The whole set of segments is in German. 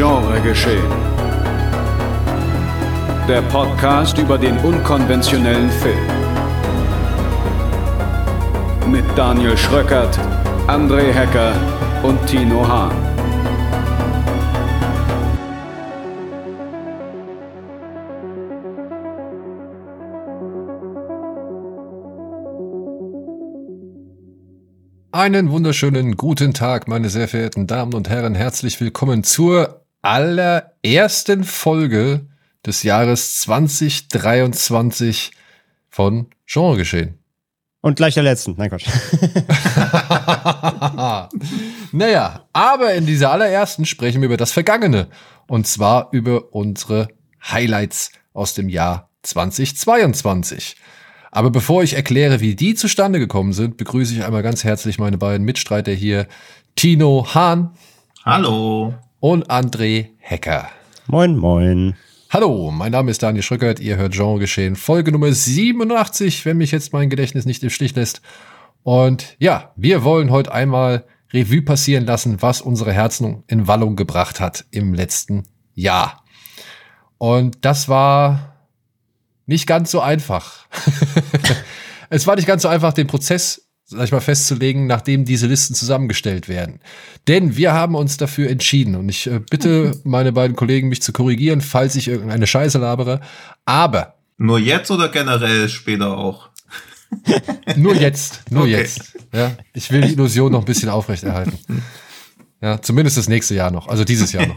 Genre geschehen. Der Podcast über den unkonventionellen Film. Mit Daniel Schröckert, André Hecker und Tino Hahn. Einen wunderschönen guten Tag, meine sehr verehrten Damen und Herren. Herzlich willkommen zur allerersten Folge des Jahres 2023 von Genre geschehen. Und gleich der letzten. Nein, Quatsch. naja, aber in dieser allerersten sprechen wir über das Vergangene. Und zwar über unsere Highlights aus dem Jahr 2022. Aber bevor ich erkläre, wie die zustande gekommen sind, begrüße ich einmal ganz herzlich meine beiden Mitstreiter hier, Tino Hahn. Hallo. Und André Hecker. Moin, moin. Hallo, mein Name ist Daniel Schröckert, ihr hört Genre geschehen, Folge Nummer 87, wenn mich jetzt mein Gedächtnis nicht im Stich lässt. Und ja, wir wollen heute einmal Revue passieren lassen, was unsere Herzen in Wallung gebracht hat im letzten Jahr. Und das war nicht ganz so einfach. es war nicht ganz so einfach, den Prozess, sag ich mal, festzulegen, nachdem diese Listen zusammengestellt werden. Denn wir haben uns dafür entschieden und ich äh, bitte meine beiden Kollegen, mich zu korrigieren, falls ich irgendeine Scheiße labere. Aber. Nur jetzt oder generell später auch? nur jetzt, nur okay. jetzt. Ja, ich will die Illusion noch ein bisschen aufrechterhalten. Ja, zumindest das nächste Jahr noch, also dieses Jahr noch.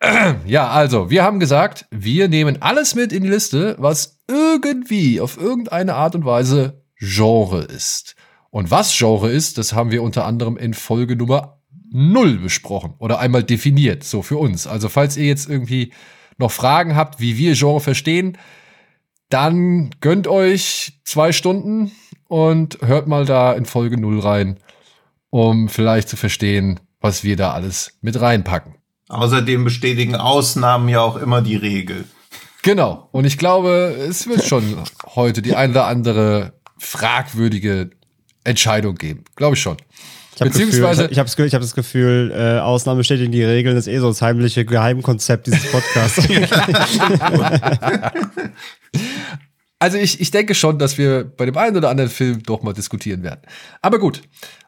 Ja, also, wir haben gesagt, wir nehmen alles mit in die Liste, was irgendwie auf irgendeine Art und Weise Genre ist. Und was Genre ist, das haben wir unter anderem in Folge Nummer 0 besprochen oder einmal definiert, so für uns. Also, falls ihr jetzt irgendwie noch Fragen habt, wie wir Genre verstehen, dann gönnt euch zwei Stunden und hört mal da in Folge 0 rein, um vielleicht zu verstehen, was wir da alles mit reinpacken. Außerdem bestätigen Ausnahmen ja auch immer die Regel. Genau. Und ich glaube, es wird schon heute die ein oder andere fragwürdige Entscheidung geben. Glaube ich schon. Ich hab Beziehungsweise. Gefühl, ich habe hab das Gefühl, äh, Ausnahmen bestätigen die Regeln ist eh so das heimliche Geheimkonzept dieses Podcasts. also ich, ich denke schon, dass wir bei dem einen oder anderen Film doch mal diskutieren werden. Aber gut.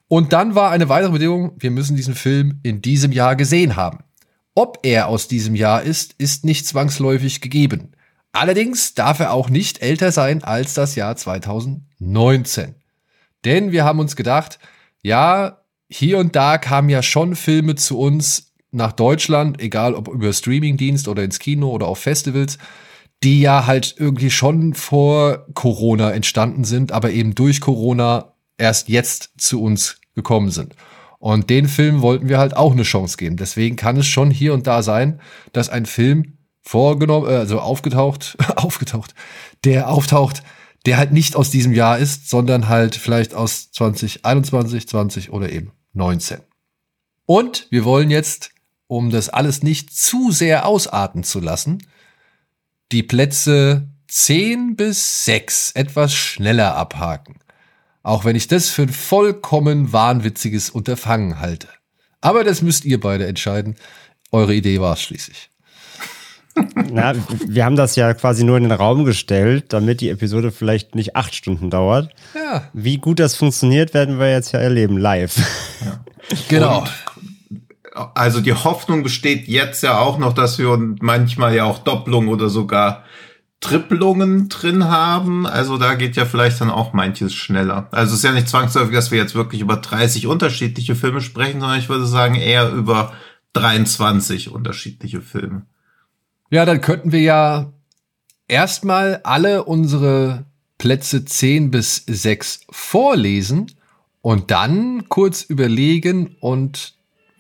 Und dann war eine weitere Bedingung, wir müssen diesen Film in diesem Jahr gesehen haben. Ob er aus diesem Jahr ist, ist nicht zwangsläufig gegeben. Allerdings darf er auch nicht älter sein als das Jahr 2019. Denn wir haben uns gedacht, ja, hier und da kamen ja schon Filme zu uns nach Deutschland, egal ob über Streamingdienst oder ins Kino oder auf Festivals, die ja halt irgendwie schon vor Corona entstanden sind, aber eben durch Corona erst jetzt zu uns gekommen sind. Und den Film wollten wir halt auch eine Chance geben. Deswegen kann es schon hier und da sein, dass ein Film vorgenommen, äh, also aufgetaucht, aufgetaucht, der auftaucht, der halt nicht aus diesem Jahr ist, sondern halt vielleicht aus 2021, 20 oder eben 19. Und wir wollen jetzt, um das alles nicht zu sehr ausarten zu lassen, die Plätze 10 bis 6 etwas schneller abhaken. Auch wenn ich das für ein vollkommen wahnwitziges Unterfangen halte. Aber das müsst ihr beide entscheiden. Eure Idee war es schließlich. Na, wir haben das ja quasi nur in den Raum gestellt, damit die Episode vielleicht nicht acht Stunden dauert. Ja. Wie gut das funktioniert, werden wir jetzt ja erleben, live. Ja. Genau. Und also die Hoffnung besteht jetzt ja auch noch, dass wir manchmal ja auch Doppelung oder sogar Triplungen drin haben. Also da geht ja vielleicht dann auch manches schneller. Also es ist ja nicht zwangsläufig, dass wir jetzt wirklich über 30 unterschiedliche Filme sprechen, sondern ich würde sagen eher über 23 unterschiedliche Filme. Ja, dann könnten wir ja erstmal alle unsere Plätze 10 bis 6 vorlesen und dann kurz überlegen und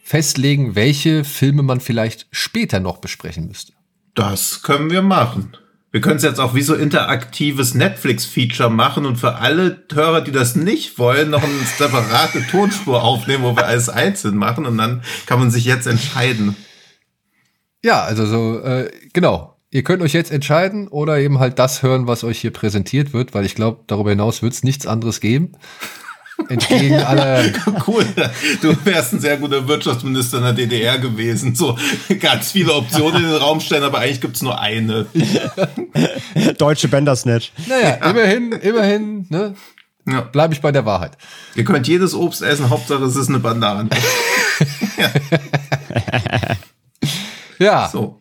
festlegen, welche Filme man vielleicht später noch besprechen müsste. Das können wir machen. Wir können es jetzt auch wie so interaktives Netflix-Feature machen und für alle Hörer, die das nicht wollen, noch eine separate Tonspur aufnehmen, wo wir alles einzeln machen und dann kann man sich jetzt entscheiden. Ja, also so, äh, genau. Ihr könnt euch jetzt entscheiden oder eben halt das hören, was euch hier präsentiert wird, weil ich glaube, darüber hinaus wird es nichts anderes geben. Entgegen aller. cool. Du wärst ein sehr guter Wirtschaftsminister in der DDR gewesen. So ganz viele Optionen in den Raum stellen, aber eigentlich gibt's nur eine. Deutsche Bandersnatch. Naja, ja. immerhin, immerhin, ne? Ja. Bleibe ich bei der Wahrheit. Ihr könnt jedes Obst essen, Hauptsache es ist eine Banane. ja. Ja. So.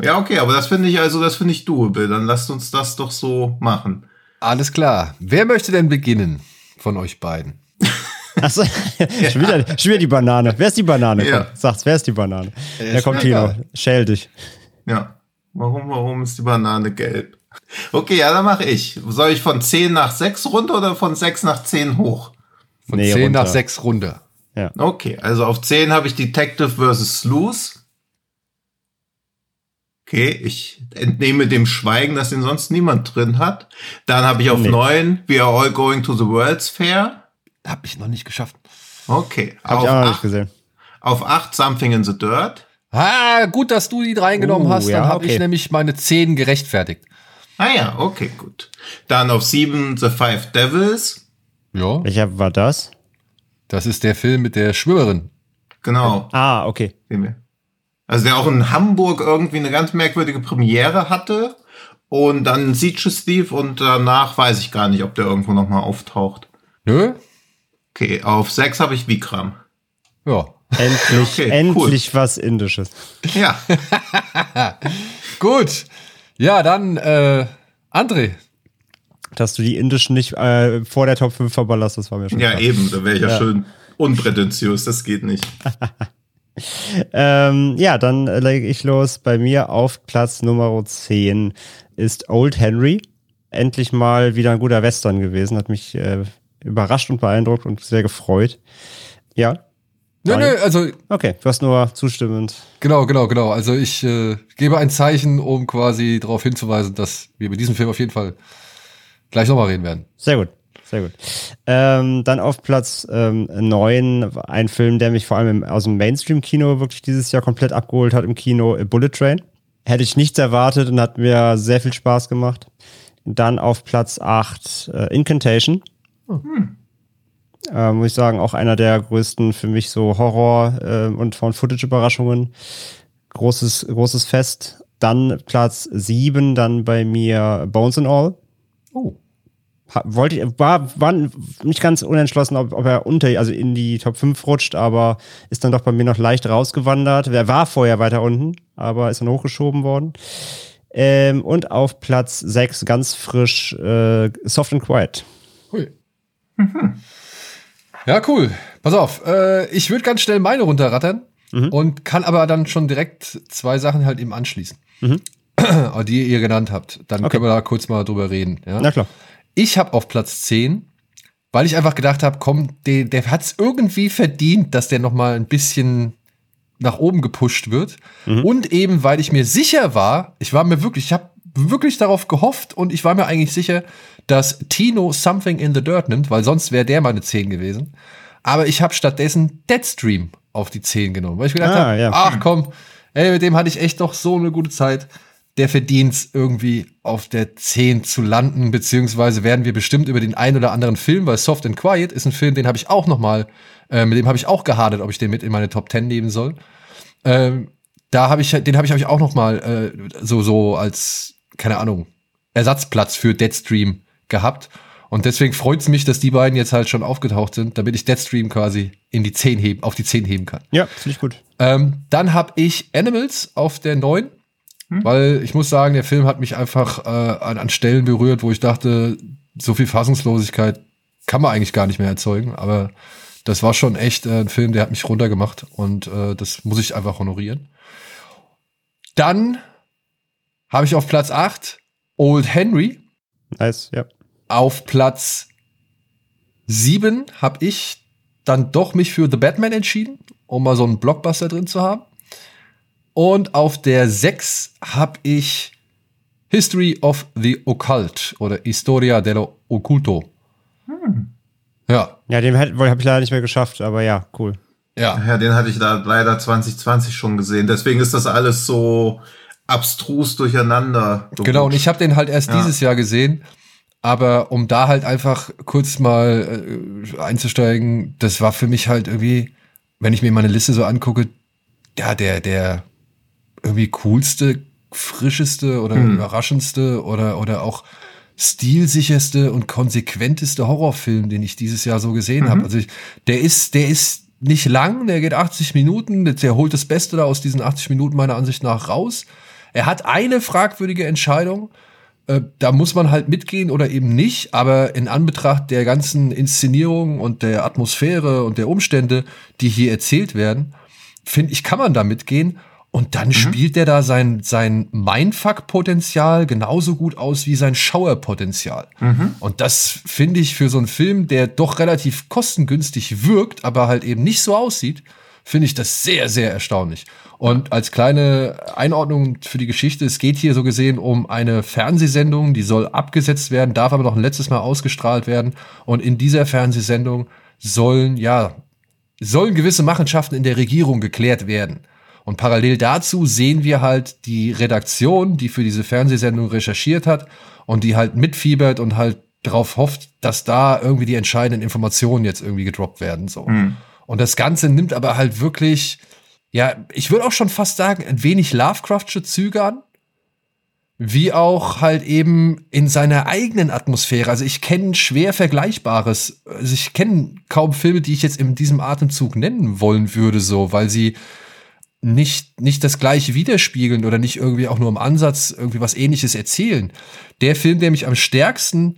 Ja, okay, aber das finde ich also, das finde ich doable. Dann lasst uns das doch so machen. Alles klar. Wer möchte denn beginnen von euch beiden? Achso, ja. schon, wieder, schon wieder die Banane. Wer ist die Banane? Ja. Komm, sag's, wer ist die Banane? Ja, ja kommt Tino, schäl dich. Ja. Warum, warum ist die Banane gelb? Okay, ja, dann mache ich. Soll ich von 10 nach 6 runter oder von 6 nach 10 hoch? Von nee, 10 runter. nach 6 runter. Ja. Okay, also auf 10 habe ich Detective vs. Sleuth. Okay, ich entnehme dem Schweigen, dass ihn sonst niemand drin hat. Dann habe ich auf nee. 9 We Are All Going to the World's Fair. Hab ich noch nicht geschafft. Okay. Hab auf ich auch noch nicht gesehen. Auf 8 Something in the Dirt. Ah, gut, dass du die reingenommen uh, hast. Dann ja, habe okay. ich nämlich meine 10 gerechtfertigt. Ah ja, okay, gut. Dann auf 7 The Five Devils. Ja. Welcher war das? Das ist der Film mit der Schwimmerin. Genau. Ah, okay. Also der auch in Hamburg irgendwie eine ganz merkwürdige Premiere hatte und dann Siege Steve und danach weiß ich gar nicht, ob der irgendwo nochmal auftaucht. Nö. Okay, auf sechs habe ich Vikram. Ja. Endlich, okay, endlich cool. was Indisches. Ja. Gut. Ja, dann äh, André. Dass du die Indischen nicht äh, vor der Top 5 verballerst, das war mir schon Ja, klar. eben, da wäre ich ja, ja schön unprätentiös, das geht nicht. ähm, ja, dann lege ich los. Bei mir auf Platz Nummer 10 ist Old Henry. Endlich mal wieder ein guter Western gewesen. Hat mich äh, überrascht und beeindruckt und sehr gefreut. Ja. Nö, nö, also. Okay, du hast nur zustimmend. Genau, genau, genau. Also ich äh, gebe ein Zeichen, um quasi darauf hinzuweisen, dass wir über diesen Film auf jeden Fall gleich nochmal reden werden. Sehr gut. Sehr gut. Ähm, dann auf Platz ähm, 9 ein Film, der mich vor allem im, aus dem Mainstream-Kino wirklich dieses Jahr komplett abgeholt hat im Kino, Bullet Train. Hätte ich nichts erwartet und hat mir sehr viel Spaß gemacht. Dann auf Platz 8 äh, Incantation. Hm. Äh, muss ich sagen, auch einer der größten für mich so Horror- äh, und Found-Footage-Überraschungen. Großes, großes Fest. Dann Platz 7, dann bei mir Bones and All. Oh wollte ich, war, war nicht ganz unentschlossen, ob, ob er unter, also in die Top 5 rutscht, aber ist dann doch bei mir noch leicht rausgewandert. Er war vorher weiter unten, aber ist dann hochgeschoben worden. Ähm, und auf Platz 6 ganz frisch äh, Soft and Quiet. Hui. Mhm. Ja, cool. Pass auf, äh, ich würde ganz schnell meine runterrattern mhm. und kann aber dann schon direkt zwei Sachen halt eben anschließen, mhm. die ihr genannt habt. Dann okay. können wir da kurz mal drüber reden. Ja? Na klar. Ich habe auf Platz 10, weil ich einfach gedacht habe, komm, der, der hat es irgendwie verdient, dass der noch mal ein bisschen nach oben gepusht wird. Mhm. Und eben, weil ich mir sicher war, ich war mir wirklich, ich habe wirklich darauf gehofft und ich war mir eigentlich sicher, dass Tino Something in the Dirt nimmt, weil sonst wäre der meine 10 gewesen. Aber ich habe stattdessen Deadstream auf die 10 genommen, weil ich gedacht ah, habe, ja. ach komm, ey, mit dem hatte ich echt doch so eine gute Zeit der verdient es irgendwie auf der 10 zu landen, beziehungsweise werden wir bestimmt über den einen oder anderen Film, weil Soft and Quiet ist ein Film, den habe ich auch noch mal, äh, mit dem habe ich auch gehadert, ob ich den mit in meine Top 10 nehmen soll. Ähm, da habe ich, den habe ich, hab ich auch noch mal äh, so so als keine Ahnung Ersatzplatz für Deadstream gehabt. Und deswegen freut es mich, dass die beiden jetzt halt schon aufgetaucht sind, damit ich Deadstream quasi in die 10 heben, auf die 10 heben kann. Ja, finde ich gut. Ähm, dann habe ich Animals auf der 9. Hm? Weil ich muss sagen, der Film hat mich einfach äh, an, an Stellen berührt, wo ich dachte, so viel Fassungslosigkeit kann man eigentlich gar nicht mehr erzeugen. Aber das war schon echt äh, ein Film, der hat mich runtergemacht und äh, das muss ich einfach honorieren. Dann habe ich auf Platz 8 Old Henry. Nice, ja. Auf Platz 7 habe ich dann doch mich für The Batman entschieden, um mal so einen Blockbuster drin zu haben. Und auf der 6 habe ich History of the Occult oder Historia dello Occulto. Hm. Ja. Ja, den habe ich leider nicht mehr geschafft, aber ja, cool. Ja. Ja, den hatte ich da leider 2020 schon gesehen. Deswegen ist das alles so abstrus durcheinander. Genau, und ich habe den halt erst ja. dieses Jahr gesehen. Aber um da halt einfach kurz mal äh, einzusteigen, das war für mich halt irgendwie, wenn ich mir meine Liste so angucke, ja, der, der irgendwie coolste, frischeste oder Hm. überraschendste oder, oder auch stilsicherste und konsequenteste Horrorfilm, den ich dieses Jahr so gesehen habe. Also ich, der ist, der ist nicht lang, der geht 80 Minuten, der- der holt das Beste da aus diesen 80 Minuten meiner Ansicht nach raus. Er hat eine fragwürdige Entscheidung, äh, da muss man halt mitgehen oder eben nicht, aber in Anbetracht der ganzen Inszenierung und der Atmosphäre und der Umstände, die hier erzählt werden, finde ich, kann man da mitgehen. Und dann spielt der da sein, sein Mindfuck-Potenzial genauso gut aus wie sein Schauerpotenzial. Und das finde ich für so einen Film, der doch relativ kostengünstig wirkt, aber halt eben nicht so aussieht, finde ich das sehr, sehr erstaunlich. Und als kleine Einordnung für die Geschichte, es geht hier so gesehen um eine Fernsehsendung, die soll abgesetzt werden, darf aber noch ein letztes Mal ausgestrahlt werden. Und in dieser Fernsehsendung sollen, ja, sollen gewisse Machenschaften in der Regierung geklärt werden. Und parallel dazu sehen wir halt die Redaktion, die für diese Fernsehsendung recherchiert hat und die halt mitfiebert und halt darauf hofft, dass da irgendwie die entscheidenden Informationen jetzt irgendwie gedroppt werden. So. Und das Ganze nimmt aber halt wirklich, ja, ich würde auch schon fast sagen, ein wenig Lovecraftsche Züge an. Wie auch halt eben in seiner eigenen Atmosphäre. Also ich kenne schwer Vergleichbares. Also ich kenne kaum Filme, die ich jetzt in diesem Atemzug nennen wollen würde, so, weil sie nicht, nicht das gleiche widerspiegeln oder nicht irgendwie auch nur im Ansatz irgendwie was ähnliches erzählen. Der Film, der mich am stärksten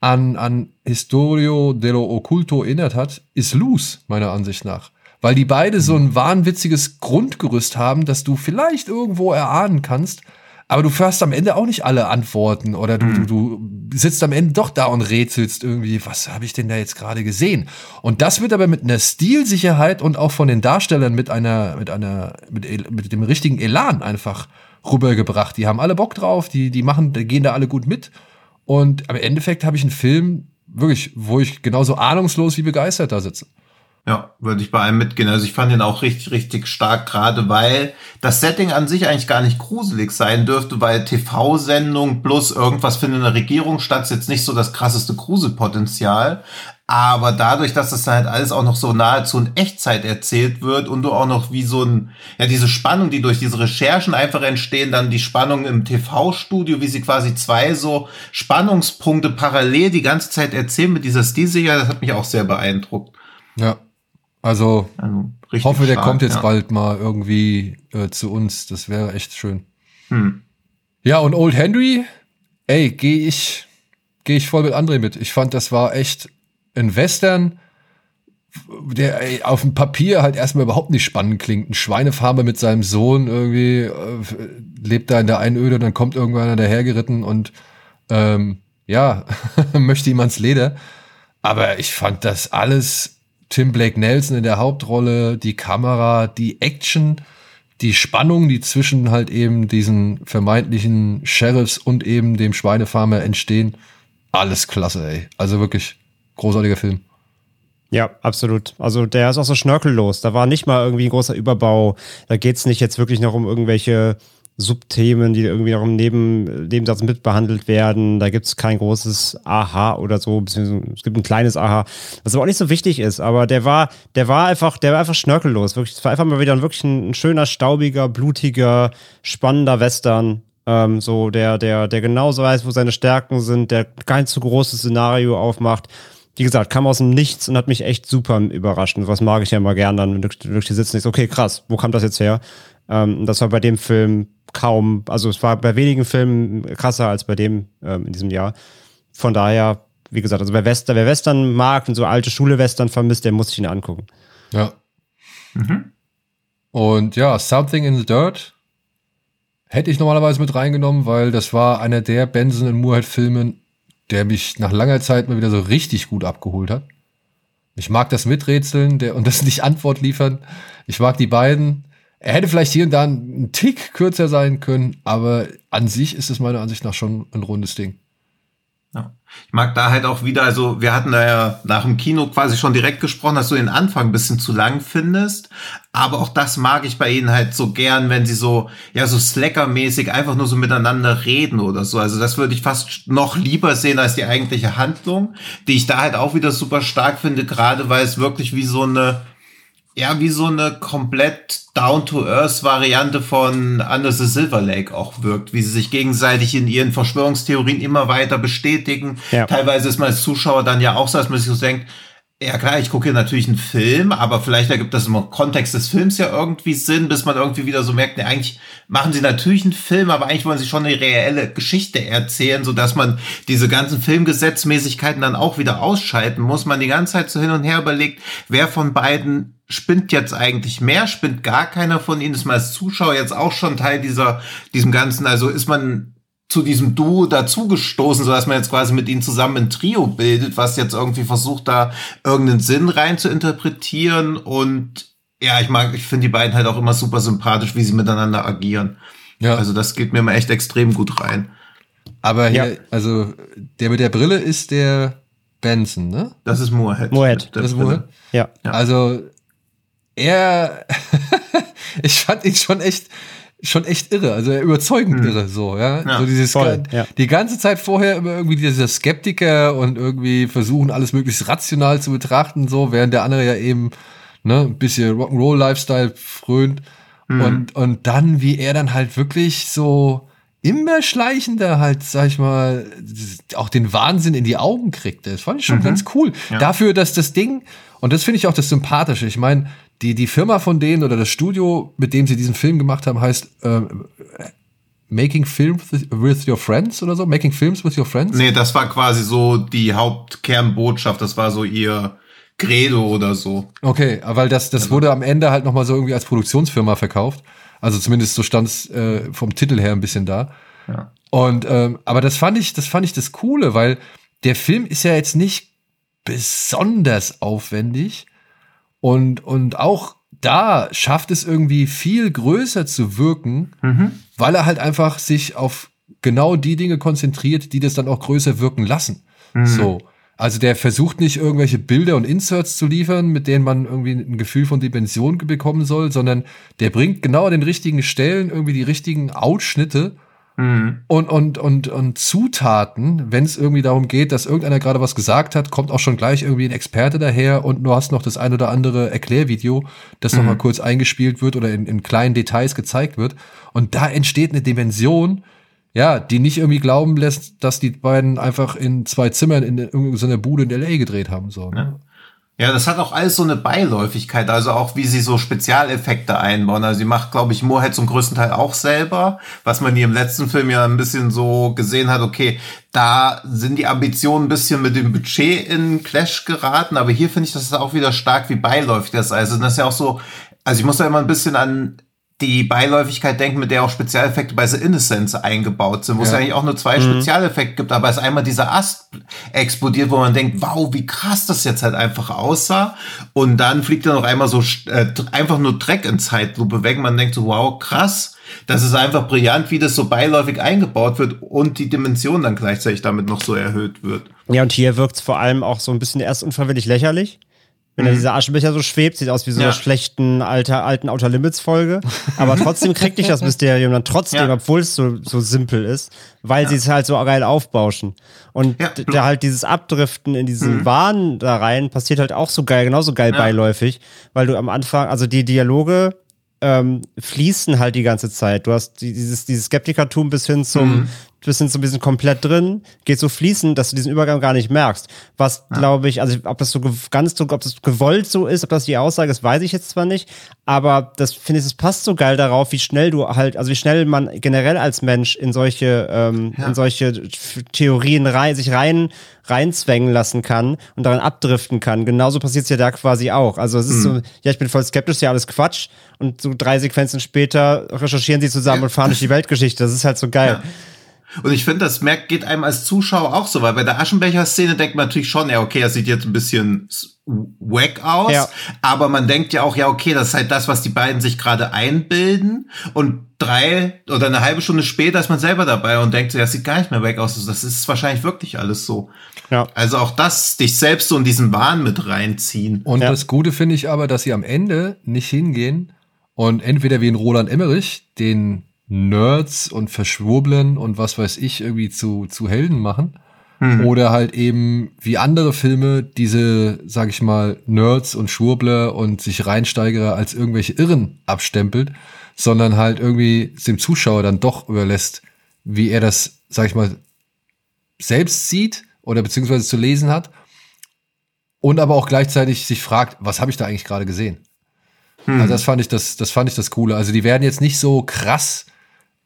an, an Historio dello Occulto erinnert hat, ist Loose, meiner Ansicht nach. Weil die beide so ein wahnwitziges Grundgerüst haben, dass du vielleicht irgendwo erahnen kannst, aber du hast am Ende auch nicht alle Antworten oder du, du, du sitzt am Ende doch da und rätselst irgendwie, was habe ich denn da jetzt gerade gesehen? Und das wird aber mit einer Stilsicherheit und auch von den Darstellern mit einer, mit einer, mit, mit dem richtigen Elan einfach rübergebracht. Die haben alle Bock drauf, die, die machen, die gehen da alle gut mit. Und am Endeffekt habe ich einen Film, wirklich, wo ich genauso ahnungslos wie begeistert da sitze. Ja, würde ich bei einem mitgehen. Also ich fand den auch richtig, richtig stark, gerade weil das Setting an sich eigentlich gar nicht gruselig sein dürfte, weil TV-Sendung plus irgendwas findet in der Regierung statt, ist jetzt nicht so das krasseste Gruselpotenzial. Aber dadurch, dass das halt alles auch noch so nahezu in Echtzeit erzählt wird und du auch noch wie so ein, ja, diese Spannung, die durch diese Recherchen einfach entstehen, dann die Spannung im TV-Studio, wie sie quasi zwei so Spannungspunkte parallel die ganze Zeit erzählen mit dieser Stilsicher, das hat mich auch sehr beeindruckt. Ja. Also, Also, ich hoffe, der stark, kommt jetzt ja. bald mal irgendwie äh, zu uns. Das wäre echt schön. Hm. Ja, und Old Henry, ey, gehe ich, gehe ich voll mit André mit. Ich fand, das war echt ein Western, der ey, auf dem Papier halt erstmal überhaupt nicht spannend klingt. Ein Schweinefarmer mit seinem Sohn irgendwie äh, lebt da in der Einöde und dann kommt irgendwann einer dahergeritten und ähm, ja, möchte ihm ans Leder. Aber ich fand das alles Tim Blake Nelson in der Hauptrolle, die Kamera, die Action, die Spannung, die zwischen halt eben diesen vermeintlichen Sheriffs und eben dem Schweinefarmer entstehen. Alles klasse, ey. Also wirklich großartiger Film. Ja, absolut. Also der ist auch so schnörkellos. Da war nicht mal irgendwie ein großer Überbau. Da geht's nicht jetzt wirklich noch um irgendwelche Subthemen, die irgendwie noch im Neben Nebensatz mitbehandelt werden. Da gibt's kein großes Aha oder so, beziehungsweise es gibt ein kleines Aha, was aber auch nicht so wichtig ist. Aber der war, der war einfach, der war einfach schnörkellos. Wirklich, es war einfach mal wieder ein, wirklich ein, ein schöner, staubiger, blutiger, spannender Western. Ähm, so, der, der, der genauso weiß, wo seine Stärken sind, der kein zu großes Szenario aufmacht wie gesagt, kam aus dem Nichts und hat mich echt super überrascht. Und was mag ich ja immer gern dann, wenn du wirklich hier sitzt und denkst, okay, krass, wo kam das jetzt her? Ähm, das war bei dem Film kaum, also es war bei wenigen Filmen krasser als bei dem ähm, in diesem Jahr. Von daher, wie gesagt, also wer Western, wer Western mag und so alte Schule-Western vermisst, der muss sich ihn angucken. Ja. Mhm. Und ja, Something in the Dirt hätte ich normalerweise mit reingenommen, weil das war einer der Benson und Moorhead-Filmen, der mich nach langer Zeit mal wieder so richtig gut abgeholt hat. Ich mag das Miträtseln der, und das nicht Antwort liefern. Ich mag die beiden. Er hätte vielleicht hier und da einen Tick kürzer sein können, aber an sich ist es meiner Ansicht nach schon ein rundes Ding. Ja. Ich mag da halt auch wieder, also wir hatten da ja nach dem Kino quasi schon direkt gesprochen, dass du den Anfang ein bisschen zu lang findest. Aber auch das mag ich bei ihnen halt so gern, wenn sie so, ja, so Slacker-mäßig einfach nur so miteinander reden oder so. Also das würde ich fast noch lieber sehen als die eigentliche Handlung, die ich da halt auch wieder super stark finde, gerade weil es wirklich wie so eine, ja, wie so eine komplett down-to-earth-Variante von Under the Silver Lake auch wirkt, wie sie sich gegenseitig in ihren Verschwörungstheorien immer weiter bestätigen. Ja. Teilweise ist man als Zuschauer dann ja auch so, dass man sich so denkt, ja klar, ich gucke hier natürlich einen Film, aber vielleicht ergibt das im Kontext des Films ja irgendwie Sinn, bis man irgendwie wieder so merkt, ne, eigentlich machen sie natürlich einen Film, aber eigentlich wollen sie schon eine reelle Geschichte erzählen, so dass man diese ganzen Filmgesetzmäßigkeiten dann auch wieder ausschalten muss. Man die ganze Zeit so hin und her überlegt, wer von beiden spinnt jetzt eigentlich mehr, spinnt gar keiner von ihnen, ist man als Zuschauer jetzt auch schon Teil dieser, diesem Ganzen, also ist man zu diesem Duo dazugestoßen, sodass man jetzt quasi mit ihnen zusammen ein Trio bildet, was jetzt irgendwie versucht, da irgendeinen Sinn rein zu interpretieren und ja, ich mag, ich finde die beiden halt auch immer super sympathisch, wie sie miteinander agieren. Ja. Also das geht mir immer echt extrem gut rein. Aber hier, ja. also der mit der Brille ist der Benson, ne? Das ist Moorhead. Moorhead. Das ist Moorhead? Ja. ja. Also er, ich fand ihn schon echt, schon echt irre, also überzeugend mhm. irre, so, ja. ja so dieses, voll, ja. die ganze Zeit vorher immer irgendwie dieser Skeptiker und irgendwie versuchen, alles möglichst rational zu betrachten, so, während der andere ja eben, ne, ein bisschen Rock'n'Roll-Lifestyle frönt. Mhm. Und, und dann, wie er dann halt wirklich so, immer schleichender halt, sag ich mal, auch den Wahnsinn in die Augen kriegt. Das fand ich schon mhm. ganz cool. Ja. Dafür, dass das Ding, und das finde ich auch das Sympathische. Ich meine, die, die Firma von denen oder das Studio, mit dem sie diesen Film gemacht haben, heißt äh, Making Films with Your Friends oder so? Making Films with Your Friends? Nee, das war quasi so die Hauptkernbotschaft. Das war so ihr Credo oder so. Okay, weil das, das also. wurde am Ende halt nochmal so irgendwie als Produktionsfirma verkauft. Also zumindest so stand es äh, vom Titel her ein bisschen da. Ja. Und ähm, aber das fand ich, das fand ich das Coole, weil der Film ist ja jetzt nicht besonders aufwendig, und, und auch da schafft es irgendwie viel größer zu wirken, mhm. weil er halt einfach sich auf genau die Dinge konzentriert, die das dann auch größer wirken lassen. Mhm. So. Also der versucht nicht irgendwelche Bilder und Inserts zu liefern, mit denen man irgendwie ein Gefühl von Dimension bekommen soll, sondern der bringt genau an den richtigen Stellen irgendwie die richtigen Ausschnitte Mhm. Und, und, und, und Zutaten, wenn es irgendwie darum geht, dass irgendeiner gerade was gesagt hat, kommt auch schon gleich irgendwie ein Experte daher und du hast noch das ein oder andere Erklärvideo, das mhm. nochmal kurz eingespielt wird oder in, in kleinen Details gezeigt wird. Und da entsteht eine Dimension, ja, die nicht irgendwie glauben lässt, dass die beiden einfach in zwei Zimmern in irgendeiner Bude in L.A. gedreht haben. So, ne? ja. Ja, das hat auch alles so eine Beiläufigkeit, also auch wie sie so Spezialeffekte einbauen. Also sie macht, glaube ich, Moorhead zum größten Teil auch selber, was man hier im letzten Film ja ein bisschen so gesehen hat, okay, da sind die Ambitionen ein bisschen mit dem Budget in Clash geraten, aber hier finde ich, dass es auch wieder stark wie beiläufig ist. Also das ist ja auch so, also ich muss da immer ein bisschen an die Beiläufigkeit denken, mit der auch Spezialeffekte bei The Innocence eingebaut sind, wo ja. es eigentlich auch nur zwei mhm. Spezialeffekte gibt, aber es einmal dieser Ast explodiert, wo man denkt, wow, wie krass das jetzt halt einfach aussah. Und dann fliegt er noch einmal so äh, einfach nur Dreck in Zeitlupe weg. Man denkt so, wow, krass. Das ist einfach brillant, wie das so beiläufig eingebaut wird und die Dimension dann gleichzeitig damit noch so erhöht wird. Ja, und hier wirkt es vor allem auch so ein bisschen erst unfreiwillig lächerlich. Wenn mhm. da dieser Aschenbecher so schwebt, sieht aus wie so ja. eine schlechten alter, alten Outer Limits Folge. Aber trotzdem kriegt dich das Mysterium dann trotzdem, ja. obwohl es so, so simpel ist, weil ja. sie es halt so geil aufbauschen. Und da halt dieses Abdriften in diesen mhm. Wahn da rein passiert halt auch so geil, genauso geil beiläufig, weil du am Anfang, also die Dialoge ähm, fließen halt die ganze Zeit. Du hast dieses, dieses Skeptikertum bis hin zum, mhm bist so ein bisschen komplett drin, geht so fließend, dass du diesen Übergang gar nicht merkst. Was, ja. glaube ich, also ob das so ganz so, ob das gewollt so ist, ob das die Aussage ist, weiß ich jetzt zwar nicht, aber das finde ich, es passt so geil darauf, wie schnell du halt, also wie schnell man generell als Mensch in solche, ähm, ja. in solche Theorien rein, sich rein, reinzwängen lassen kann und daran abdriften kann. Genauso passiert es ja da quasi auch. Also es ist mhm. so, ja, ich bin voll skeptisch, ja, alles Quatsch. Und so drei Sequenzen später recherchieren sie zusammen ja. und fahren durch die Weltgeschichte. Das ist halt so geil. Und ich finde, das merkt, geht einem als Zuschauer auch so, weil bei der Aschenbecher-Szene denkt man natürlich schon, ja, okay, das sieht jetzt ein bisschen wack aus, Ja. aber man denkt ja auch, ja, okay, das ist halt das, was die beiden sich gerade einbilden und drei oder eine halbe Stunde später ist man selber dabei und denkt, so, ja, das sieht gar nicht mehr wack aus, das ist wahrscheinlich wirklich alles so. Ja. Also auch das, dich selbst so in diesen Wahn mit reinziehen. Und Ja. das Gute finde ich aber, dass sie am Ende nicht hingehen und entweder wie in Roland Emmerich den Nerds und Verschwurblen und was weiß ich irgendwie zu, zu Helden machen. Oder halt eben wie andere Filme diese, sag ich mal, Nerds und Schwurbler und sich Reinsteigerer als irgendwelche Irren abstempelt, sondern halt irgendwie dem Zuschauer dann doch überlässt, wie er das, sag ich mal, selbst sieht oder beziehungsweise zu lesen hat und aber auch gleichzeitig sich fragt, was habe ich da eigentlich gerade gesehen? Also das fand ich das, das fand ich das Coole. Also die werden jetzt nicht so krass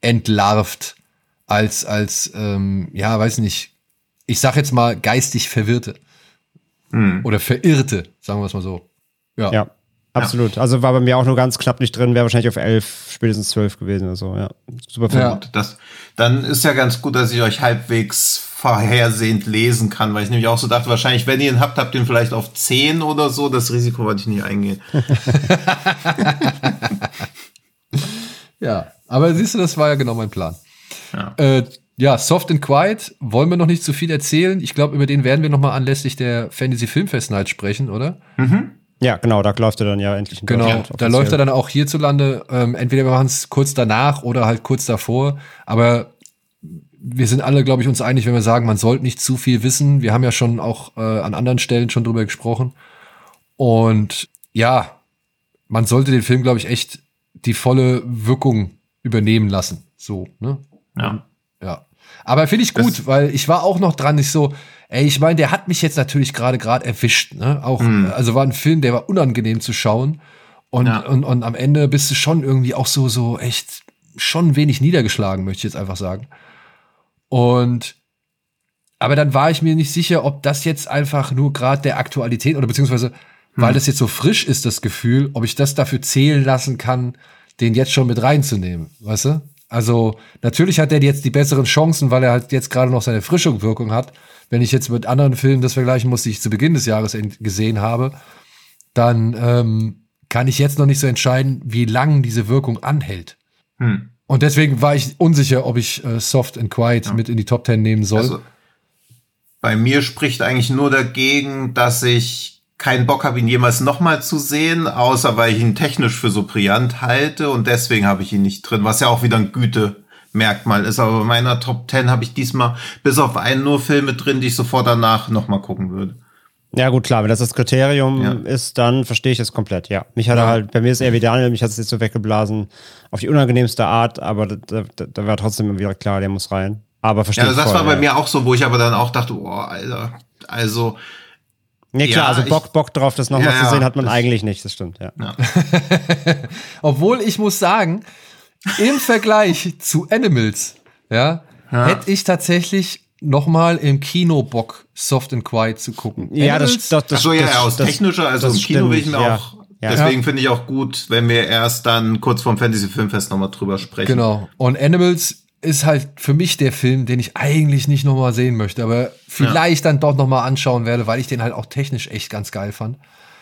entlarvt als als ähm, ja weiß nicht. Ich sag jetzt mal geistig Verwirrte oder Verirrte, sagen wir es mal so. Ja. Ja, absolut. Also war bei mir auch nur ganz knapp nicht drin, wäre wahrscheinlich auf elf, spätestens zwölf gewesen oder so. Ja, super Film. Ja. Gut, das, dann ist ja ganz gut, dass ich euch halbwegs vorhersehend lesen kann, weil ich nämlich auch so dachte, wahrscheinlich, wenn ihr ihn habt, habt ihr ihn vielleicht auf 10 oder so. Das Risiko wollte ich nicht eingehen. Ja, aber siehst du, das war ja genau mein Plan. Ja. Äh, ja, Soft and Quiet wollen wir noch nicht zu viel erzählen. Ich glaube, über den werden wir noch mal anlässlich der Fantasy Filmfest Night sprechen, oder? Ja, genau, da läuft er dann ja endlich in Genau, da läuft er dann auch hierzulande. Ähm, entweder wir machen es kurz danach oder halt kurz davor. Aber wir sind alle, glaube ich, uns einig, wenn wir sagen, man sollte nicht zu viel wissen. Wir haben ja schon auch äh, an anderen Stellen schon drüber gesprochen. Und ja, man sollte den Film, glaube ich, echt die volle Wirkung übernehmen lassen. So, ne? Ja. Ja. Aber finde ich gut, Das- weil ich war auch noch dran, nicht so, ey, ich meine, der hat mich jetzt natürlich gerade gerade erwischt, ne? Auch, also war ein Film, der war unangenehm zu schauen. Und, Ja. und, und am Ende bist du schon irgendwie auch so, so echt schon wenig niedergeschlagen, möchte ich jetzt einfach sagen. Und aber dann war ich mir nicht sicher, ob das jetzt einfach nur gerade der Aktualität oder beziehungsweise, weil das jetzt so frisch ist, das Gefühl, ob ich das dafür zählen lassen kann, den jetzt schon mit reinzunehmen, weißt du? Also natürlich hat er jetzt die besseren Chancen, weil er halt jetzt gerade noch seine Frischungswirkung hat. Wenn ich jetzt mit anderen Filmen das vergleichen muss, die ich zu Beginn des Jahres gesehen habe, dann ähm, kann ich jetzt noch nicht so entscheiden, wie lang diese Wirkung anhält. Hm. Und deswegen war ich unsicher, ob ich äh, Soft and Quiet mit in die Top Ten nehmen soll. Also, bei mir spricht eigentlich nur dagegen, dass ich keinen Bock habe, ihn jemals nochmal zu sehen, außer weil ich ihn technisch für so brillant halte und deswegen habe ich ihn nicht drin, was ja auch wieder ein Gütemerkmal ist. Aber bei meiner Top 10 habe ich diesmal bis auf einen nur Filme drin, die ich sofort danach nochmal gucken würde. Ja, gut, klar, wenn das das Kriterium Ja. ist, dann verstehe ich das komplett, ja. Mich hat er halt, bei mir ist er wie Daniel, mich hat es jetzt so weggeblasen, auf die unangenehmste Art, aber da, da, da war trotzdem wieder klar, der muss rein. Aber verstehe Ja, ich das voll, war bei ja. mir auch so, wo ich aber dann auch dachte, oh, Alter, also, Nee, klar, Ja, also ich- Bock, Bock drauf, das nochmal Ja, zu sehen, hat man das- eigentlich nicht, das stimmt, ja. Obwohl ich muss sagen, im Vergleich zu Animals, ja, Ja. hätte ich tatsächlich noch mal im Kino Bock, Soft and Quiet zu gucken. Ja, das, Animals- das, das, Ach so, ja, das, ja, aus das, technischer, also das im Kino will ich mir ja. auch, Ja. deswegen finde ich auch gut, wenn wir erst dann kurz vorm Fantasy Filmfest nochmal drüber sprechen. Genau. Und Animals ist halt für mich der Film, den ich eigentlich nicht noch mal sehen möchte, aber vielleicht dann doch noch mal anschauen werde, weil ich den halt auch technisch echt ganz geil fand.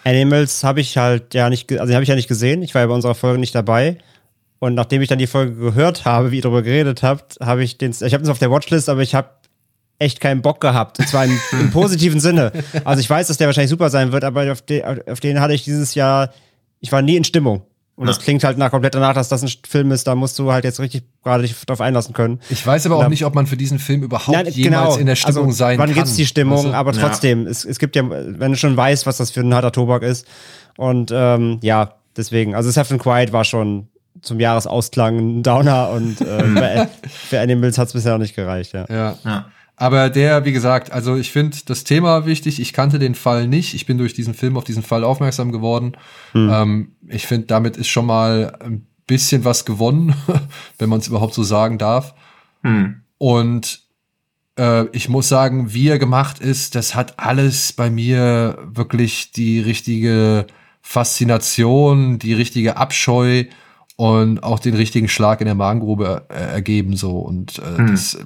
Animals habe ich halt ja nicht, also habe ich ja nicht gesehen. Ich war ja bei unserer Folge nicht dabei. Und nachdem ich dann die Folge gehört habe, wie ihr darüber geredet habt, habe ich den, ich habe es auf der Watchlist, aber ich habe echt keinen Bock gehabt. Und zwar im, im positiven Sinne. Also ich weiß, dass der wahrscheinlich super sein wird, aber auf den, auf den hatte ich dieses Jahr, ich war nie in Stimmung. Und das klingt halt nach komplett danach, dass das ein Film ist, da musst du halt jetzt richtig gerade dich drauf einlassen können. Ich weiß aber auch Na- nicht, ob man für diesen Film überhaupt Nein, jemals in der Stimmung also, sein wann kann. gibt's die Stimmung? du? Aber trotzdem, es, es gibt ja, wenn du schon weißt, was das für ein harter Tobak ist. Und ähm, ja, deswegen. Also and Quiet war schon zum Jahresausklang ein Downer und äh, für Animals hat's bisher noch nicht gereicht, ja. Ja. Ja. Aber der, wie gesagt, also ich finde das Thema wichtig. Ich kannte den Fall nicht. Ich bin durch diesen Film auf diesen Fall aufmerksam geworden. Ähm, ich finde, damit ist schon mal ein bisschen was gewonnen, wenn man es überhaupt so sagen darf. Hm. Und äh, ich muss sagen, wie er gemacht ist, das hat alles bei mir wirklich die richtige Faszination, die richtige Abscheu und auch den richtigen Schlag in der Magengrube äh, ergeben so und äh, das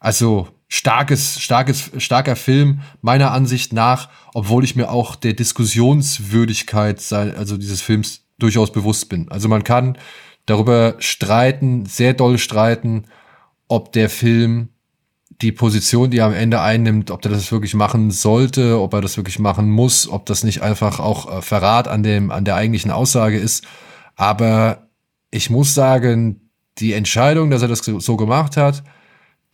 Also starkes, starkes, starker Film meiner Ansicht nach, obwohl ich mir auch der Diskussionswürdigkeit also dieses Films durchaus bewusst bin. Also man kann darüber streiten, sehr doll streiten, ob der Film die Position, die er am Ende einnimmt, ob er das wirklich machen sollte, ob er das wirklich machen muss, ob das nicht einfach auch äh, Verrat an dem, an der eigentlichen Aussage ist. Aber ich muss sagen, die Entscheidung, dass er das so gemacht hat,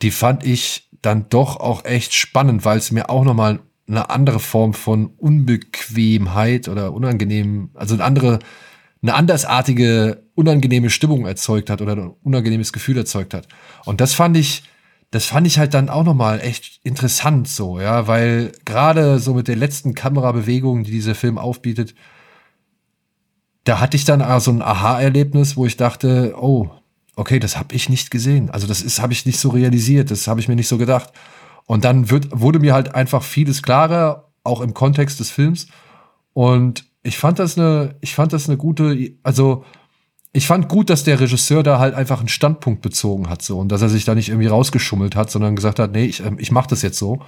die fand ich dann doch auch echt spannend, weil es mir auch nochmal eine andere Form von Unbequemheit oder unangenehm, also eine andere, eine andersartige, unangenehme Stimmung erzeugt hat oder ein unangenehmes Gefühl erzeugt hat. Und das fand ich, das fand ich halt dann auch nochmal echt interessant so, ja, weil gerade so mit der letzten Kamerabewegung, die dieser Film aufbietet, da hatte ich dann so ein Aha-Erlebnis, wo ich dachte, oh, okay, das habe ich nicht gesehen. Also das ist, habe ich nicht so realisiert, das habe ich mir nicht so gedacht. Und dann wird, wurde mir halt einfach vieles klarer, auch im Kontext des Films. Und ich fand das eine, ich fand das eine gute, also ich fand gut, dass der Regisseur da halt einfach einen Standpunkt bezogen hat so und dass er sich da nicht irgendwie rausgeschummelt hat, sondern gesagt hat, nee, ich, ähm, ich mach das jetzt so.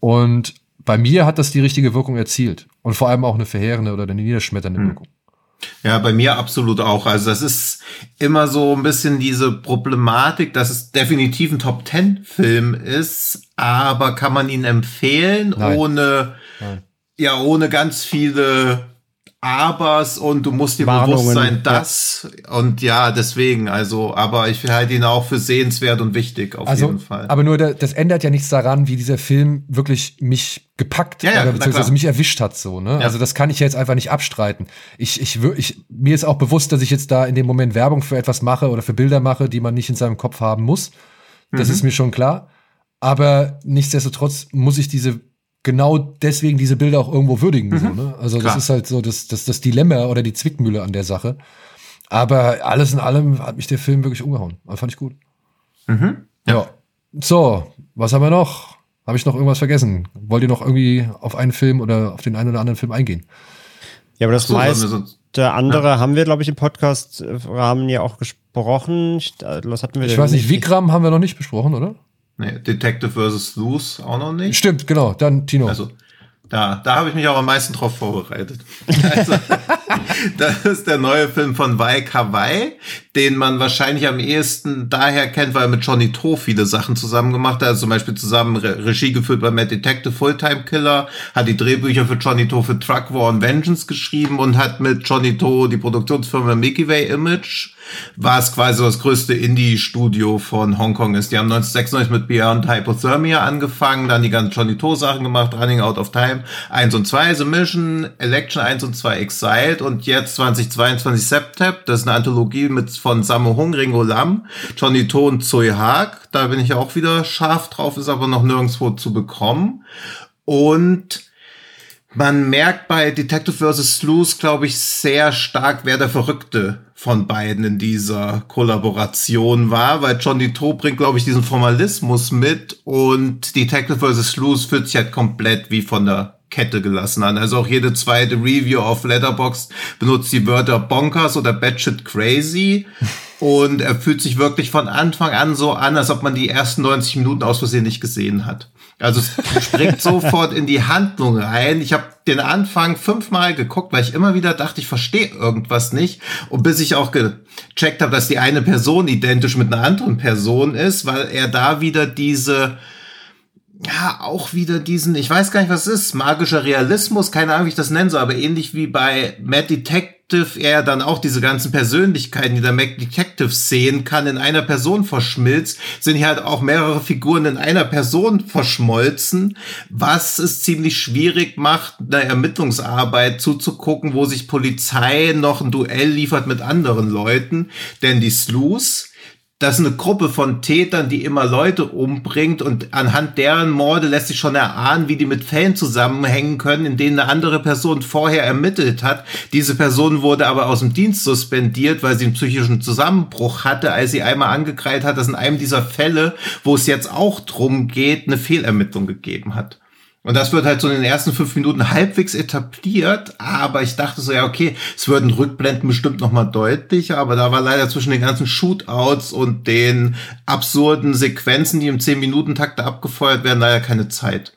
Und bei mir hat das die richtige Wirkung erzielt und vor allem auch eine verheerende oder eine niederschmetternde hm. Ja, bei mir absolut auch. Also das ist immer so ein bisschen diese Problematik, dass es definitiv ein Top Ten Film ist, aber kann man ihn empfehlen Nein. ohne Nein. ja ohne ganz viele Abers und du musst dir Warnungen, bewusst sein, dass ja. und ja, deswegen, also, aber ich halte ihn auch für sehenswert und wichtig auf also, jeden Fall. Aber nur, das ändert ja nichts daran, wie dieser Film wirklich mich gepackt ja, ja, oder beziehungsweise mich erwischt hat, so, ne? Also, das kann ich jetzt einfach nicht abstreiten. Ich, ich, ich, mir ist auch bewusst, dass ich jetzt da in dem Moment Werbung für etwas mache oder für Bilder mache, die man nicht in seinem Kopf haben muss. Das mhm. ist mir schon klar. Aber nichtsdestotrotz muss ich diese genau deswegen diese Bilder auch irgendwo würdigen. Mhm. So, ne? Also Klar. das ist halt so das, das, das Dilemma oder die Zwickmühle an der Sache. Aber alles in allem hat mich der Film wirklich umgehauen. Das fand ich gut. Mhm. Ja. ja. So, was haben wir noch? Habe ich noch irgendwas vergessen? Wollt ihr noch irgendwie auf einen Film oder auf den einen oder anderen Film eingehen? Ja, aber das so, meiste der andere ja. haben wir, glaube ich, im Podcast-Rahmen ja auch gesprochen. Äh, was hatten wir Ich weiß nicht, Vikram haben wir noch nicht besprochen, oder? Nee, Detective vs. Sleuth auch noch nicht. Stimmt, genau. Dann Tino. Also, da, da habe ich mich auch am meisten drauf vorbereitet. Also, das ist der neue Film von Wai Kawai, den man wahrscheinlich am ehesten daher kennt, weil er mit Johnny To viele Sachen zusammen gemacht hat. Also zum Beispiel zusammen Re Regie geführt bei Mad Detective Fulltime Killer, hat die Drehbücher für Johnny To für Truck War und Vengeance geschrieben und hat mit Johnny To die Produktionsfirma Mickey Way Image war es quasi das größte Indie-Studio von Hongkong ist. Die haben 1996 mit Beyond Hypothermia angefangen, dann die ganzen Johnny To Sachen gemacht, Running Out of Time 1 und 2, The Mission, Election 1 und 2 Exiled und jetzt 2022 Septep, das ist eine Anthologie mit von Sammo Hung, Ringo Lam, Johnny To und Zoe Haag. Da bin ich auch wieder scharf drauf, ist aber noch nirgendwo zu bekommen. Und man merkt bei Detective vs. Sleuth, glaube ich, sehr stark, wer der Verrückte von beiden in dieser Kollaboration war, weil John Dito bringt, glaube ich, diesen Formalismus mit und Detective vs. Sleuth fühlt sich halt komplett wie von der Kette gelassen an. Also auch jede zweite Review auf Letterboxd benutzt die Wörter bonkers oder batshit crazy. Und er fühlt sich wirklich von Anfang an so an, als ob man die ersten 90 Minuten aus Versehen nicht gesehen hat. Also es springt sofort in die Handlung rein. Ich habe den Anfang fünfmal geguckt, weil ich immer wieder dachte, ich verstehe irgendwas nicht. Und bis ich auch gecheckt habe, dass die eine Person identisch mit einer anderen Person ist, weil er da wieder diese ja, auch wieder diesen, ich weiß gar nicht, was es ist, magischer Realismus, keine Ahnung, wie ich das nennen soll, aber ähnlich wie bei Mad Detective er dann auch diese ganzen Persönlichkeiten, die der Mad Detective sehen kann, in einer Person verschmilzt, sind hier halt auch mehrere Figuren in einer Person verschmolzen, was es ziemlich schwierig macht, einer Ermittlungsarbeit zuzugucken, wo sich Polizei noch ein Duell liefert mit anderen Leuten, denn die Sleuths, das ist eine Gruppe von Tätern, die immer Leute umbringt und anhand deren Morde lässt sich schon erahnen, wie die mit Fällen zusammenhängen können, in denen eine andere Person vorher ermittelt hat. Diese Person wurde aber aus dem Dienst suspendiert, weil sie einen psychischen Zusammenbruch hatte, als sie einmal angekreidet hat, dass in einem dieser Fälle, wo es jetzt auch drum geht, eine Fehlermittlung gegeben hat. Und das wird halt so in den ersten fünf Minuten halbwegs etabliert, aber ich dachte so, ja, okay, es würden Rückblenden bestimmt nochmal deutlicher, aber da war leider zwischen den ganzen Shootouts und den absurden Sequenzen, die im 10-Minuten-Takt abgefeuert werden, leider keine Zeit.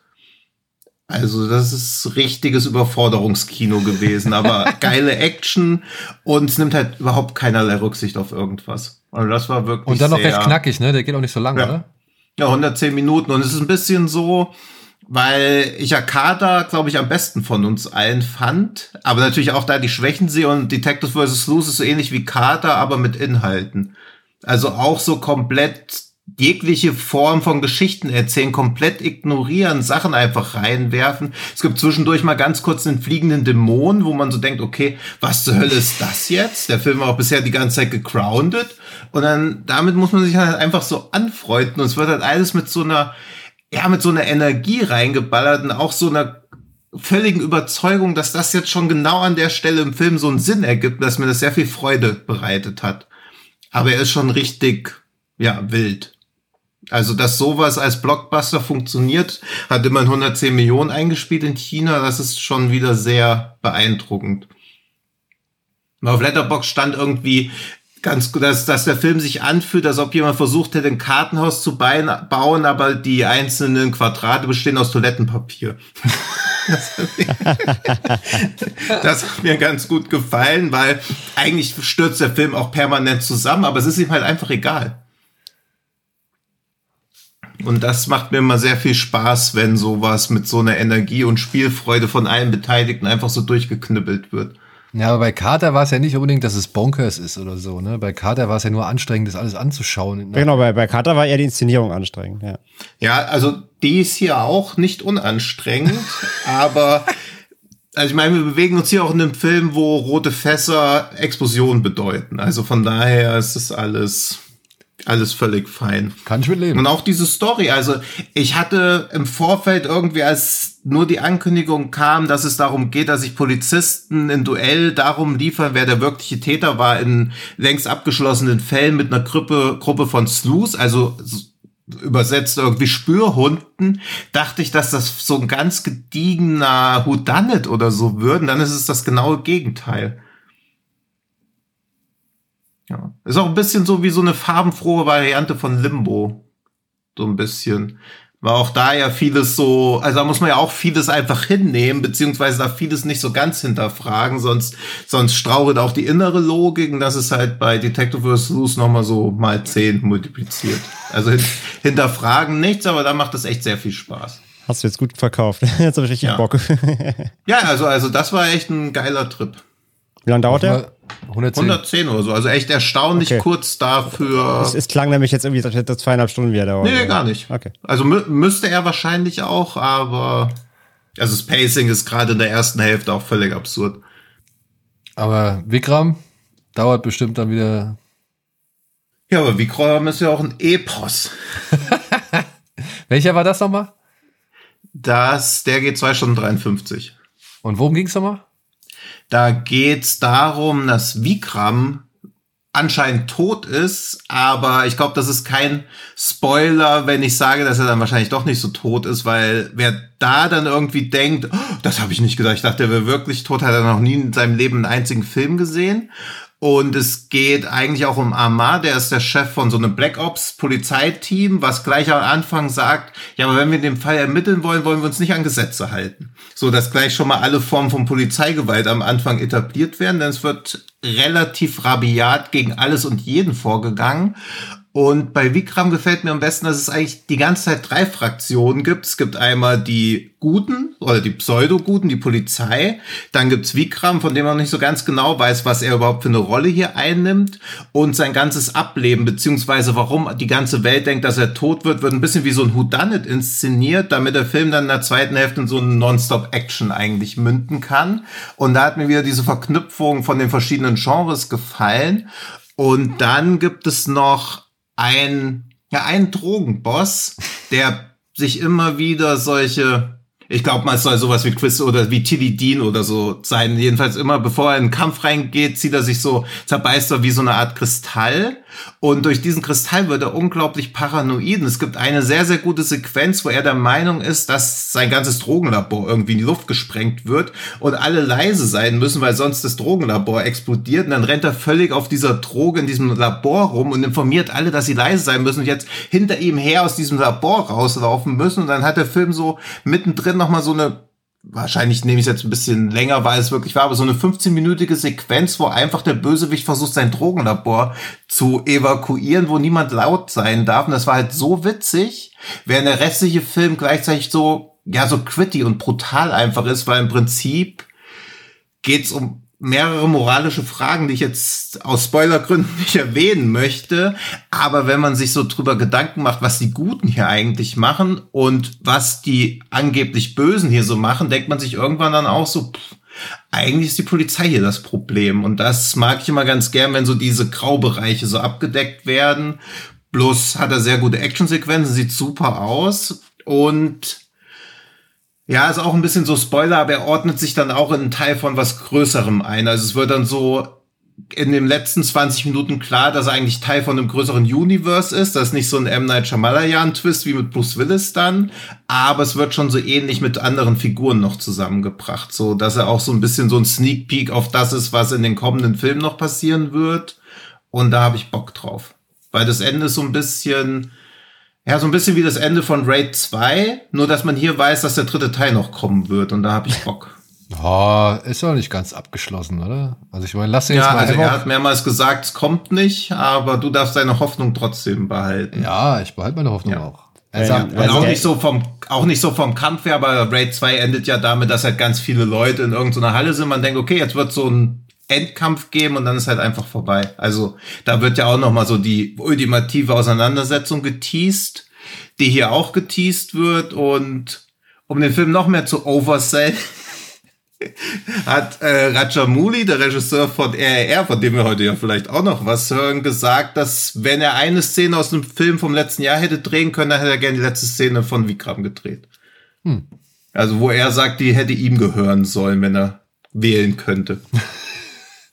Also das ist richtiges Überforderungskino gewesen, aber geile Action und es nimmt halt überhaupt keinerlei Rücksicht auf irgendwas. Also das war wirklich Und dann noch recht knackig, ne? Der geht auch nicht so lang, Ja. oder? Ja, 110 Minuten und es ist ein bisschen so, weil ich ja Carter, glaube ich, am besten von uns allen fand, aber natürlich auch da die Schwächen sehe und Detective vs. Loose ist so ähnlich wie Carter, aber mit Inhalten. Also auch so komplett jegliche Form von Geschichten erzählen, komplett ignorieren, Sachen einfach reinwerfen. Es gibt zwischendurch mal ganz kurz einen fliegenden Dämon, wo man so denkt, okay, was zur Hölle ist das jetzt? Der Film war auch bisher die ganze Zeit gegroundet. Und dann, damit muss man sich halt einfach so anfreunden. Und es wird halt alles mit so einer, ja, mit so einer Energie reingeballert und auch so einer völligen Überzeugung, dass das jetzt schon genau an der Stelle im Film so einen Sinn ergibt, dass mir das sehr viel Freude bereitet hat. Aber er ist schon richtig, ja, wild. Also, dass sowas als Blockbuster funktioniert, hat immerhin 110 Millionen eingespielt in China. Das ist schon wieder sehr beeindruckend. Auf Letterbox stand irgendwie ganz gut, dass, dass der Film sich anfühlt, als ob jemand versucht hätte, ein Kartenhaus zu bein- bauen, aber die einzelnen Quadrate bestehen aus Toilettenpapier. Das hat mir ganz gut gefallen, weil eigentlich stürzt der Film auch permanent zusammen, aber es ist ihm halt einfach egal. Und das macht mir immer sehr viel Spaß, wenn sowas mit so einer Energie und Spielfreude von allen Beteiligten einfach so durchgeknüppelt wird. Ja, aber bei Carter war es ja nicht unbedingt, dass es bonkers ist oder so, ne? Bei Carter war es ja nur anstrengend, das alles anzuschauen. Ja, Genau, bei, bei Carter war eher die Inszenierung anstrengend, ja. Ja, also die ist hier auch nicht unanstrengend, aber also ich meine, wir bewegen uns hier auch in einem Film, wo rote Fässer Explosionen bedeuten. Also von daher ist es alles alles völlig fein. Kann ich mitleben. Und auch diese Story, also ich hatte im Vorfeld irgendwie, als nur die Ankündigung kam, dass es darum geht, dass sich Polizisten in Duell darum liefern, wer der wirkliche Täter war, in längst abgeschlossenen Fällen mit einer Gruppe, Gruppe von Sleuths, also übersetzt irgendwie Spürhunden, dachte ich, dass das so ein ganz gediegener Whodunit oder so würden, dann ist es das genaue Gegenteil. Ja. Ist auch ein bisschen so wie so eine farbenfrohe Variante von Limbo. So ein bisschen. War auch da ja vieles so, also da muss man ja auch vieles einfach hinnehmen, beziehungsweise da vieles nicht so ganz hinterfragen, sonst, sonst strauchelt auch die innere Logik und das ist halt bei Detective vs. Loose nochmal so mal 10 multipliziert. Also hin, hinterfragen nichts, aber da macht es echt sehr viel Spaß. Hast du jetzt gut verkauft. Jetzt habe ich richtig Ja. Bock. Ja, also, also das war echt ein geiler Trip. Wie lange dauert der? 110. 110 oder so, also echt erstaunlich Okay. kurz dafür. Es, es klang nämlich jetzt irgendwie, als hätte das zweieinhalb Stunden wieder dauern. Nee, gar nicht. Okay. Also mü müsste er wahrscheinlich auch, aber also das Pacing ist gerade in der ersten Hälfte auch völlig absurd. Aber Vikram dauert bestimmt dann wieder. Ja, aber Vikram ist ja auch ein Epos. Welcher war das nochmal? Das, der geht zwei Stunden 53. Und worum ging's nochmal? Da geht's darum, dass Vikram anscheinend tot ist, aber ich glaube, das ist kein Spoiler, wenn ich sage, dass er dann wahrscheinlich doch nicht so tot ist, weil wer da dann irgendwie denkt, oh, das habe ich nicht gesagt, ich dachte, er wäre wirklich tot, hat er noch nie in seinem Leben einen einzigen Film gesehen. Und es geht eigentlich auch um Amar, der ist der Chef von so einem Black Ops Polizeiteam, was gleich am Anfang sagt, ja, aber wenn wir den Fall ermitteln wollen, wollen wir uns nicht an Gesetze halten. So, dass gleich schon mal alle Formen von Polizeigewalt am Anfang etabliert werden, denn es wird relativ rabiat gegen alles und jeden vorgegangen. Und bei Vikram gefällt mir am besten, dass es eigentlich die ganze Zeit drei Fraktionen gibt. Es gibt einmal die Guten oder die Pseudo-Guten, die Polizei. Dann gibt's Vikram, von dem man nicht so ganz genau weiß, was er überhaupt für eine Rolle hier einnimmt. Und sein ganzes Ableben, beziehungsweise warum die ganze Welt denkt, dass er tot wird, wird ein bisschen wie so ein Whodunit inszeniert, damit der Film dann in der zweiten Hälfte in so einen Non-Stop-Action eigentlich münden kann. Und da hat mir wieder diese Verknüpfung von den verschiedenen Genres gefallen. Und dann gibt es noch ein, ja, einen Drogenboss, der sich immer wieder solche, ich glaube mal, es soll sowas wie Chris oder wie Tilly Dean oder so sein. Jedenfalls immer, bevor er in den Kampf reingeht, zieht er sich so, zerbeißt er wie so eine Art Kristall. Und durch diesen Kristall wird er unglaublich paranoid. Und es gibt eine sehr, sehr gute Sequenz, wo er der Meinung ist, dass sein ganzes Drogenlabor irgendwie in die Luft gesprengt wird und alle leise sein müssen, weil sonst das Drogenlabor explodiert. Und dann rennt er völlig auf dieser Droge in diesem Labor rum und informiert alle, dass sie leise sein müssen und jetzt hinter ihm her aus diesem Labor rauslaufen müssen. Und dann hat der Film so mittendrin nochmal so eine wahrscheinlich nehme ich jetzt ein bisschen länger, weil es wirklich war, aber so eine 15-minütige Sequenz, wo einfach der Bösewicht versucht, sein Drogenlabor zu evakuieren, wo niemand laut sein darf. Und das war halt so witzig, während der restliche Film gleichzeitig so, ja, so gritty und brutal einfach ist, weil im Prinzip geht's um mehrere moralische Fragen, die ich jetzt aus Spoilergründen nicht erwähnen möchte. Aber wenn man sich so drüber Gedanken macht, was die Guten hier eigentlich machen und was die angeblich Bösen hier so machen, denkt man sich irgendwann dann auch so, pff, eigentlich ist die Polizei hier das Problem. Und das mag ich immer ganz gern, wenn so diese Graubereiche so abgedeckt werden. Bloß hat er sehr gute Actionsequenzen, sieht super aus und ja, ist auch ein bisschen so Spoiler, aber er ordnet sich dann auch in einen Teil von was Größerem ein. Also es wird dann so in den letzten 20 Minuten klar, dass er eigentlich Teil von einem größeren Universe ist. Das ist nicht so ein M. Night Shyamalan-Twist wie mit Bruce Willis dann, aber es wird schon so ähnlich mit anderen Figuren noch zusammengebracht, so dass er auch so ein bisschen so ein Sneak Peek auf das ist, was in den kommenden Filmen noch passieren wird. Und da habe ich Bock drauf. Weil das Ende ist so ein bisschen, ja, so ein bisschen wie das Ende von Raid 2, nur dass man hier weiß, dass der dritte Teil noch kommen wird und da habe ich Bock. Oh, ist doch nicht ganz abgeschlossen, oder? Also ich meine, lass den ja, jetzt mal also er hat mehrmals gesagt, es kommt nicht, aber du darfst deine Hoffnung trotzdem behalten. Ja, ich behalte meine Hoffnung Ja. auch. Er Ja, sagt, Und Also auch nicht so vom, auch nicht so vom Kampf her, aber Raid 2 endet ja damit, dass halt ganz viele Leute in irgendeiner Halle sind. Man denkt, okay, jetzt wird so ein Endkampf geben und dann ist halt einfach vorbei. Also da wird ja auch noch mal so die ultimative Auseinandersetzung geteased, die hier auch geteased wird und um den Film noch mehr zu oversell, hat äh, Rajamouli, der Regisseur von RRR, von dem wir heute ja vielleicht auch noch was hören, gesagt, dass wenn er eine Szene aus einem Film vom letzten Jahr hätte drehen können, dann hätte er gerne die letzte Szene von Vikram gedreht. Also wo er sagt, die hätte ihm gehören sollen, wenn er wählen könnte.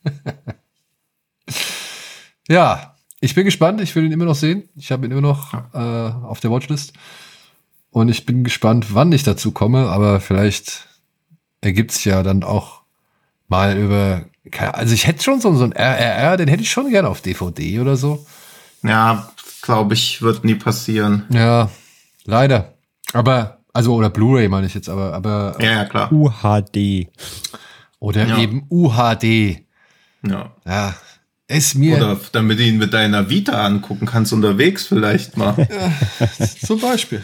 ja, ich bin gespannt. Ich will ihn immer noch sehen. Ich habe ihn immer noch äh, auf der Watchlist. Und ich bin gespannt, wann ich dazu komme. Aber vielleicht ergibt es ja dann auch mal über. Also ich hätte schon so, so ein RRR, den hätte ich schon gerne auf DVD oder so. Ja, glaube ich, wird nie passieren. Ja, leider. Aber, also, oder Blu-ray meine ich jetzt, aber, aber, Ja, ja, klar. UHD. oder Ja. eben UHD. Ja. Ja, ist mir Oder damit du ihn mit deiner Vita angucken kannst unterwegs vielleicht mal. zum Beispiel.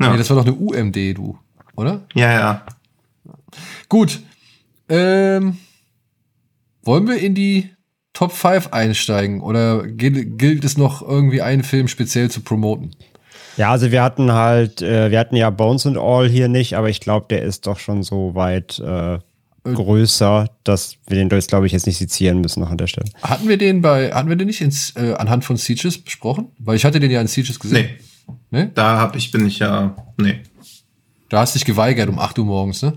Ja, Nee, das war doch eine UMD, du, oder? ja. ja. Gut. Ähm, wollen wir in die Top 5 einsteigen oder gilt, gilt es noch irgendwie einen Film speziell zu promoten? Ja, also wir hatten halt, äh, wir hatten ja Bones and All hier nicht, aber ich glaube, der ist doch schon so weit äh, größer, dass wir den jetzt, glaube ich, jetzt nicht sezieren müssen noch an der Stelle. Hatten wir den bei, hatten wir den nicht ins, äh, anhand von Sieges besprochen? Weil ich hatte den ja in Sieges gesehen. Nee, Nee? da hab ich, bin ich ja, nee. Da hast du dich geweigert um 8 Uhr morgens, ne?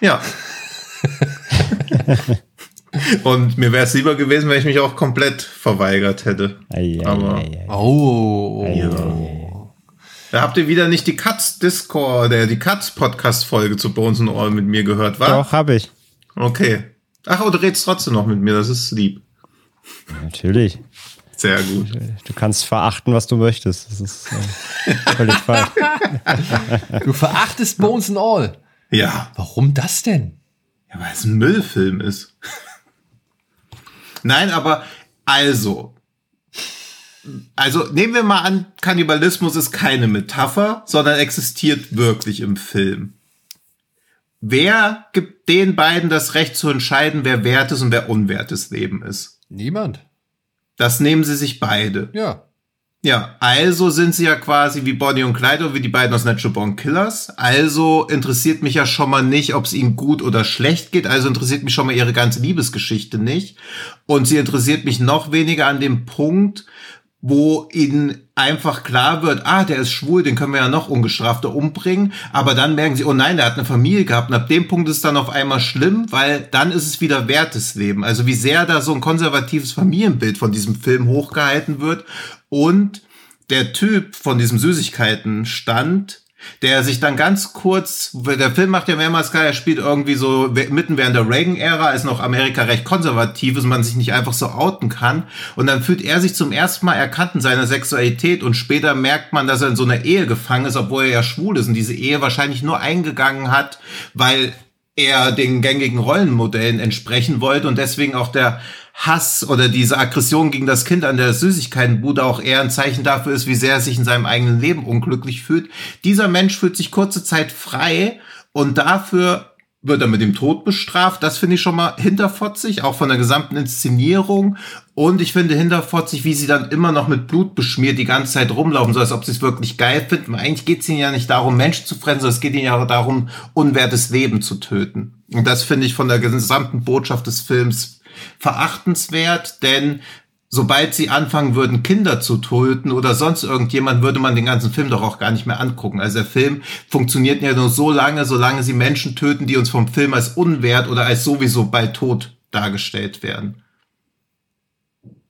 Ja. Und mir wäre es lieber gewesen, wenn ich mich auch komplett verweigert hätte. Ei, ei, Aber- ei, ei. Oh. Da habt ihr wieder nicht die Katz Discord, der die Katz Podcast Folge zu Bones and All mit mir gehört, war? Doch, habe ich. Okay. Ach, aber du redest trotzdem noch mit mir, das ist lieb. Natürlich. Sehr gut. Du kannst verachten, was du möchtest. Das ist äh, völlig falsch. Du verachtest Bones and All. Ja, Warum das denn? ja weil es ein Müllfilm ist. Nein, aber also. Also nehmen wir mal an, Kannibalismus ist keine Metapher, sondern existiert wirklich im Film. Wer gibt den beiden das Recht zu entscheiden, wer wertes und wer unwertes Leben ist? Niemand. Das nehmen sie sich beide. Ja. Ja, also sind sie ja quasi wie Bonnie und Clyde oder wie die beiden aus Natural Born Killers. Also interessiert mich ja schon mal nicht, ob es ihnen gut oder schlecht geht. Also interessiert mich schon mal ihre ganze Liebesgeschichte nicht. Und sie interessiert mich noch weniger an dem Punkt, wo ihnen einfach klar wird, ah, der ist schwul, den können wir ja noch ungestrafter umbringen. Aber dann merken sie, oh nein, der hat eine Familie gehabt. Und ab dem Punkt ist es dann auf einmal schlimm, weil dann ist es wieder wertes Leben. Also wie sehr da so ein konservatives Familienbild von diesem Film hochgehalten wird. Und der Typ von diesem Süßigkeitenstand, der sich dann ganz kurz, der Film macht ja mehrmals klar, er spielt irgendwie so mitten während der Reagan-Ära, als noch Amerika recht konservativ ist man sich nicht einfach so outen kann. Und dann fühlt er sich zum ersten Mal erkannt in seiner Sexualität und später merkt man, dass er in so einer Ehe gefangen ist, obwohl er ja schwul ist und diese Ehe wahrscheinlich nur eingegangen hat, weil er den gängigen Rollenmodellen entsprechen wollte und deswegen auch der Hass oder diese Aggression gegen das Kind an der Süßigkeitenbude auch eher ein Zeichen dafür ist, wie sehr er sich in seinem eigenen Leben unglücklich fühlt. Dieser Mensch fühlt sich kurze Zeit frei und dafür wird er mit dem Tod bestraft. Das finde ich schon mal hinterfotzig, auch von der gesamten Inszenierung. Und ich finde hinterfotzig, wie sie dann immer noch mit Blut beschmiert die ganze Zeit rumlaufen, so als ob sie es wirklich geil finden. Eigentlich geht es ihnen ja nicht darum, Menschen zu fressen, sondern es geht ihnen ja darum, unwertes Leben zu töten. Und das finde ich von der gesamten Botschaft des Films verachtenswert, denn sobald sie anfangen würden, Kinder zu töten oder sonst irgendjemand, würde man den ganzen Film doch auch gar nicht mehr angucken. Also der Film funktioniert ja nur so lange, solange sie Menschen töten, die uns vom Film als unwert oder als sowieso bei Tod dargestellt werden.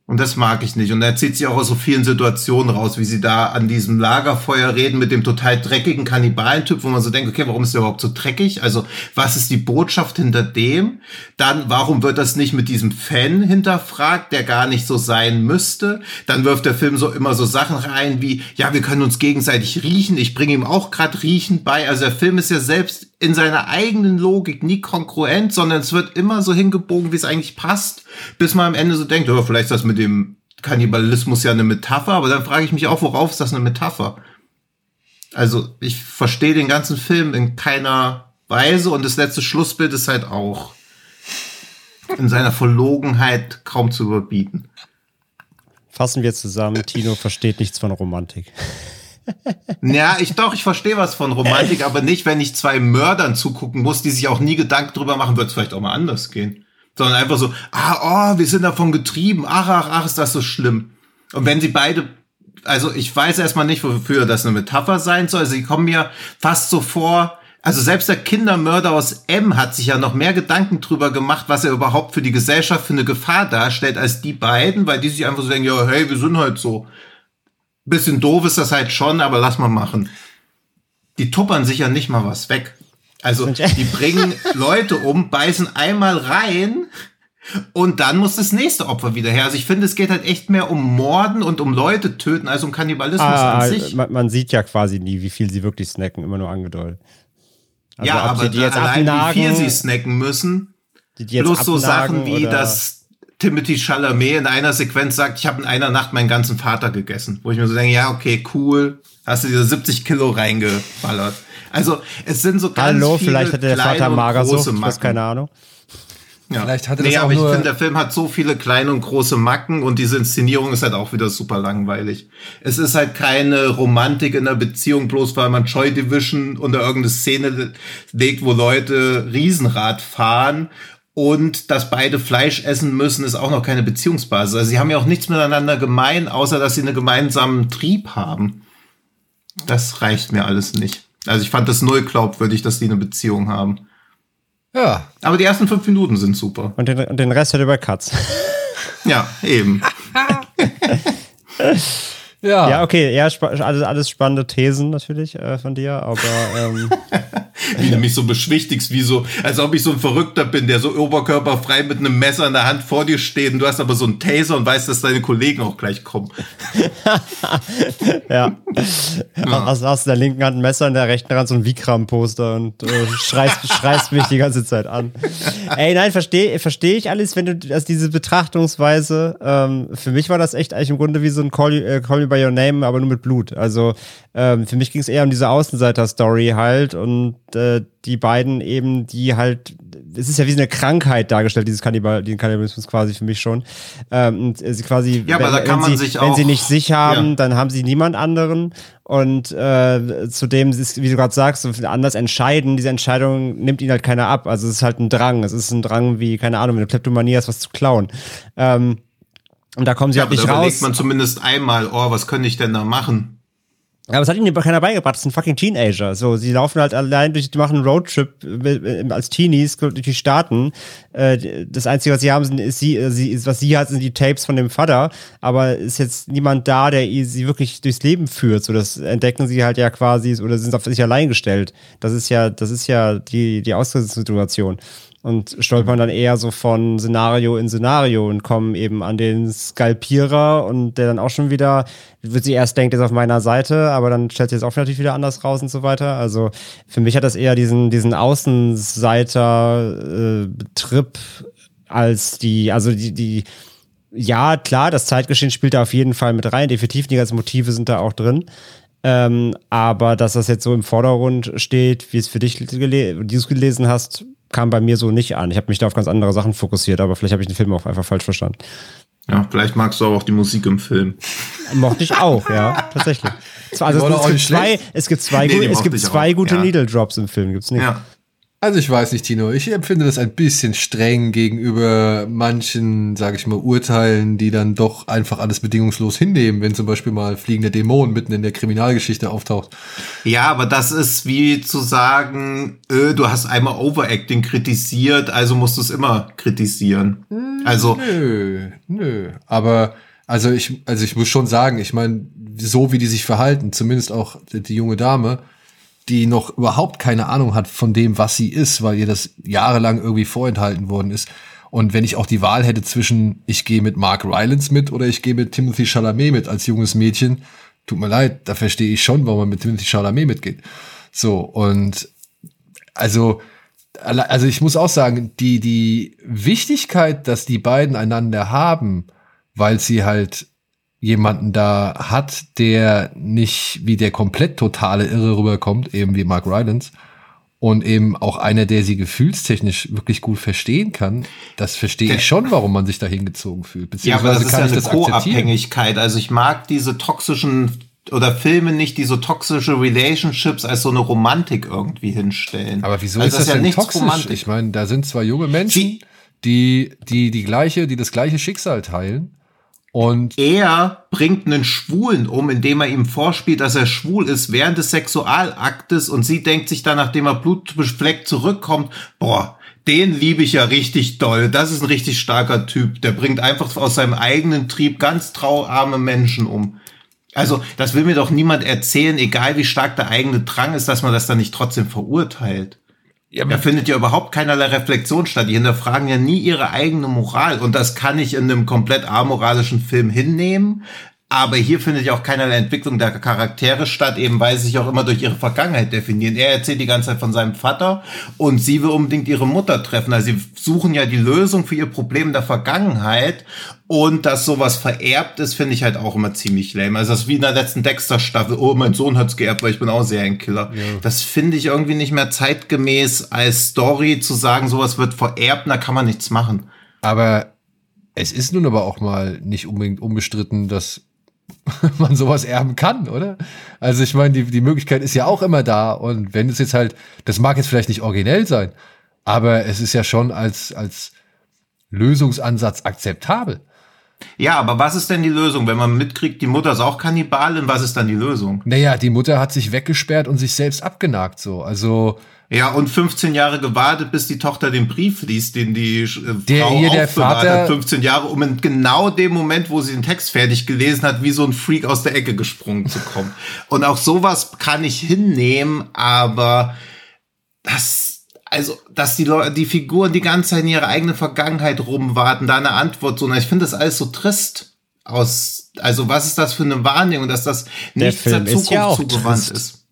Und das mag ich nicht. Und er zieht sich auch aus so vielen Situationen raus, wie sie da an diesem Lagerfeuer reden mit dem total dreckigen Kannibalentyp, wo man so denkt, okay, warum ist der überhaupt so dreckig? Also, was ist die Botschaft hinter dem? Dann, warum wird das nicht mit diesem Fan hinterfragt, der gar nicht so sein müsste? Dann wirft der Film so immer so Sachen rein wie, ja, wir können uns gegenseitig riechen. Ich bringe ihm auch gerade Riechen bei. Also der Film ist ja selbst in seiner eigenen Logik nie kongruent, sondern es wird immer so hingebogen, wie es eigentlich passt, bis man am Ende so denkt, oh, vielleicht ist das mit dem Kannibalismus ja eine Metapher, aber dann frage ich mich auch, worauf ist das eine Metapher? Also ich verstehe den ganzen Film in keiner Weise und das letzte Schlussbild ist halt auch in seiner Verlogenheit kaum zu überbieten. Fassen wir zusammen, Tino versteht nichts von Romantik. Ja, ich doch, ich verstehe was von Romantik, aber nicht, wenn ich zwei Mördern zugucken muss, die sich auch nie Gedanken drüber machen, wird es vielleicht auch mal anders gehen. Sondern einfach so, ah, oh, wir sind davon getrieben, ach, ach, ach, ist das so schlimm. Und wenn sie beide, also ich weiß erstmal nicht, wofür das eine Metapher sein soll, sie kommen mir fast so vor, also selbst der Kindermörder aus M hat sich ja noch mehr Gedanken drüber gemacht, was er überhaupt für die Gesellschaft für eine Gefahr darstellt, als die beiden, weil die sich einfach so denken, ja, hey, wir sind halt so. Bisschen doof ist das halt schon, aber lass mal machen. Die tuppern sich ja nicht mal was weg. Also die bringen Leute um, beißen einmal rein und dann muss das nächste Opfer wieder her. Also ich finde, es geht halt echt mehr um Morden und um Leute töten als um Kannibalismus ah, an sich. Man, man, sieht ja quasi nie, wie viel sie wirklich snacken, immer nur angedeutet. Also ja, aber die jetzt allein abnagen, wie viel sie snacken müssen. Die, die plus so Sachen wie, dass Timothy Chalamet in einer Sequenz sagt, ich habe in einer Nacht meinen ganzen Vater gegessen. Wo ich mir so denke, ja, okay, cool. Hast du diese 70 Kilo reingeballert. Also es sind so ganz Hallo, viele vielleicht hatte der Vater Magersucht, ich weiß keine Ahnung. Ja. Vielleicht hatte das nee, auch aber ich finde, der Film hat so viele kleine und große Macken und diese Inszenierung ist halt auch wieder super langweilig. Es ist halt keine Romantik in der Beziehung, bloß weil man Joy Division unter irgendeine Szene legt, wo Leute Riesenrad fahren und dass beide Fleisch essen müssen, ist auch noch keine Beziehungsbasis. Also sie haben ja auch nichts miteinander gemein, außer dass sie einen gemeinsamen Trieb haben. Das reicht mir alles nicht. Also ich fand das null glaubwürdig, dass die eine Beziehung haben. Ja. Aber die ersten fünf Minuten sind super. Und den, und den Rest hört über Katz. ja, eben. Ja. Ja, okay, ja, alles, alles spannende Thesen natürlich äh, von dir, aber. Ähm. wie du mich so beschwichtigst, wie so, als ob ich so ein Verrückter bin, der so oberkörperfrei mit einem Messer in der Hand vor dir steht und du hast aber so einen Taser und weißt, dass deine Kollegen auch gleich kommen. ja. ja. Hast, hast in der linken Hand ein Messer, in der rechten Hand so ein Vikram-Poster und äh, schreist, schreist mich die ganze Zeit an. Ey, nein, verstehe versteh ich alles, wenn du, also diese Betrachtungsweise, ähm, für mich war das echt eigentlich im Grunde wie so ein Call, äh, Call Me By Your Name, aber nur mit Blut. Also ähm, für mich ging es eher um diese Außenseiter-Story halt und äh, die beiden eben, die halt, es ist ja wie eine Krankheit dargestellt, dieses Kannibal, den Kannibalismus quasi für mich schon. Ähm, und sie quasi, ja, wenn, aber da kann man sie, sich auch, wenn sie nicht sich haben, ja. dann haben sie niemand anderen. Und äh, zudem ist, wie du gerade sagst, so anders entscheiden. Diese Entscheidung nimmt ihnen halt keiner ab. Also es ist halt ein Drang. Es ist ein Drang wie, keine Ahnung, wenn du Kleptomanie hast, was zu klauen. Ähm, Und da kommen sie Ja, halt nicht da raus. überlegt man zumindest einmal, oh, was könnte ich denn da machen? Aber es hat ihnen keiner beigebracht, das sind fucking Teenager. So, sie laufen halt allein durch, die machen einen Roadtrip mit- mit- als Teenies durch die Staaten. Äh, Das Einzige, was sie haben, sind, ist sie, äh, sie, was sie hat, sind die Tapes von dem Vater. Aber ist jetzt niemand da, der sie wirklich durchs Leben führt. So, das entdecken sie halt ja quasi oder sind auf sich allein gestellt. Das ist ja, das ist ja die, die Ausgangssituation. Und stolpern dann eher so von Szenario in Szenario und kommen eben an den Skalpierer und der dann auch schon wieder, wird sie erst denkt, ist auf meiner Seite, aber dann stellt sich das auch natürlich wieder anders raus und so weiter. Also für mich hat das eher diesen, diesen Außenseiter-Trip als die, also die, die, ja, klar, das Zeitgeschehen spielt da auf jeden Fall mit rein. Definitiv die ganzen Motive sind da auch drin. Ähm, aber dass das jetzt so im Vordergrund steht, wie es für dich, gele du es gelesen hast, kam bei mir so nicht an. Ich habe mich da auf ganz andere Sachen fokussiert, aber vielleicht habe ich den Film auch einfach falsch verstanden. Ja, vielleicht magst du aber auch die Musik im Film. Mochte ich auch, ja, tatsächlich. Also es, es, gibt zwei, es gibt zwei, Nee, es mochte gibt zwei gute ja. Needle Drops im Film, gibt's nicht. Ja. Also ich weiß nicht, Tino. Ich empfinde das ein bisschen streng gegenüber manchen, sage ich mal, Urteilen, die dann doch einfach alles bedingungslos hinnehmen, wenn zum Beispiel mal fliegender Dämon mitten in der Kriminalgeschichte auftaucht. Ja, aber das ist wie zu sagen, äh, du hast einmal Overacting kritisiert, also musst du es immer kritisieren. Also, Nö, nö. Aber also ich, also ich muss schon sagen, ich meine, so wie die sich verhalten, zumindest auch die junge Dame, die noch überhaupt keine Ahnung hat von dem, was sie ist, weil ihr das jahrelang irgendwie vorenthalten worden ist. Und wenn ich auch die Wahl hätte zwischen, ich gehe mit Mark Rylance mit oder ich gehe mit Timothy Chalamet mit als junges Mädchen, tut mir leid, da verstehe ich schon, warum man mit Timothy Chalamet mitgeht. So, und also, also ich muss auch sagen, die, die Wichtigkeit, dass die beiden einander haben, weil sie halt jemanden da hat, der nicht wie der komplett totale Irre rüberkommt, eben wie Mark Rylance, und eben auch einer, der sie gefühlstechnisch wirklich gut verstehen kann, das verstehe ich schon, warum man sich da hingezogen fühlt. ja, aber das ist ja eine das. Co-Abhängigkeit. Also ich mag diese toxischen oder Filme nicht, die so toxische Relationships als so eine Romantik irgendwie hinstellen. Aber wieso also ist das, denn nichts toxisch? Romantik. Ich meine, da sind zwei junge Menschen, die, die, die gleiche, die das gleiche Schicksal teilen. Und er bringt einen Schwulen um, indem er ihm vorspielt, dass er schwul ist während des Sexualaktes und sie denkt sich dann, nachdem er blutbefleckt zurückkommt, boah, den liebe ich ja richtig doll. Das ist ein richtig starker Typ. Der bringt einfach aus seinem eigenen Trieb ganz trauarme Menschen um. Also, das will mir doch niemand erzählen, egal wie stark der eigene Drang ist, dass man das dann nicht trotzdem verurteilt. Da findet ja überhaupt keinerlei Reflexion statt. Die hinterfragen ja nie ihre eigene Moral. Und das kann ich in einem komplett amoralischen Film hinnehmen. Aber hier findet ja auch keinerlei Entwicklung der Charaktere statt, eben weil sie sich auch immer durch ihre Vergangenheit definieren. Er erzählt die ganze Zeit von seinem Vater und sie will unbedingt ihre Mutter treffen. Also sie suchen ja die Lösung für ihr Problem der Vergangenheit. Und dass sowas vererbt ist, finde ich halt auch immer ziemlich lame. Also das ist wie in der letzten Dexter-Staffel. Oh, mein Sohn hat's geerbt, weil ich bin auch Serienkiller. Das finde ich irgendwie nicht mehr zeitgemäß als Story zu sagen, sowas wird vererbt, da kann man nichts machen. Aber es ist nun aber auch mal nicht unbedingt unbestritten, dass man sowas erben kann, oder? Also ich meine, die, die Möglichkeit ist ja auch immer da. Und wenn es jetzt halt, das mag jetzt vielleicht nicht originell sein, aber es ist ja schon als, als Lösungsansatz akzeptabel. Ja, aber was ist denn die Lösung? Wenn man mitkriegt, die Mutter ist auch Kannibalin, was ist dann die Lösung? Naja, die Mutter hat sich weggesperrt und sich selbst abgenagt, so. Also, Ja, und 15 Jahre gewartet, bis die Tochter den Brief liest, den die äh, Der Frau ihr der aufbewahrt Vater- hat. 15 Jahre, um in genau dem Moment, wo sie den Text fertig gelesen hat, wie so ein Freak aus der Ecke gesprungen zu kommen. und auch sowas kann ich hinnehmen, aber das, also, dass die Leute, die Figuren die ganze Zeit in ihrer eigenen Vergangenheit rumwarten, da eine Antwort so, ich finde das alles so trist aus, also was ist das für eine Wahrnehmung, dass das Der nichts der Film ist Zukunft ja auch zugewandt trist. ist.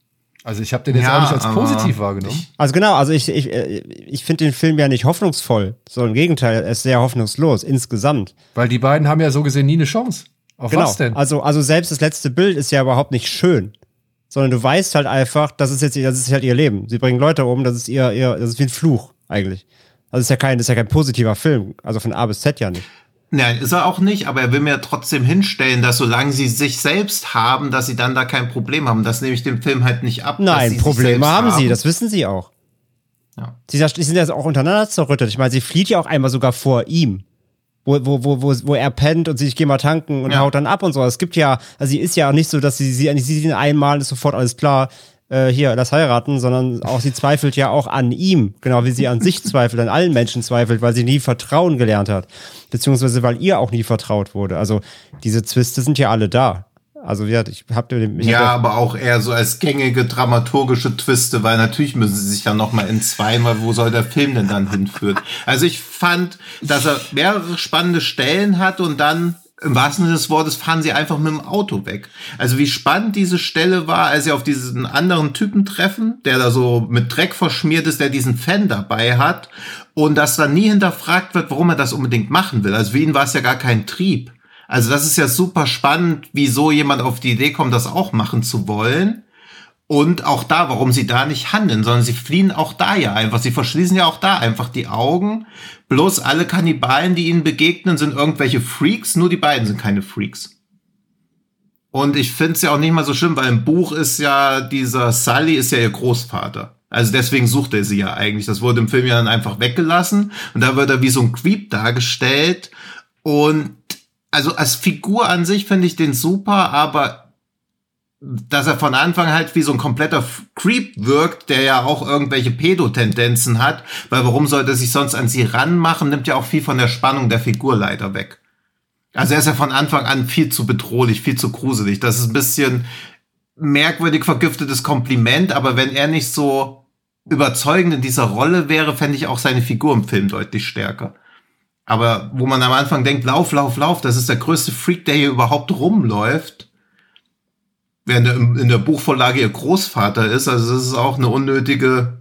Also ich habe den jetzt Ja, auch nicht als positiv wahrgenommen. Also genau, also ich, ich, äh, ich finde den Film ja nicht hoffnungsvoll, sondern im Gegenteil, er ist sehr hoffnungslos insgesamt. Weil die beiden haben ja so gesehen nie eine Chance. Auf Genau. was denn? Also, also selbst das letzte Bild ist ja überhaupt nicht schön. Sondern du weißt halt einfach, das ist jetzt, das ist halt ihr Leben. Sie bringen Leute um, das ist ihr, ihr, das ist wie ein Fluch, eigentlich. Also ist ja kein, das ist ja kein positiver Film. Also von A bis Z ja nicht. Nein, ist er auch nicht, aber er will mir trotzdem hinstellen, dass solange sie sich selbst haben, dass sie dann da kein Problem haben. Das nehme ich dem Film halt nicht ab. Nein, sie Probleme selbst haben sie, das wissen sie auch. Ja. Sie, sie sind ja auch untereinander zerrüttet. Ich meine, sie flieht ja auch einmal sogar vor ihm. wo, wo, wo, wo, wo er pennt und sich, ich geh mal tanken und Ja. haut dann ab und so. Es gibt ja, also sie ist ja auch nicht so, dass sie, sie, sie sieht ihn einmal, ist sofort alles klar, äh, hier, lass heiraten, sondern auch sie zweifelt ja auch an ihm, genau wie sie an sich zweifelt, an allen Menschen zweifelt, weil sie nie Vertrauen gelernt hat. Beziehungsweise weil ihr auch nie vertraut wurde. Also diese Zwiste sind ja alle da. Also ja, ich hab den. Ich Ja, hab aber auch eher so als gängige dramaturgische Twiste, weil natürlich müssen sie sich ja noch mal entzweien, weil wo soll der Film denn dann hinführen? Also ich fand, dass er mehrere spannende Stellen hat und dann im wahrsten Sinne des Wortes fahren sie einfach mit dem Auto weg. Also wie spannend diese Stelle war, als sie auf diesen anderen Typen treffen, der da so mit Dreck verschmiert ist, der diesen Fan dabei hat und dass dann nie hinterfragt wird, warum er das unbedingt machen will. Also für ihn war es ja gar kein Trieb. Also das ist ja super spannend, wieso jemand auf die Idee kommt, das auch machen zu wollen. Und auch da, warum sie da nicht handeln, sondern sie fliehen auch da ja einfach. Sie verschließen ja auch da einfach die Augen. Bloß alle Kannibalen, die ihnen begegnen, sind irgendwelche Freaks. Nur die beiden sind keine Freaks. Und ich finde es ja auch nicht mal so schlimm, weil im Buch ist ja dieser Sully ist ja ihr Großvater. Also deswegen sucht er sie ja eigentlich. Das wurde im Film ja dann einfach weggelassen. Und da wird er wie so ein Creep dargestellt. Und also als Figur an sich finde ich den super, aber dass er von Anfang halt wie so ein kompletter Creep wirkt, der ja auch irgendwelche Pedo-Tendenzen hat, weil warum sollte er sich sonst an sie ranmachen, nimmt ja auch viel von der Spannung der Figur leider weg. Also er ist ja von Anfang an viel zu bedrohlich, viel zu gruselig. Das ist ein bisschen merkwürdig vergiftetes Kompliment, aber wenn er nicht so überzeugend in dieser Rolle wäre, fände ich auch seine Figur im Film deutlich stärker. Aber wo man am Anfang denkt, lauf, lauf, lauf, das ist der größte Freak, der hier überhaupt rumläuft, während er in der Buchvorlage ihr Großvater ist, also das ist auch eine unnötige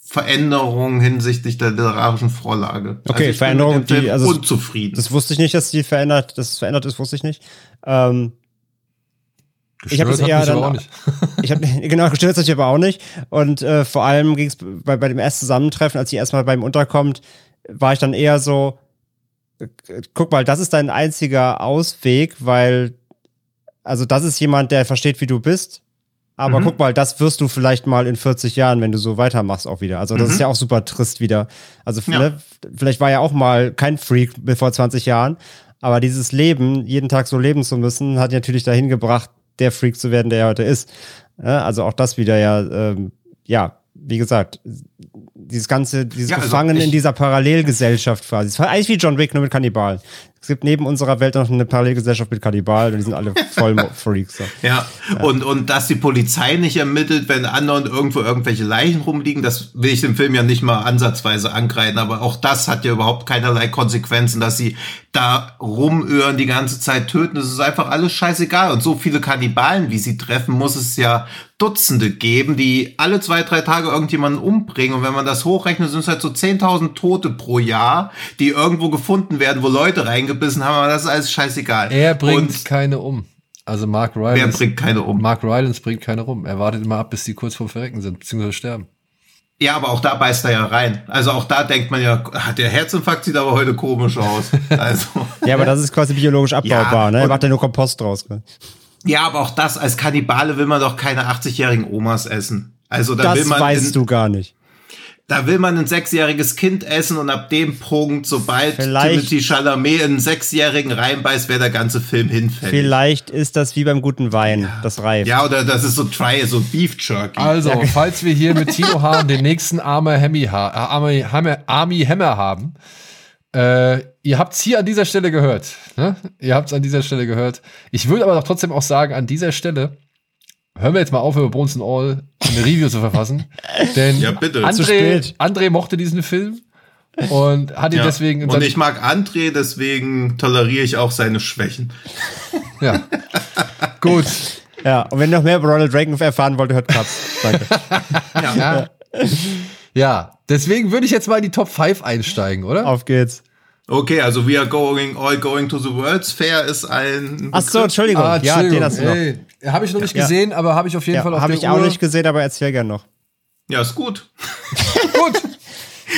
Veränderung hinsichtlich der literarischen Vorlage. Okay, also ich Veränderung, bin mit dem die- also- unzufrieden. Das wusste ich nicht, dass die verändert, dass es verändert ist, wusste ich nicht. Ähm, Ich hab Gestört das eher hat mich dann- aber auch nicht. ich habe genau gestört sich aber auch nicht. Und äh, vor allem ging es bei, bei dem ersten Zusammentreffen, als sie erstmal bei ihm unterkommt, war ich dann eher so, äh, guck mal, das ist dein einziger Ausweg, weil, also das ist jemand, der versteht, wie du bist. Aber Mhm. guck mal, das wirst du vielleicht mal in 40 Jahren, wenn du so weitermachst, auch wieder. Also das Mhm. ist ja auch super trist wieder. Also Ja. ne, vielleicht war er auch mal kein Freak vor 20 Jahren, aber dieses Leben, jeden Tag so leben zu müssen, hat natürlich dahin gebracht, der Freak zu werden, der er heute ist. Ja, also auch das wieder ja, ähm, ja, wie gesagt, dieses ganze, dieses Ja, also Gefangen ich- in dieser Parallelgesellschaft quasi. Eigentlich wie John Wick, nur mit Kannibalen. Es gibt neben unserer Welt noch eine Parallelgesellschaft mit Kannibalen und die sind alle voll Freaks. So. Ja, Und, und dass die Polizei nicht ermittelt, wenn anderen irgendwo irgendwelche Leichen rumliegen, das will ich dem Film ja nicht mal ansatzweise angreifen, aber auch das hat ja überhaupt keinerlei Konsequenzen, dass sie da rumirren, die ganze Zeit töten. Das ist einfach alles scheißegal. Und so viele Kannibalen, wie sie treffen, muss es ja Dutzende geben, die alle zwei, drei Tage irgendjemanden umbringen. Und wenn man das hochrechnet, sind es halt so 10.000 Tote pro Jahr, die irgendwo gefunden werden, wo Leute reingebissen haben, aber das ist alles scheißegal. Er bringt Und keine um. Also Mark wer Rylance, bringt keine um? Mark Rylance bringt keine um. Er wartet immer ab, bis die kurz vorm Verrecken sind, beziehungsweise sterben. Ja, aber auch da beißt er ja rein. Also auch da denkt man ja, ah, der Herzinfarkt sieht aber heute komisch aus. Also Ja, aber das ist quasi biologisch abbaubar, Ja, ne? Er macht ja nur Kompost draus. Ja, aber auch das als Kannibale will man doch keine 80-jährigen Omas essen. Also da will Das man weißt in, du gar nicht. da will man ein sechsjähriges Kind essen und ab dem Punkt, sobald Vielleicht- Timothy Chalamet in einen sechsjährigen reinbeißt, wäre der ganze Film hinfällig. Vielleicht ist das wie beim guten Wein, das reift. Ja, oder das ist so Try, so Beef Jerky. Also, Ja. falls wir hier mit Tino Hahn den nächsten Armer Hemmy ha äh, Army, Hammer, Army Hammer haben, äh, ihr habt's hier an dieser Stelle gehört. Ne? Ihr habt's an dieser Stelle gehört. Ich würde aber doch trotzdem auch sagen, an dieser Stelle hören wir jetzt mal auf, über Bones and All eine Review zu verfassen. Denn Ja, bitte. Zu André, spät. André mochte diesen Film und hat ihn Ja. deswegen und ich mag André, deswegen toleriere ich auch seine Schwächen. ja. Gut. Ja, und wenn ihr noch mehr über Ronald Reagan erfahren wollt, hört Katz. Danke. Ja. ja, deswegen würde ich jetzt mal in die Top 5 einsteigen, oder? Auf geht's. Okay, also we are going, all going to the World's Fair ist ein Ach so, Entschuldigung. Ah, ja, den hast du noch. Ey, habe ich noch nicht Ja. gesehen, aber habe ich auf jeden Ja, Fall auf Habe der ich auch Uhr. nicht gesehen, aber erzähl gern noch. Ja, ist gut. Gut.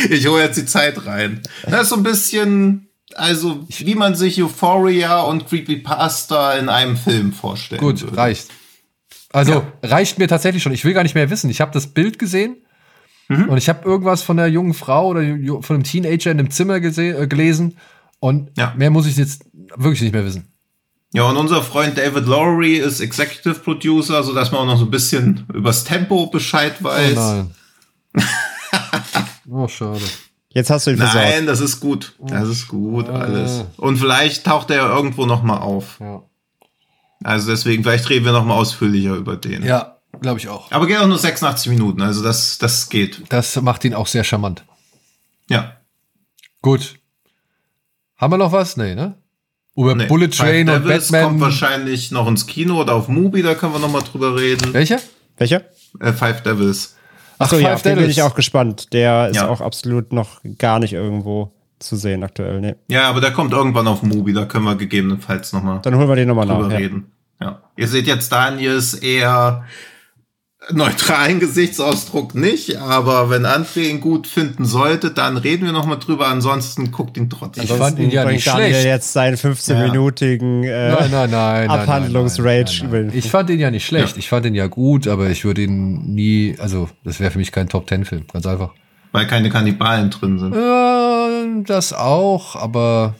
Ich hole jetzt die Zeit rein. Das ist so ein bisschen, also wie man sich Euphoria und Creepypasta in einem Film vorstellt. Gut, reicht. Also reicht mir tatsächlich schon. Ich will gar nicht mehr wissen. Ich habe das Bild gesehen Mhm. und ich habe irgendwas von der jungen Frau oder von einem Teenager in einem Zimmer äh, gelesen Und Ja. mehr muss ich jetzt wirklich nicht mehr wissen. Ja, und unser Freund David Lowery ist Executive Producer, so dass man auch noch so ein bisschen übers Tempo Bescheid weiß. Oh nein. oh, schade. Jetzt hast du ihn versaut. Nein, das ist gut. Das ist gut, alles. Und vielleicht taucht er ja irgendwo noch mal auf. Ja, Also deswegen, vielleicht reden wir noch mal ausführlicher über den. ja glaube ich auch. Aber geht auch nur 86 Minuten, also das, das geht. Das macht ihn auch sehr charmant. Ja. Gut. Haben wir noch was? Nee, ne? Über Nee. Bullet Train Five und Devils kommt Batman. wahrscheinlich noch ins Kino oder auf Mubi, da können wir noch mal drüber reden. Welcher? Welcher? Äh, Five Devils. Achso, ja, Five auf den bin ich auch gespannt. Der ist Ja. auch absolut noch gar nicht irgendwo zu sehen aktuell. Nee. Ja, aber der kommt irgendwann auf Mubi, da können wir gegebenenfalls noch mal Dann holen wir den nochmal drüber nach. Ja. reden. Ja. Ihr seht jetzt Daniels eher neutralen Gesichtsausdruck nicht, aber wenn André ihn gut finden sollte, dann reden wir noch mal drüber. Ansonsten guckt ihn trotzdem. Ich fand ihn ja nicht Daniel schlecht. jetzt seinen 15-minütigen äh, Nein, nein, nein. nein, Abhandlungsrage Ich fand ihn ja nicht schlecht. Ja. Ich fand ihn ja gut, aber ich würde ihn nie, also das wäre für mich kein Top-Ten-Film, ganz einfach. weil keine Kannibalen drin sind. Äh, das auch, aber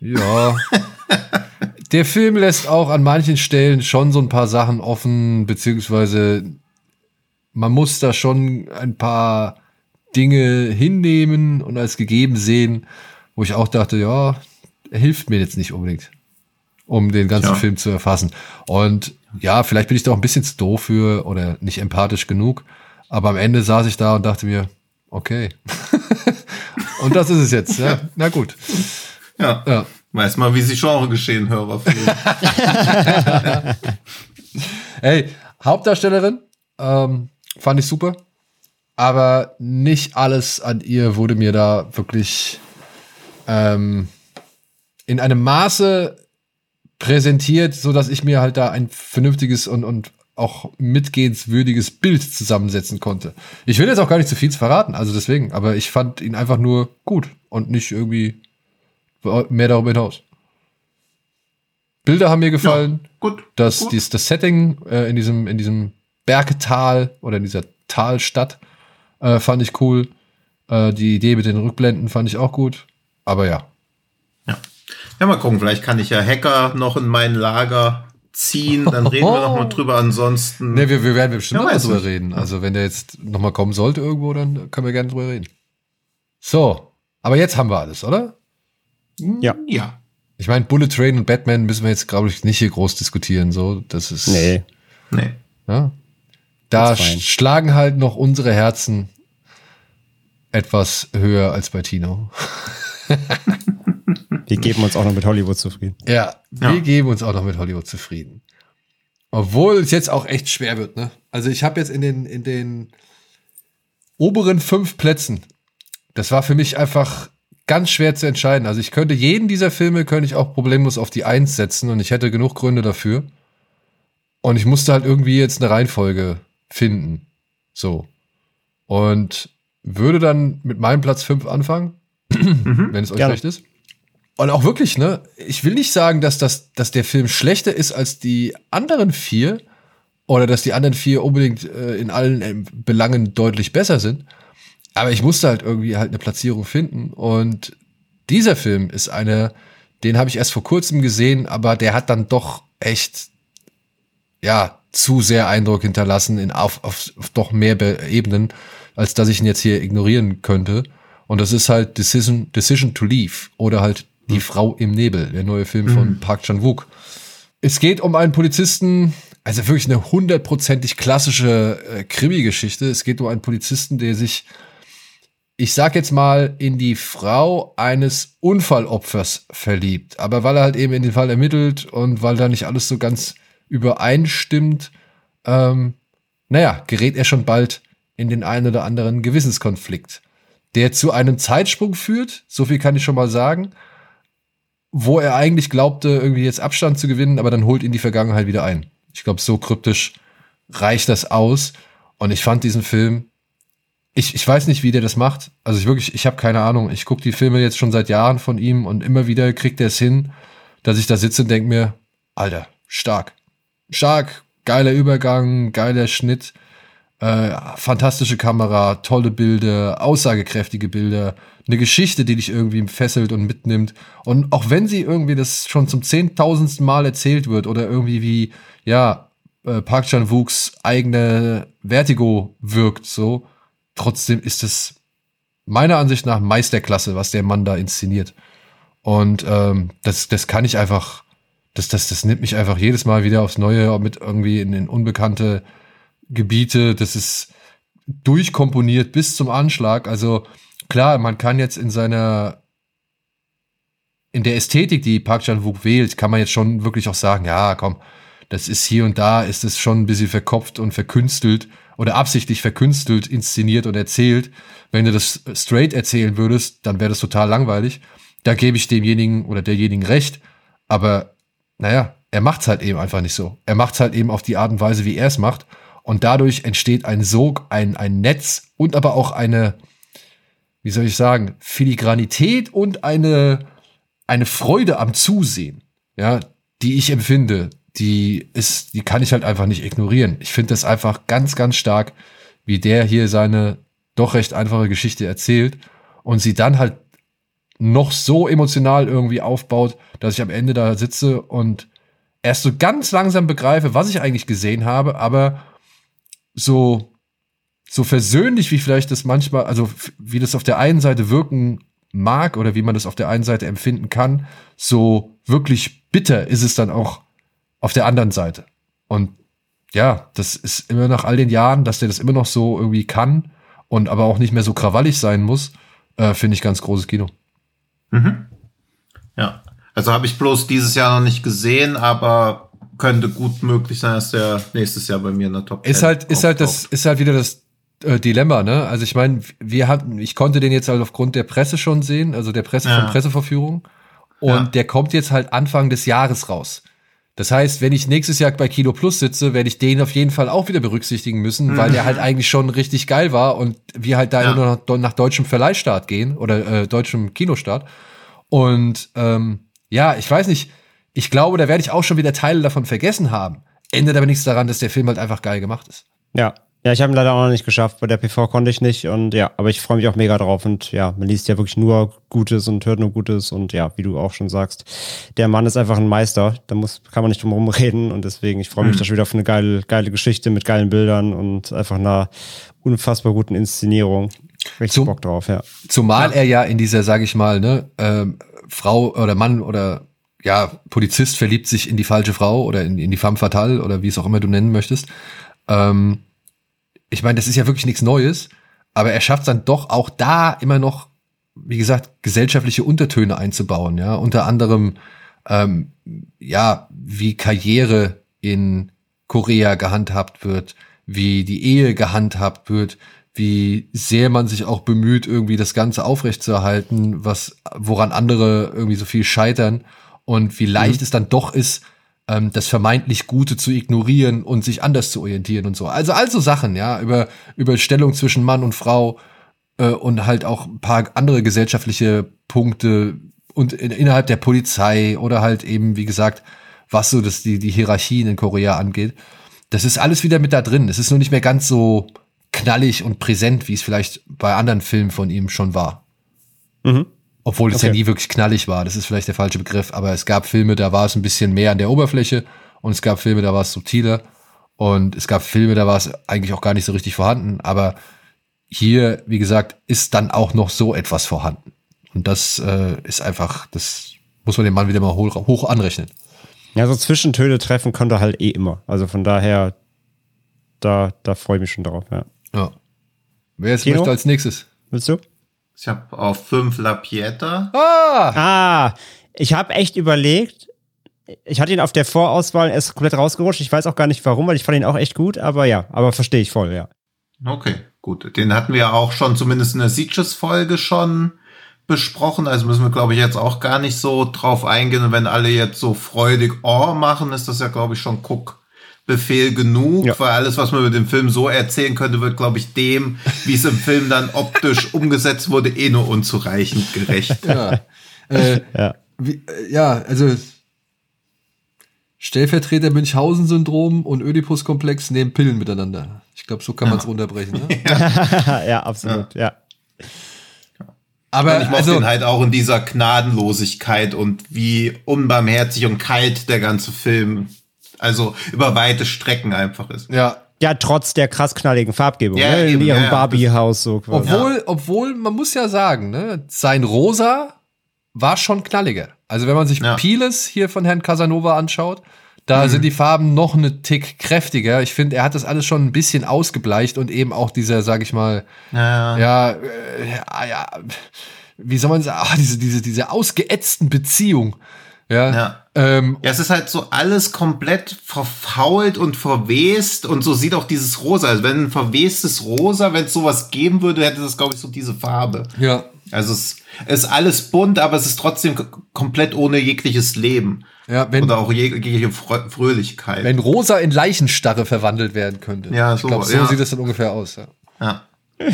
ja. Der Film lässt auch an manchen Stellen schon so ein paar Sachen offen, beziehungsweise man muss da schon ein paar Dinge hinnehmen und als gegeben sehen, wo ich auch dachte, ja, er hilft mir jetzt nicht unbedingt, um den ganzen Ja. Film zu erfassen. Und ja, vielleicht bin ich da auch ein bisschen zu doof für oder nicht empathisch genug, aber am Ende saß ich da und dachte mir, okay. und das ist es jetzt, ja. Na gut. Ja. Ja. Weiß mal, wie sie Genre geschehen, Hörer. fühlen. Hey, Hauptdarstellerin, ähm, fand ich super. Aber nicht alles an ihr wurde mir da wirklich ähm, in einem Maße präsentiert, so dass ich mir halt da ein vernünftiges und, und auch mitgehenswürdiges Bild zusammensetzen konnte. Ich will jetzt auch gar nicht zu viel verraten, also deswegen, aber ich fand ihn einfach nur gut und nicht irgendwie mehr darüber hinaus. Bilder haben mir gefallen. Gut. Das, gut. dies, das Setting äh, in diesem, in diesem Bergtal oder in dieser Talstadt äh, fand ich cool. Äh, die Idee mit den Rückblenden fand ich auch gut. Aber ja. Ja. ja, mal gucken. Vielleicht kann ich ja Hacker noch in mein Lager ziehen. Dann reden wir noch mal drüber. Ansonsten. Ne, wir, wir werden bestimmt Ja, noch mal drüber nicht. reden. Also, wenn der jetzt noch mal kommen sollte irgendwo, dann können wir gerne drüber reden. So. Aber jetzt haben wir alles, oder? Ja. Ja. Ich meine, Bullet Train und Batman müssen wir jetzt, glaube ich, nicht hier groß diskutieren. So, das ist. Nee. Nee. Ja? Da schlagen halt noch unsere Herzen etwas höher als bei Tino. Wir geben uns auch noch mit Hollywood zufrieden. Ja, Ja. wir geben uns auch noch mit Hollywood zufrieden. Obwohl es jetzt auch echt schwer wird, ne? Also ich habe jetzt in den, in den oberen fünf Plätzen, das war für mich einfach ganz schwer zu entscheiden. Also ich könnte jeden dieser Filme, könnte ich auch problemlos auf die Eins setzen und ich hätte genug Gründe dafür. Und ich musste halt irgendwie jetzt eine Reihenfolge finden. So. Und würde dann mit meinem Platz fünf anfangen, wenn es euch Gerne. recht ist. Und auch wirklich, ne? Ich will nicht sagen, dass, das, dass der Film schlechter ist als die anderen vier oder dass die anderen vier unbedingt äh, in allen ähm, Belangen deutlich besser sind. Aber ich musste halt irgendwie halt eine Platzierung finden. Und dieser Film ist eine, den habe ich erst vor kurzem gesehen, aber der hat dann doch echt, ja, zu sehr Eindruck hinterlassen in, auf, auf, auf doch mehr Be Ebenen, als dass ich ihn jetzt hier ignorieren könnte. Und das ist halt Decision, Decision to Leave oder halt Die Frau im Nebel, der neue Film von Park Chan-wook. Es geht um einen Polizisten, also wirklich eine hundertprozentig klassische äh, Krimi-Geschichte. Es geht um einen Polizisten, der sich, ich sag jetzt mal, in die Frau eines Unfallopfers verliebt. Aber weil er halt eben in den Fall ermittelt und weil da nicht alles so ganz übereinstimmt, ähm, naja, gerät er schon bald in den einen oder anderen Gewissenskonflikt, der zu einem Zeitsprung führt, so viel kann ich schon mal sagen, wo er eigentlich glaubte, irgendwie jetzt Abstand zu gewinnen, aber dann holt ihn die Vergangenheit wieder ein. Ich glaube, so kryptisch reicht das aus. Und ich fand diesen Film, ich, ich weiß nicht, wie der das macht. Also ich wirklich, ich habe keine Ahnung. Ich gucke die Filme jetzt schon seit Jahren von ihm und immer wieder kriegt er es hin, dass ich da sitze und denke mir, Alter, stark. Stark, geiler Übergang, geiler Schnitt. Äh, fantastische Kamera, tolle Bilder, aussagekräftige Bilder, eine Geschichte, die dich irgendwie fesselt und mitnimmt. Und auch wenn sie irgendwie das schon zum zehntausendsten Mal erzählt wird oder irgendwie wie, ja, äh, Park Chan-wooks eigene Vertigo wirkt, so, trotzdem ist es meiner Ansicht nach Meisterklasse, was der Mann da inszeniert. Und ähm, das, das kann ich einfach, das, das, das nimmt mich einfach jedes Mal wieder aufs Neue mit irgendwie in, in unbekannte Gebiete. Das ist durchkomponiert bis zum Anschlag. Also klar, man kann jetzt in seiner in der Ästhetik, die Park Chan-wook wählt, kann man jetzt schon wirklich auch sagen, ja, komm, das ist hier und da, ist es schon ein bisschen verkopft und verkünstelt oder absichtlich verkünstelt, inszeniert und erzählt. Wenn du das straight erzählen würdest, dann wäre das total langweilig. Da gebe ich demjenigen oder derjenigen recht. Aber naja, er macht's halt eben einfach nicht so. Er macht's halt eben auf die Art und Weise, wie er es macht. Und dadurch entsteht ein Sog, ein, ein Netz und aber auch eine, wie soll ich sagen, Filigranität und eine, eine Freude am Zusehen, ja, die ich empfinde, die ist, die kann ich halt einfach nicht ignorieren. Ich finde das einfach ganz, ganz stark, wie der hier seine doch recht einfache Geschichte erzählt und sie dann halt noch so emotional irgendwie aufbaut, dass ich am Ende da sitze und erst so ganz langsam begreife, was ich eigentlich gesehen habe, aber so, so versöhnlich wie vielleicht das manchmal, also wie das auf der einen Seite wirken mag oder wie man das auf der einen Seite empfinden kann, so wirklich bitter ist es dann auch auf der anderen Seite. Und ja, das ist immer nach all den Jahren, dass der das immer noch so irgendwie kann und aber auch nicht mehr so krawallig sein muss, äh, finde ich ganz großes Kino. Mhm. Ja, also habe ich bloß dieses Jahr noch nicht gesehen, aber könnte gut möglich sein, dass der nächstes Jahr bei mir in der Top 10 ist halt ist halt das ist halt wieder das äh, Dilemma, ne? Also ich meine, wir hatten, ich konnte den jetzt halt aufgrund der Presse schon sehen, also der Presse Ja. von Presseverführung. Und Ja. der kommt jetzt halt Anfang des Jahres raus. Das heißt, wenn ich nächstes Jahr bei Kino Plus sitze, werde ich den auf jeden Fall auch wieder berücksichtigen müssen, weil der halt eigentlich schon richtig geil war und wir halt da Ja. nur nach, nach deutschem Verleihstart gehen oder äh, deutschem Kinostart. Und ähm, ja, ich weiß nicht, ich glaube, da werde ich auch schon wieder Teile davon vergessen haben. Ändert aber nichts daran, dass der Film halt einfach geil gemacht ist. Ja. Ja, ich habe ihn leider auch noch nicht geschafft. Bei der PV konnte ich nicht und ja, aber ich freue mich auch mega drauf und ja, man liest ja wirklich nur Gutes und hört nur Gutes und ja, wie du auch schon sagst, der Mann ist einfach ein Meister. Da muss, kann man nicht drum herum reden und deswegen, ich freue mich da schon wieder auf eine geile, geile Geschichte mit geilen Bildern und einfach einer unfassbar guten Inszenierung. Richtig Zum- Bock drauf, ja. Zumal er ja in dieser, sag ich mal, ne, ähm, Frau oder Mann oder ja, Polizist verliebt sich in die falsche Frau oder in, in die femme fatale oder wie es auch immer du nennen möchtest. Ähm, ich meine, das ist ja wirklich nichts Neues, aber er schafft es dann doch auch da immer noch, wie gesagt, gesellschaftliche Untertöne einzubauen, ja, unter anderem, ähm, ja, wie Karriere in Korea gehandhabt wird, wie die Ehe gehandhabt wird, wie sehr man sich auch bemüht, irgendwie das Ganze aufrechtzuerhalten, was, woran andere irgendwie so viel scheitern und wie leicht es dann doch ist, ähm, das vermeintlich Gute zu ignorieren und sich anders zu orientieren und so. Also also Sachen, ja, über, über Stellung zwischen Mann und Frau äh, und halt auch ein paar andere gesellschaftliche Punkte und in, innerhalb der Polizei oder halt eben, wie gesagt, was so das, die, die Hierarchien in Korea angeht. Das ist alles wieder mit da drin. Es ist nur nicht mehr ganz so knallig und präsent, wie es vielleicht bei anderen Filmen von ihm schon war. Mhm. Obwohl es ja Okay. nie wirklich knallig war. Das ist vielleicht der falsche Begriff. Aber es gab Filme, da war es ein bisschen mehr an der Oberfläche. Und es gab Filme, da war es subtiler. Und es gab Filme, da war es eigentlich auch gar nicht so richtig vorhanden. Aber hier, wie gesagt, ist dann auch noch so etwas vorhanden. Und das äh, ist einfach, das muss man dem Mann wieder mal hoch, hoch anrechnen. Ja, so Zwischentöne treffen konnte er halt eh immer. Also von daher, da, da freue ich mich schon drauf, ja. Ja. Wer jetzt Kino? möchte als nächstes? Willst du? Ich habe auf 5 La Pieta. Ah! Ah, ich habe echt überlegt. Ich hatte ihn auf der Vorauswahl erst komplett rausgerutscht. Ich weiß auch gar nicht warum, weil ich fand ihn auch echt gut, aber ja, aber verstehe ich voll, ja. Okay, gut. Den hatten wir auch schon zumindest in der Sieges-Folge schon besprochen. Also müssen wir, glaube ich, jetzt auch gar nicht so drauf eingehen. Und wenn alle jetzt so freudig Oh machen, ist das ja, glaube ich, schon Guckbefehl genug. Ja. Weil alles, was man über den Film so erzählen könnte, wird, glaube ich, dem, wie es im Film dann optisch umgesetzt wurde, eh nur unzureichend gerecht. Ja. äh, Ja. wie, äh, ja, also Stellvertreter Münchhausen-Syndrom und Oedipus-Komplex nehmen Pillen miteinander. Ich glaube, so kann man es runterbrechen. Ne? ja, absolut, ja. Aber Und ich mochte also, ihn halt auch in dieser Gnadenlosigkeit und wie unbarmherzig und kalt der ganze Film, also über weite Strecken einfach ist. ja, Ja, trotz der krass knalligen Farbgebung, Ja, ne? in eben, ihrem ja. Barbie-Haus so quasi. obwohl, obwohl, man muss ja sagen, ne, sein Rosa war schon knalliger. Also wenn man sich Ja. Piles hier von Herrn Casanova anschaut, da sind die Farben noch eine Tick kräftiger. Ich finde, er hat das alles schon ein bisschen ausgebleicht und eben auch dieser, sag ich mal, Ja, ja, äh, ja, ja, wie soll man sagen, diese, diese, diese ausgeätzten Beziehung. Ja. Ja. Ähm, Ja, es ist halt so alles komplett verfault und verwest und so sieht auch dieses Rosa. Also wenn ein verwestes Rosa, wenn es sowas geben würde, hätte das, glaube ich, so diese Farbe. ja. Also es ist alles bunt, aber es ist trotzdem komplett ohne jegliches Leben. Ja, wenn, Oder auch jegliche Frö- Fröhlichkeit. wenn Rosa in Leichenstarre verwandelt werden könnte. Ja, ich so, glaube, so ja. sieht das dann ungefähr aus. Ja. ja.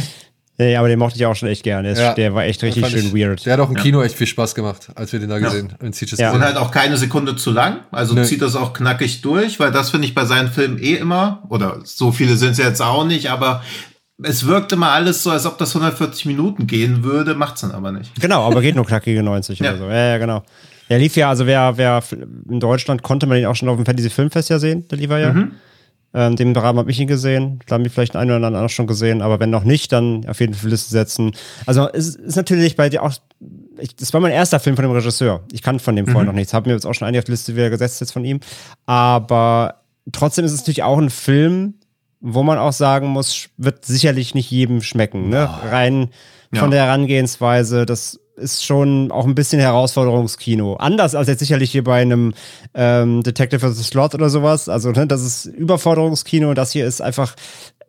Ja, ja, aber den mochte ich auch schon echt gerne. Ja. der war echt richtig schön ich- weird. Der hat auch im Kino echt viel Spaß gemacht, als wir den da gesehen in Sitges Ja. Und halt auch keine Sekunde zu lang. Also Nee. zieht das auch knackig durch, weil das finde ich bei seinen Filmen eh immer, oder so viele sind es jetzt auch nicht, aber es wirkt immer alles so, als ob das 140 Minuten gehen würde, macht's dann aber nicht. Genau, aber geht nur knackige 90 Ja. oder so. Ja, ja, genau. Der lief ja, also wer, wer in Deutschland konnte man ihn auch schon auf dem Fantasy Filmfest ja sehen, der lief er ja. Mhm. Ähm, dem Rahmen habe ich ihn gesehen. Da haben wir vielleicht einen oder anderen auch schon gesehen, aber wenn noch nicht, dann auf jeden Fall Liste setzen. Also es ist natürlich bei dir auch. Ich, das war mein erster Film von dem Regisseur. Ich kannte von dem vorher noch nichts. Habe mir jetzt auch schon einige auf die Liste wieder gesetzt jetzt von ihm. Aber trotzdem ist es natürlich auch ein Film, wo man auch sagen muss, wird sicherlich nicht jedem schmecken. Ne? Rein Ja. von der Herangehensweise, das ist schon auch ein bisschen Herausforderungskino. Anders als jetzt sicherlich hier bei einem ähm, Detective vs. Slot oder sowas. Also, ne, das ist Überforderungskino. Das hier ist einfach,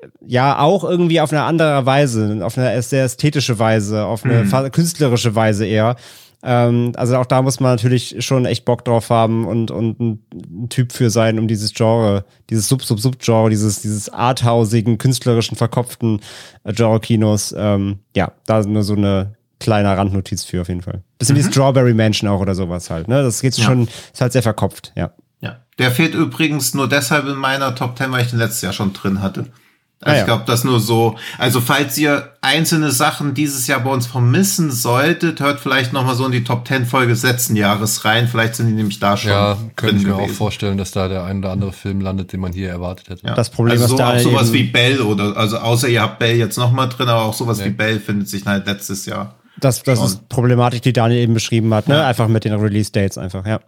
äh, ja, auch irgendwie auf eine andere Weise, auf eine sehr ästhetische Weise, auf eine fa- künstlerische Weise eher. Ähm, also auch da muss man natürlich schon echt Bock drauf haben und, und ein, ein Typ für sein, um dieses Genre, dieses Sub-Sub-Sub-Genre, dieses, dieses arthausigen, künstlerischen, verkopften äh, Genre-Kinos. Ähm, ja, da nur so eine kleine Randnotiz für auf jeden Fall. Bisschen wie Strawberry Mansion auch oder sowas halt. Ne? Das geht Ja. schon, ist halt sehr verkopft, ja. Ja. Der fehlt übrigens nur deshalb in meiner Top 10, weil ich den letztes Jahr schon drin hatte. Also Ah, ja. ich glaube, das nur so. Also falls ihr einzelne Sachen dieses Jahr bei uns vermissen solltet, hört vielleicht noch mal so in die Top 10 Folge des letzten Jahres rein. Vielleicht sind die nämlich da schon Ja, könnte ich mir auch gewesen. vorstellen, dass da der ein oder andere Film landet, den man hier erwartet hätte. Ja. Das Problem, also was so, da auch sowas wie Bell oder also außer ihr habt Bell jetzt noch mal drin, aber auch sowas Nee. wie Bell findet sich halt letztes Jahr. Das, das Schon. ist Problematik, die Daniel eben beschrieben hat, ne? Ja. Einfach mit den Release-Dates einfach, ja.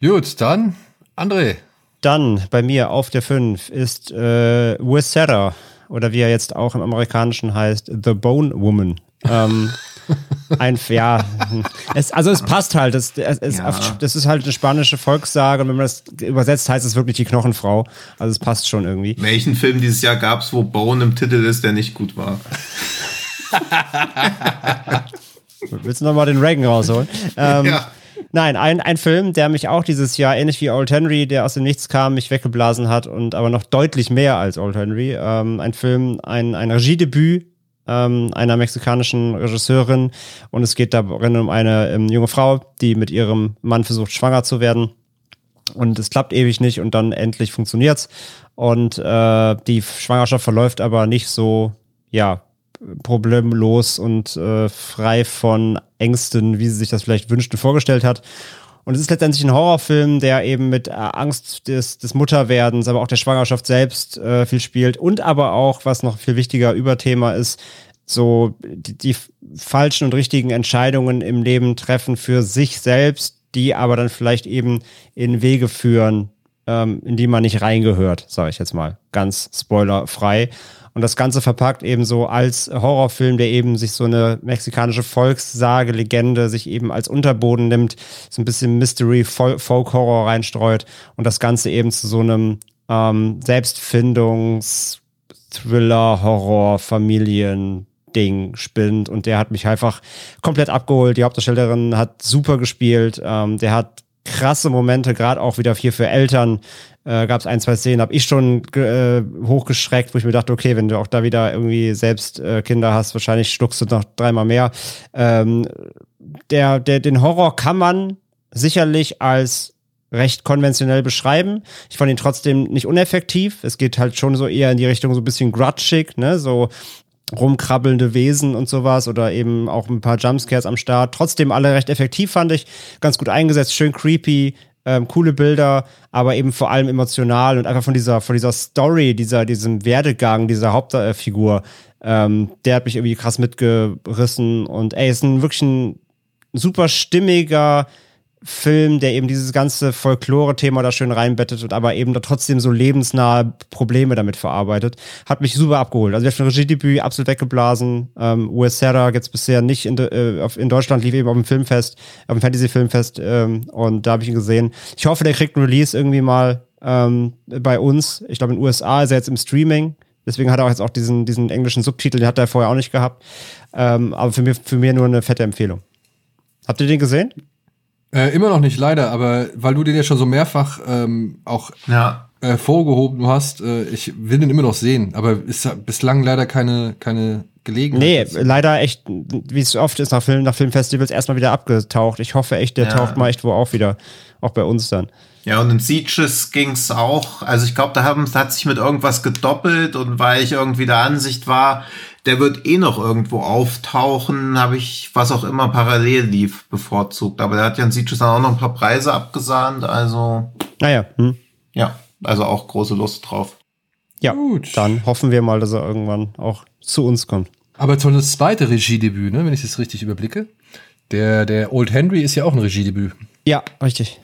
Gut, dann André. Dann bei mir auf der 5 ist äh, Wissera oder wie er jetzt auch im Amerikanischen heißt, The Bone Woman. ähm, ein, ja, es, also es passt halt. Es, es, es, Ja. auf, das ist halt eine spanische Volkssage und wenn man das übersetzt, heißt es wirklich die Knochenfrau. Also es passt schon irgendwie. Welchen Film dieses Jahr gab's, wo Bone im Titel ist, der nicht gut war? Willst du nochmal den Reagan rausholen? Ähm, Ja. Nein, ein, ein Film, der mich auch dieses Jahr, ähnlich wie Old Henry, der aus dem Nichts kam, mich weggeblasen hat und aber noch deutlich mehr als Old Henry. Ähm, ein Film, ein, ein Regiedebüt ähm, einer mexikanischen Regisseurin und es geht darin um eine ähm, junge Frau, die mit ihrem Mann versucht, schwanger zu werden. Und es klappt ewig nicht und dann endlich funktioniert's. Und äh, die Schwangerschaft verläuft aber nicht so, ja, problemlos und äh, frei von Ängsten, wie sie sich das vielleicht wünscht und vorgestellt hat. Und es ist letztendlich ein Horrorfilm, der eben mit äh, Angst des, des Mutterwerdens, aber auch der Schwangerschaft selbst äh, viel spielt und aber auch, was noch viel wichtiger Überthema ist, so die, die falschen und richtigen Entscheidungen im Leben treffen für sich selbst, die aber dann vielleicht eben in Wege führen, ähm, in die man nicht reingehört, sage ich jetzt mal, ganz spoilerfrei. Und das Ganze verpackt eben so als Horrorfilm, der eben sich so eine mexikanische Volkssage, Legende sich eben als Unterboden nimmt, so ein bisschen Mystery, Fol- Folk-Horror reinstreut und das Ganze eben zu so einem ähm, Selbstfindungs-, Thriller, Horror, Familien, Ding spinnt und der hat mich einfach komplett abgeholt. Die Hauptdarstellerin hat super gespielt. Ähm, der hat krasse Momente, gerade auch wieder hier für Eltern. Äh, Gab es ein, zwei Szenen, habe ich schon äh, hochgeschreckt, wo ich mir dachte, okay, wenn du auch da wieder irgendwie selbst äh, Kinder hast, wahrscheinlich schluckst du noch dreimal mehr. Ähm, der, der, den Horror kann man sicherlich als recht konventionell beschreiben. Ich fand ihn trotzdem nicht uneffektiv. Es geht halt schon so eher in die Richtung so ein bisschen grutschig, ne, so rumkrabbelnde Wesen und sowas oder eben auch ein paar Jumpscares am Start. Trotzdem alle recht effektiv fand ich, ganz gut eingesetzt, schön creepy, ähm, coole Bilder, aber eben vor allem emotional und einfach von dieser, von dieser Story, dieser, diesem Werdegang dieser Hauptfigur, ähm, der hat mich irgendwie krass mitgerissen und ey, ist ein wirklich ein super stimmiger, Film, der eben dieses ganze Folklore-Thema da schön reinbettet und aber eben da trotzdem so lebensnahe Probleme damit verarbeitet, hat mich super abgeholt. Also, wir haben Regiedebüt absolut weggeblasen. Ähm, US Sarah gibt's bisher nicht in, äh, in Deutschland, lief eben auf dem Filmfest, auf dem Fantasy-Filmfest ähm, und da habe ich ihn gesehen. Ich hoffe, der kriegt ein Release irgendwie mal ähm, bei uns. Ich glaube, in den USA ist er jetzt im Streaming. Deswegen hat er auch jetzt auch diesen, diesen englischen Subtitel, den hat er vorher auch nicht gehabt. Ähm, aber für mich, für mich nur eine fette Empfehlung. Habt ihr den gesehen? Äh, immer noch nicht, leider, aber weil du den ja schon so mehrfach ähm, auch Ja. äh, vorgehoben hast, äh, ich will den immer noch sehen, aber ist bislang leider keine, keine Gelegenheit. Nee, dazu. leider echt, wie es oft ist nach Film, nach Filmfestivals erstmal wieder abgetaucht. Ich hoffe echt, der Ja. taucht mal echt wo auf wieder. Auch bei uns dann. Ja, und in Sieges ging's auch. Also ich glaube, da haben, da hat sich mit irgendwas gedoppelt und weil ich irgendwie der Ansicht war, der wird eh noch irgendwo auftauchen, habe ich was auch immer parallel lief bevorzugt. Aber der hat ja in Sieges dann auch noch ein paar Preise abgesahnt. Also Naja, hm. ja, also auch große Lust drauf. ja, Gut. dann hoffen wir mal, dass er irgendwann auch zu uns kommt. Aber schon das zweite Regiedebüt, ne, wenn ich das richtig überblicke. Der, der Old Henry ist ja auch ein Regiedebüt. Ja, richtig.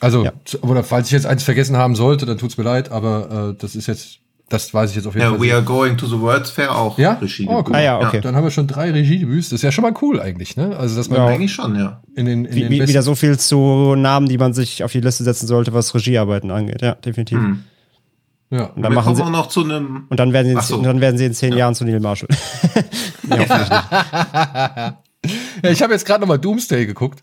Also, Ja. oder falls ich jetzt eins vergessen haben sollte, dann tut's mir leid, aber äh, das ist jetzt, das weiß ich jetzt auf jeden Ja, Fall. We. Are Going to the World's Fair auch. Ja? Regie Oh, guck Ah ja, okay. Dann haben wir schon drei Regiedebüts. Das ist ja schon mal cool eigentlich, ne? Also, dass man Ja. Eigentlich schon, ja. in den, in Wie, den wie, wieder so viel zu Namen, die man sich auf die Liste setzen sollte, was Regiearbeiten angeht. Ja, definitiv. Hm. ja. Und dann wir machen kommen sie, auch noch zu einem. und dann werden sie, in, so. und dann werden sie in zehn Jahren zu Neil Marshall. ja, hoffentlich nicht. ja, ich habe jetzt gerade nochmal Doomsday geguckt.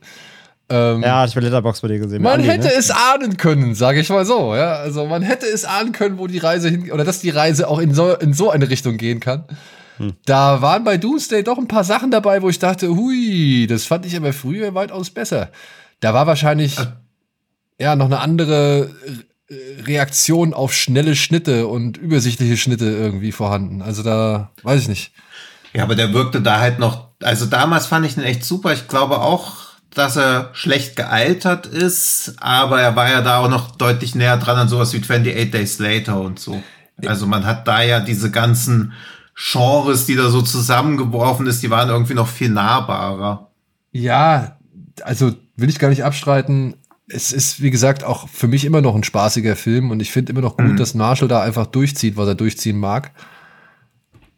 Ähm, ja, ich habe Letterbox bei dir gesehen. Man Andi, hätte ne? es ahnen können, sage ich mal so. Ja, also man hätte es ahnen können, wo die Reise hin oder dass die Reise auch in so, in so eine Richtung gehen kann. Hm. Da waren bei Doomsday doch ein paar Sachen dabei, wo ich dachte, hui, das fand ich aber früher weitaus besser. Da war wahrscheinlich ja noch eine andere Reaktion auf schnelle Schnitte und übersichtliche Schnitte irgendwie vorhanden. Also da weiß ich nicht. Ja, aber der wirkte da halt noch. Also damals fand ich ihn echt super. Ich glaube auch, dass er schlecht gealtert ist, aber er war ja da auch noch deutlich näher dran an sowas wie 28 Days Later und so. Also man hat da ja diese ganzen Genres, die da so zusammengeworfen ist, die waren irgendwie noch viel nahbarer. Ja, also will ich gar nicht abstreiten. Es ist, wie gesagt, auch für mich immer noch ein spaßiger Film und ich finde immer noch gut, Mhm. dass Marshall da einfach durchzieht, was er durchziehen mag.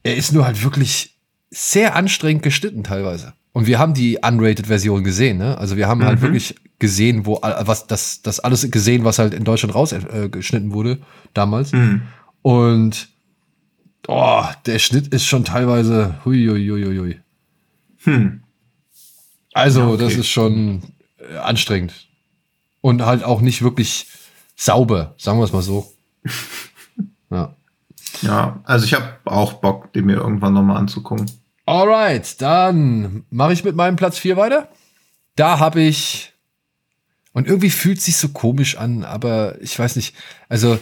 Er ist nur halt wirklich sehr anstrengend geschnitten teilweise. Und wir haben die unrated-Version gesehen, ne? Also wir haben halt Mhm. wirklich gesehen, wo was das das alles gesehen, was halt in Deutschland rausgeschnitten äh, wurde damals. Mhm. Und oh, der Schnitt ist schon teilweise hui, hui, hui, hui. Hm. Also, Ja, okay. das ist schon äh, anstrengend. Und halt auch nicht wirklich sauber, sagen wir es mal so. ja. Ja, also ich habe auch Bock, den mir irgendwann nochmal anzugucken. Alright, dann mache ich mit meinem Platz 4 weiter. Da habe ich. Und irgendwie fühlt sich so komisch an, aber ich weiß nicht. Also,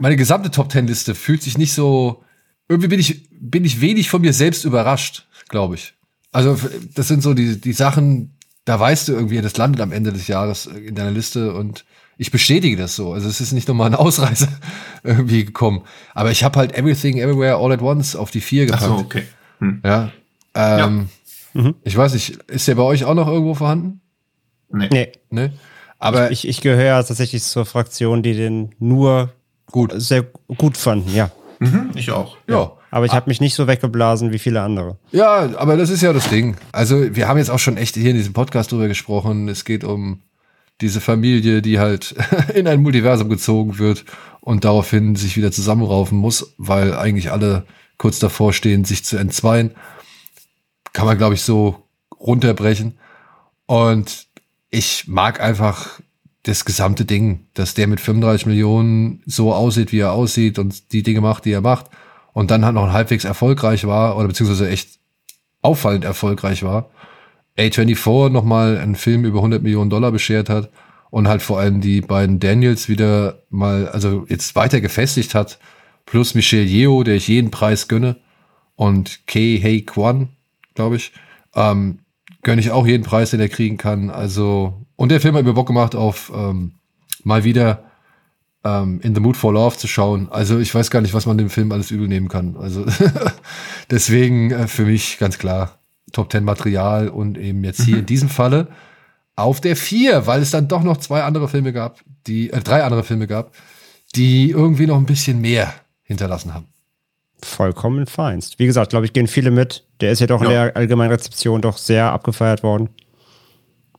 meine gesamte Top Ten Liste fühlt sich nicht so. Irgendwie bin ich, bin ich wenig von mir selbst überrascht, glaube ich. Also, das sind so die, die Sachen, da weißt du irgendwie, das landet am Ende des Jahres in deiner Liste und ich bestätige das so. Also, es ist nicht nochmal ein Ausreißer irgendwie gekommen. Aber ich habe halt Everything Everywhere All at Once auf die 4 Ach gepackt. so, okay. Hm. Ja. Ähm, Mhm. Ich weiß nicht, ist der bei euch auch noch irgendwo vorhanden? Nee. Nee, Ne? Aber ich, ich gehöre tatsächlich zur Fraktion, die den nur gut. sehr gut fanden, ja. Mhm, ich auch. Ja. Aber ich habe mich nicht so weggeblasen wie viele andere. Ja, aber das ist ja das Ding. Also, wir haben jetzt auch schon echt hier in diesem Podcast drüber gesprochen. Es geht um diese Familie, die halt in ein Multiversum gezogen wird und daraufhin sich wieder zusammenraufen muss, weil eigentlich alle kurz davor stehen, sich zu entzweien. Kann man, glaube ich, so runterbrechen. Und ich mag einfach das gesamte Ding, dass der mit 35 Millionen so aussieht, wie er aussieht und die Dinge macht, die er macht. Und dann halt noch halbwegs erfolgreich war oder beziehungsweise echt auffallend erfolgreich war. A24 nochmal einen Film über 100 Millionen Dollar beschert hat und halt vor allem die beiden Daniels wieder mal, also jetzt weiter gefestigt hat, plus Michelle Yeo, der ich jeden Preis gönne, und Kei Hei Kwan, glaube ich, ähm, gönne ich auch jeden Preis, den er kriegen kann. Also, und der Film hat mir Bock gemacht auf ähm, mal wieder ähm, In the Mood for Love zu schauen. Also ich weiß gar nicht, was man dem Film alles übel nehmen kann. Also deswegen äh, für mich ganz klar Top 10 Material und eben jetzt hier in diesem Falle auf der 4, weil es dann doch noch zwei andere Filme gab, die, äh, drei andere Filme gab, die irgendwie noch ein bisschen mehr hinterlassen haben. Vollkommen feinst. Wie gesagt, glaube ich, gehen viele mit. Der ist ja doch Ja. in der allgemeinen Rezeption doch sehr abgefeiert worden.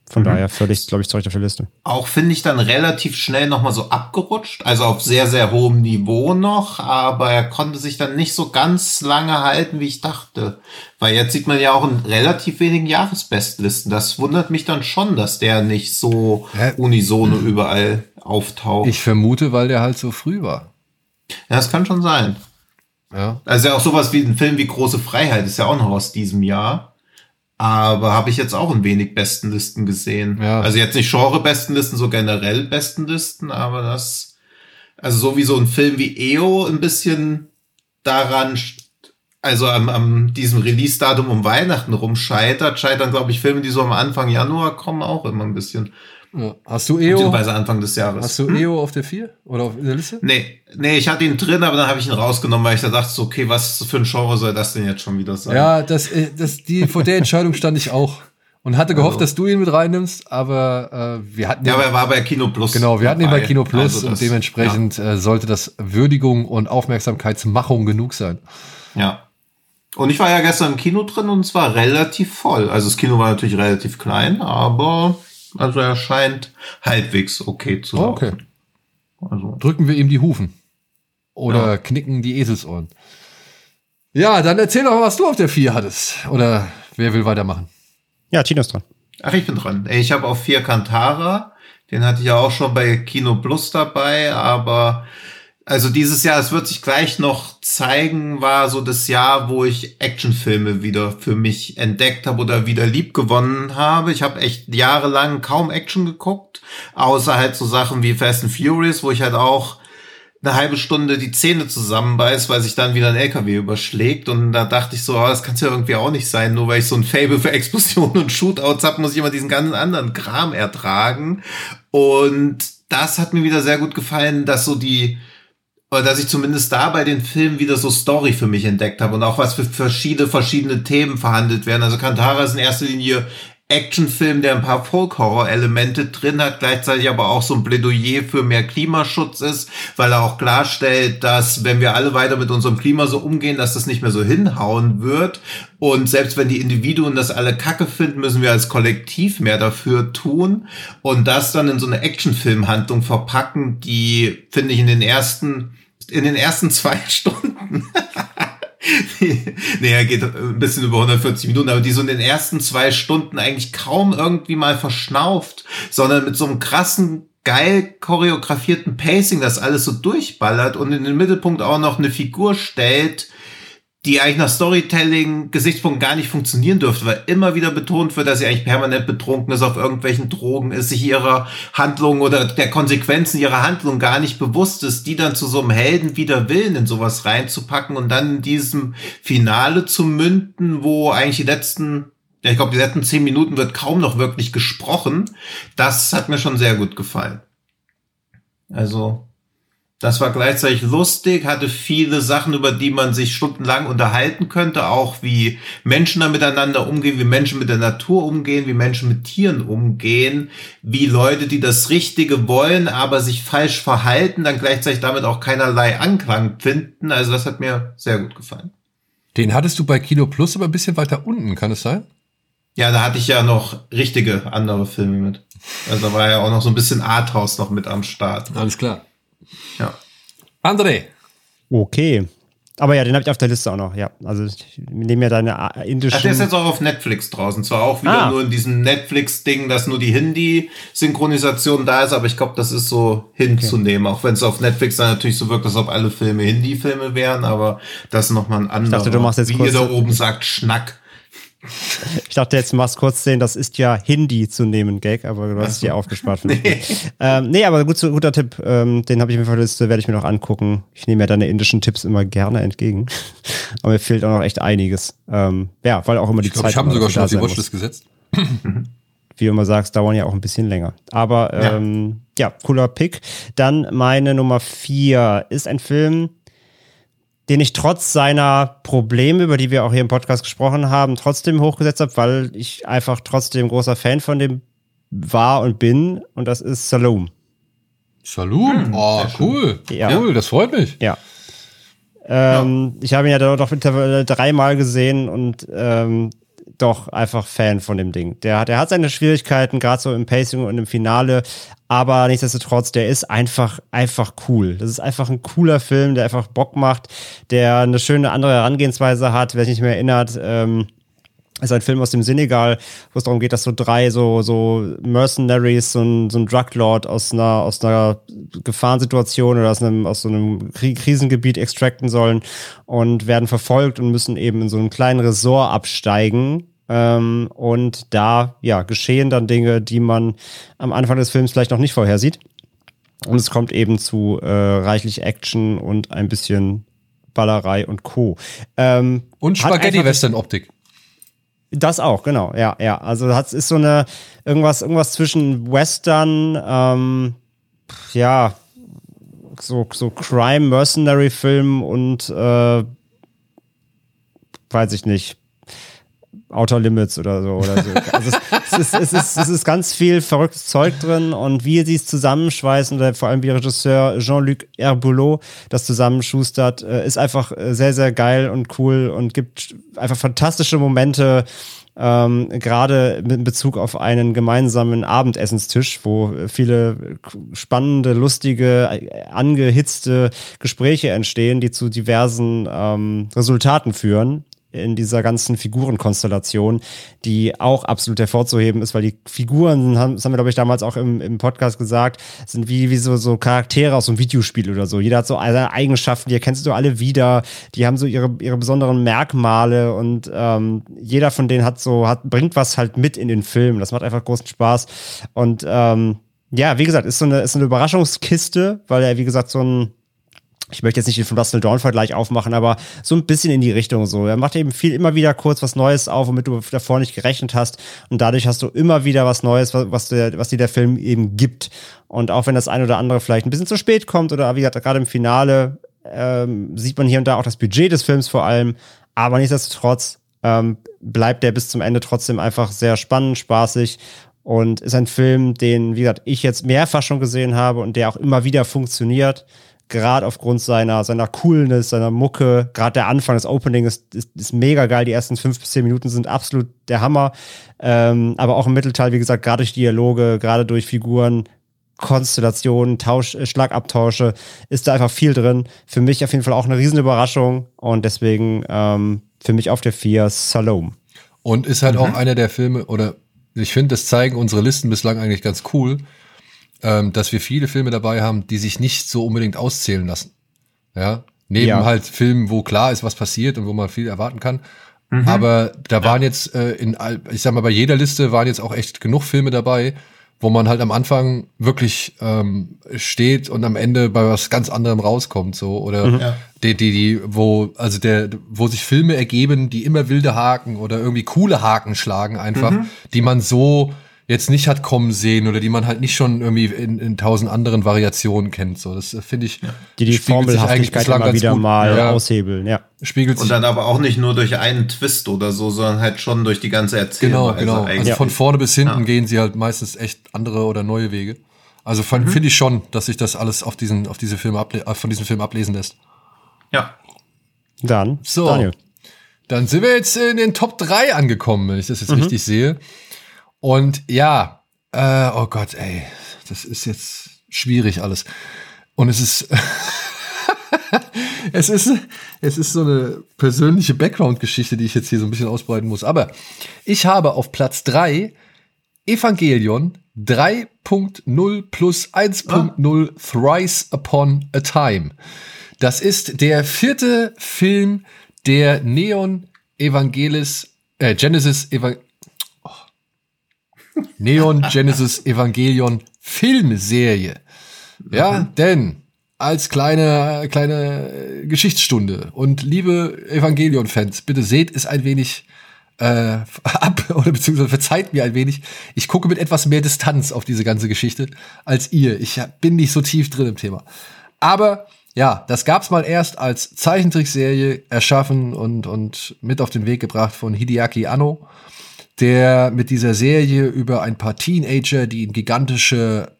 Von Mhm. daher völlig, glaube ich, zu Recht auf der Liste. Auch finde ich dann relativ schnell nochmal so abgerutscht, also auf sehr, sehr hohem Niveau noch, aber er konnte sich dann nicht so ganz lange halten, wie ich dachte. Weil jetzt sieht man ja auch in relativ wenigen Jahresbestlisten. Das wundert mich dann schon, dass der nicht so Hä? unisono überall auftaucht. Ich vermute, weil der halt so früh war. Ja, das kann schon sein. Ja. Also ja auch sowas wie ein Film wie Große Freiheit ist ja auch noch aus diesem Jahr. Aber habe ich jetzt auch ein wenig Bestenlisten gesehen. Ja. Also jetzt nicht Genre-Bestenlisten, so generell Bestenlisten, aber das, also so wie so ein Film wie EO ein bisschen daran, also am, am diesem Release-Datum um Weihnachten rumscheitert, scheitern, glaube ich, Filme, die so am Anfang Januar kommen, auch immer ein bisschen. Ja. Hast du EO? Beziehungsweise Anfang des Jahres. Hast du EO auf der 4? Oder auf der Liste? Nee, nee, ich hatte ihn drin, aber dann habe ich ihn rausgenommen, weil ich da dachte, so, okay, was für ein Genre soll das denn jetzt schon wieder sein? Ja, das, äh, das, die, vor der Entscheidung stand ich auch. Und hatte gehofft, Also. dass du ihn mit reinnimmst, aber äh, wir hatten Ja, aber er war bei Kino Plus. Genau, wir hatten ihn bei. Kino Plus Also und das- dementsprechend äh, sollte das Würdigung und Aufmerksamkeitsmachung genug sein. Ja, ja. Und ich war ja gestern im Kino drin und es war relativ voll. Also das Kino war natürlich relativ klein, aber also er scheint halbwegs okay zu Oh, okay. Also, Drücken wir ihm die Hufen. Oder Ja. knicken die Eselsohren. Ja, dann erzähl doch mal, was du auf der 4 hattest. Oder wer will weitermachen? Ja, Tino ist dran. ach, ich bin dran. Ich habe auf vier Kantara. Den hatte ich ja auch schon bei Kino Plus dabei, aber also dieses Jahr, es wird sich gleich noch zeigen, war so das Jahr, wo ich Actionfilme wieder für mich entdeckt habe oder wieder lieb gewonnen habe. Ich habe echt jahrelang kaum Action geguckt, außer halt so Sachen wie Fast and Furious, wo ich halt auch eine halbe Stunde die Zähne zusammenbeißt, weil sich dann wieder ein LKW überschlägt. Und da dachte ich so, oh, das kann ja irgendwie auch nicht sein. Nur weil ich so ein Fable für Explosionen und Shootouts habe, muss ich immer diesen ganzen anderen Kram ertragen. Und das hat mir wieder sehr gut gefallen, dass so die, oder dass ich zumindest da bei den Filmen wieder so Story für mich entdeckt habe und auch was für verschiedene, verschiedene Themen verhandelt werden. Also Kantara ist in erster Linie Actionfilm, der ein paar Folk-Horror-Elemente drin hat, gleichzeitig aber auch so ein Plädoyer für mehr Klimaschutz ist, weil er auch klarstellt, dass wenn wir alle weiter mit unserem Klima so umgehen, dass das nicht mehr so hinhauen wird. Und selbst wenn die Individuen das alle kacke finden, müssen wir als Kollektiv mehr dafür tun und das dann in so eine Actionfilmhandlung verpacken, die, finde ich, in den ersten, in den ersten zwei Stunden. Er geht ein bisschen über 140 Minuten, aber die so in den ersten zwei Stunden eigentlich kaum irgendwie mal verschnauft, sondern mit so einem krassen, geil choreografierten Pacing das alles so durchballert und in den Mittelpunkt auch noch eine Figur stellt, die eigentlich nach Storytelling-Gesichtspunkten gar nicht funktionieren dürfte, weil immer wieder betont wird, dass sie eigentlich permanent betrunken ist, auf irgendwelchen Drogen ist, sich ihrer Handlung oder der Konsequenzen ihrer Handlung gar nicht bewusst ist, die dann zu so einem Helden wider Willen in sowas reinzupacken und dann in diesem Finale zu münden, wo eigentlich die letzten, ja, ich glaube, die letzten zehn Minuten wird kaum noch wirklich gesprochen. Das hat mir schon sehr gut gefallen. Also, das war gleichzeitig lustig, hatte viele Sachen, über die man sich stundenlang unterhalten könnte, auch wie Menschen da miteinander umgehen, wie Menschen mit der Natur umgehen, wie Menschen mit Tieren umgehen, wie Leute, die das Richtige wollen, aber sich falsch verhalten, dann gleichzeitig damit auch keinerlei Anklang finden. Also das hat mir sehr gut gefallen. Den hattest du bei Kino Plus aber ein bisschen weiter unten, kann es sein? Ja, da hatte ich ja noch richtige andere Filme mit. Also da war ja auch noch so ein bisschen Arthouse noch mit am Start. Alles klar. Ja. André. Okay. Aber ja, den habe ich auf der Liste auch noch, ja. Also ich nehme ja deine Ach, indischen. der ist jetzt auch auf Netflix draußen. Zwar auch wieder Ah. nur in diesem Netflix-Ding, dass nur die Hindi-Synchronisation da ist, aber ich glaube, das ist so hinzunehmen. Auch wenn es auf Netflix dann natürlich so wirkt, als ob alle Filme Hindi-Filme wären, aber das ist nochmal ein anderer. dachte, du machst jetzt wie kurz- ihr da oben sagt, Schnack. Ich dachte, jetzt machst kurz sehen, das ist ja Hindi zu nehmen, Gag, aber du hast es dir aufgespart. Nee. Ähm, nee, aber gut, guter Tipp. Ähm, den habe ich mir auf der Liste, werde ich mir noch angucken. Ich nehme ja deine indischen Tipps immer gerne entgegen. aber mir fehlt auch noch echt einiges. Ähm, ja, weil auch immer die ich glaub, Zeit. Ich habe sogar schon auf die Watchlist gesetzt. Wie du immer sagst, dauern ja auch ein bisschen länger. Aber ähm, ja. ja, cooler Pick. Dann meine Nummer vier ist ein Film, den ich trotz seiner Probleme, über die wir auch hier im Podcast gesprochen haben, trotzdem hochgesetzt habe, weil ich einfach trotzdem großer Fan von dem war und bin. Und das ist Saloon. Saloon? Hm, oh, cool. Ja. Cool, das freut mich. Ja. Ähm, ja. Ich habe ihn ja doch mittlerweile dreimal gesehen und ähm, doch einfach Fan von dem Ding. Der, der hat seine Schwierigkeiten, gerade so im Pacing und im Finale, aber nichtsdestotrotz, der ist einfach, einfach cool. Das ist einfach ein cooler Film, der einfach Bock macht, der eine schöne andere Herangehensweise hat, wer sich nicht mehr erinnert. Ähm, ist ein Film aus dem Senegal, wo es darum geht, dass so drei so, so Mercenaries, so ein, so ein Druglord aus einer, aus einer Gefahrensituation oder aus einem, aus so einem Krisengebiet extracten sollen und werden verfolgt und müssen eben in so einem kleinen Resort absteigen, ähm, und da, ja, geschehen dann Dinge, die man am Anfang des Films vielleicht noch nicht vorhersieht. Und es kommt eben zu äh, reichlich Action und ein bisschen Ballerei und Co. Ähm, und Spaghetti-Western-Optik. Das auch, genau, ja, ja. Also hat ist so eine irgendwas, irgendwas zwischen Western, ähm, ja, so, so Crime-Mercenary-Film und äh, weiß ich nicht, Outer Limits oder so. Oder so. Also es, es, ist, es, ist, es ist ganz viel verrücktes Zeug drin und wie sie es zusammenschweißen, oder vor allem wie Regisseur Jean-Luc Herbulot das zusammenschustert, äh, ist einfach äh, sehr, sehr geil und cool und gibt einfach fantastische Momente, ähm, gerade mit Bezug auf einen gemeinsamen Abendessenstisch, wo viele spannende, lustige, angehitzte Gespräche entstehen, die zu diversen ähm, Resultaten führen in dieser ganzen Figurenkonstellation, die auch absolut hervorzuheben ist, weil die Figuren, das haben wir, glaube ich, damals auch im, im Podcast gesagt, sind wie, wie so, so Charaktere aus einem Videospiel oder so. Jeder hat so seine Eigenschaften, die erkennst du alle wieder, die haben so ihre, ihre besonderen Merkmale und ähm, jeder von denen hat so, hat, bringt was halt mit in den Film. Das macht einfach großen Spaß. Und ähm, ja, wie gesagt, ist so eine, ist eine Überraschungskiste, weil er, wie gesagt, so ein ich möchte jetzt nicht den von Russell Dawn Vergleich aufmachen, aber so ein bisschen in die Richtung so. Er macht eben viel immer wieder kurz was Neues auf, womit du davor nicht gerechnet hast. Und dadurch hast du immer wieder was Neues, was, was, der, was dir der Film eben gibt. Und auch wenn das ein oder andere vielleicht ein bisschen zu spät kommt oder wie gesagt, gerade im Finale ähm, sieht man hier und da auch das Budget des Films vor allem. Aber nichtsdestotrotz ähm, bleibt der bis zum Ende trotzdem einfach sehr spannend, spaßig und ist ein Film, den, wie gesagt, ich jetzt mehrfach schon gesehen habe und der auch immer wieder funktioniert gerade aufgrund seiner, seiner Coolness, seiner Mucke, gerade der Anfang, das Opening ist, ist, ist, mega geil. Die ersten fünf bis zehn Minuten sind absolut der Hammer. Ähm, aber auch im Mittelteil, wie gesagt, gerade durch Dialoge, gerade durch Figuren, Konstellationen, Tausch, äh, Schlagabtausche, ist da einfach viel drin. Für mich auf jeden Fall auch eine riesen Überraschung und deswegen ähm, für mich auf der vier Salome. Und ist halt mhm. auch einer der Filme, oder ich finde, das zeigen unsere Listen bislang eigentlich ganz cool ähm, dass wir viele Filme dabei haben, die sich nicht so unbedingt auszählen lassen. Ja, neben ja. halt Filmen, wo klar ist, was passiert und wo man viel erwarten kann. Mhm. Aber da waren jetzt äh, in, ich sag mal, bei jeder Liste waren jetzt auch echt genug Filme dabei, wo man halt am Anfang wirklich ähm, steht und am Ende bei was ganz anderem rauskommt, so oder mhm. die, die, die, wo also der, wo sich Filme ergeben, die immer wilde Haken oder irgendwie coole Haken schlagen einfach, mhm. die man so jetzt nicht hat kommen sehen oder die man halt nicht schon irgendwie in, in tausend anderen Variationen kennt. So, das äh, finde ich. Die die Formelhaftigkeit immer wieder gut. mal ja. aushebeln, ja. Spiegelt sich. Und dann aber auch nicht nur durch einen Twist oder so, sondern halt schon durch die ganze Erzählung. Genau, genau. Also von vorne bis hinten ja. gehen sie halt meistens echt andere oder neue Wege. Also mhm. finde ich schon, dass sich das alles auf diesen, auf diese Filme äh, von diesem Film ablesen lässt. Ja. Dann, so. Daniel. Dann sind wir jetzt in den Top 3 angekommen, wenn ich das jetzt mhm. richtig sehe. Und ja, äh, oh Gott, ey, das ist jetzt schwierig alles. Und es ist, es ist, es ist so eine persönliche Background-Geschichte, die ich jetzt hier so ein bisschen ausbreiten muss. Aber ich habe auf Platz drei Evangelion 3.0 plus 1.0 ah. Thrice Upon a Time. Das ist der vierte Film der Neon Evangelis äh, Genesis Eva oh. Neon Genesis Evangelion Filmserie. Ja, mhm. denn als kleine, kleine Geschichtsstunde und liebe Evangelion-Fans, bitte seht es ein wenig äh, ab oder beziehungsweise verzeiht mir ein wenig. Ich gucke mit etwas mehr Distanz auf diese ganze Geschichte als ihr. Ich bin nicht so tief drin im Thema. Aber ja, das gab's mal erst als Zeichentrickserie erschaffen und, und mit auf den Weg gebracht von Hideaki Anno, der mit dieser Serie über ein paar Teenager, die in gigantische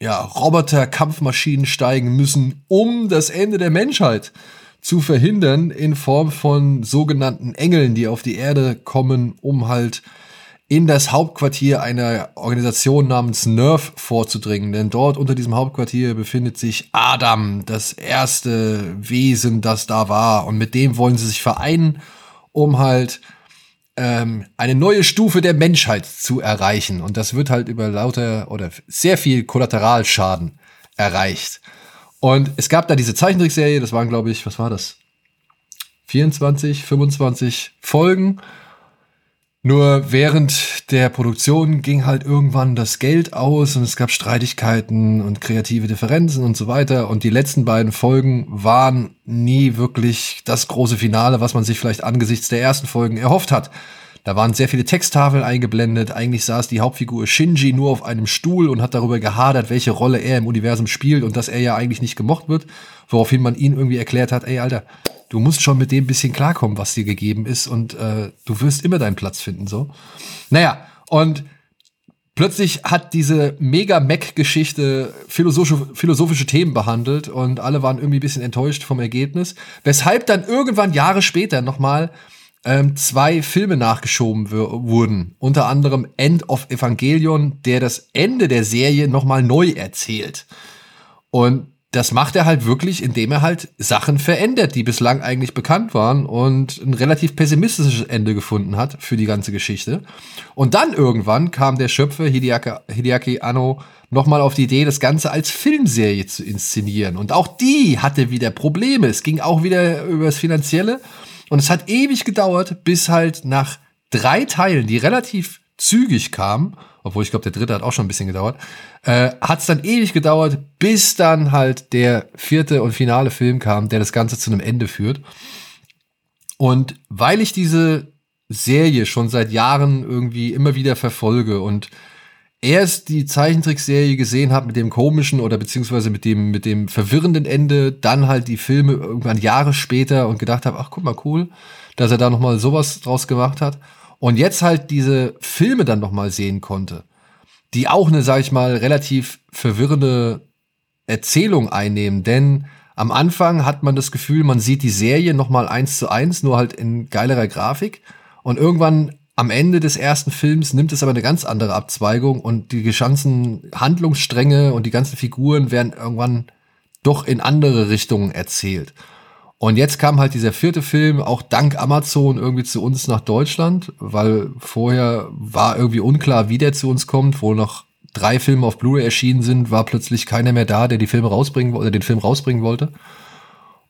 ja, Roboter-Kampfmaschinen steigen müssen, um das Ende der Menschheit zu verhindern, in Form von sogenannten Engeln, die auf die Erde kommen, um halt in das Hauptquartier einer Organisation namens Nerf vorzudringen. Denn dort unter diesem Hauptquartier befindet sich Adam, das erste Wesen, das da war. Und mit dem wollen sie sich vereinen, um halt ähm, eine neue Stufe der Menschheit zu erreichen. Und das wird halt über lauter oder sehr viel Kollateralschaden erreicht. Und es gab da diese Zeichentrickserie, das waren, glaube ich, was war das? 24, 25 Folgen. Nur während der Produktion ging halt irgendwann das Geld aus und es gab Streitigkeiten und kreative Differenzen und so weiter. Und die letzten beiden Folgen waren nie wirklich das große Finale, was man sich vielleicht angesichts der ersten Folgen erhofft hat. Da waren sehr viele Texttafeln eingeblendet. Eigentlich saß die Hauptfigur Shinji nur auf einem Stuhl und hat darüber gehadert, welche Rolle er im Universum spielt und dass er ja eigentlich nicht gemocht wird. Woraufhin man ihn irgendwie erklärt hat, ey Alter, du musst schon mit dem bisschen klarkommen, was dir gegeben ist und äh, du wirst immer deinen Platz finden. so. Naja, und plötzlich hat diese Mega-Mac-Geschichte philosophische, philosophische Themen behandelt und alle waren irgendwie ein bisschen enttäuscht vom Ergebnis. Weshalb dann irgendwann Jahre später nochmal ähm, zwei Filme nachgeschoben wurden. Unter anderem End of Evangelion, der das Ende der Serie nochmal neu erzählt. Und das macht er halt wirklich, indem er halt Sachen verändert, die bislang eigentlich bekannt waren und ein relativ pessimistisches Ende gefunden hat für die ganze Geschichte. Und dann irgendwann kam der Schöpfer Hideaki, Hideaki Anno nochmal auf die Idee, das Ganze als Filmserie zu inszenieren. Und auch die hatte wieder Probleme. Es ging auch wieder über das Finanzielle. Und es hat ewig gedauert, bis halt nach drei Teilen, die relativ zügig kamen, obwohl ich glaube, der dritte hat auch schon ein bisschen gedauert, äh, hat es dann ewig gedauert, bis dann halt der vierte und finale Film kam, der das Ganze zu einem Ende führt. Und weil ich diese Serie schon seit Jahren irgendwie immer wieder verfolge und erst die Zeichentrickserie gesehen habe mit dem komischen oder beziehungsweise mit dem mit dem verwirrenden Ende, dann halt die Filme irgendwann Jahre später und gedacht habe, ach guck mal cool, dass er da noch mal sowas draus gemacht hat und jetzt halt diese Filme dann noch mal sehen konnte, die auch eine, sag ich mal, relativ verwirrende Erzählung einnehmen, denn am Anfang hat man das Gefühl, man sieht die Serie noch mal eins zu eins, nur halt in geilerer Grafik und irgendwann am Ende des ersten Films nimmt es aber eine ganz andere Abzweigung und die ganzen Handlungsstränge und die ganzen Figuren werden irgendwann doch in andere Richtungen erzählt. Und jetzt kam halt dieser vierte Film auch dank Amazon irgendwie zu uns nach Deutschland, weil vorher war irgendwie unklar, wie der zu uns kommt, wo noch drei Filme auf Blu-ray erschienen sind, war plötzlich keiner mehr da, der die Filme rausbringen oder den Film rausbringen wollte.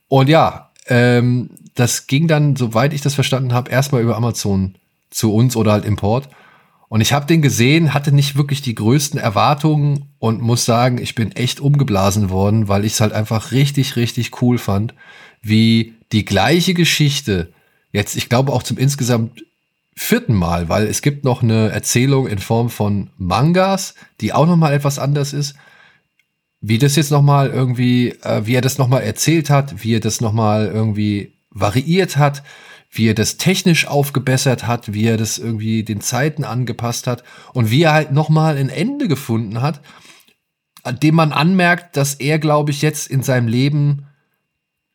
Und ja, ähm, das ging dann, soweit ich das verstanden habe, erstmal über Amazon zu uns oder halt Import. Und ich habe den gesehen, hatte nicht wirklich die größten Erwartungen und muss sagen, ich bin echt umgeblasen worden, weil ich es halt einfach richtig, richtig cool fand, wie die gleiche Geschichte jetzt, ich glaube auch zum insgesamt vierten Mal, weil es gibt noch eine Erzählung in Form von Mangas, die auch noch mal etwas anders ist. Wie das jetzt noch mal irgendwie, äh, wie er das noch mal erzählt hat, wie er das noch mal irgendwie variiert hat, wie er das technisch aufgebessert hat, wie er das irgendwie den Zeiten angepasst hat und wie er halt nochmal ein Ende gefunden hat, an dem man anmerkt, dass er, glaube ich, jetzt in seinem Leben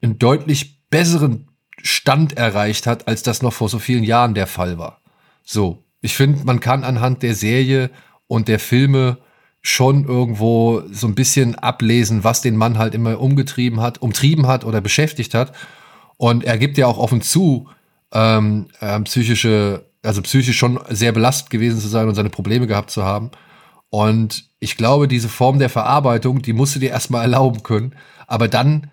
einen deutlich besseren Stand erreicht hat, als das noch vor so vielen Jahren der Fall war. So, ich finde, man kann anhand der Serie und der Filme schon irgendwo so ein bisschen ablesen, was den Mann halt immer umgetrieben hat, umtrieben hat oder beschäftigt hat. Und er gibt ja auch offen zu, ähm, äh, psychische, also psychisch schon sehr belastet gewesen zu sein und seine Probleme gehabt zu haben. Und ich glaube, diese Form der Verarbeitung, die musst du dir erstmal erlauben können. Aber dann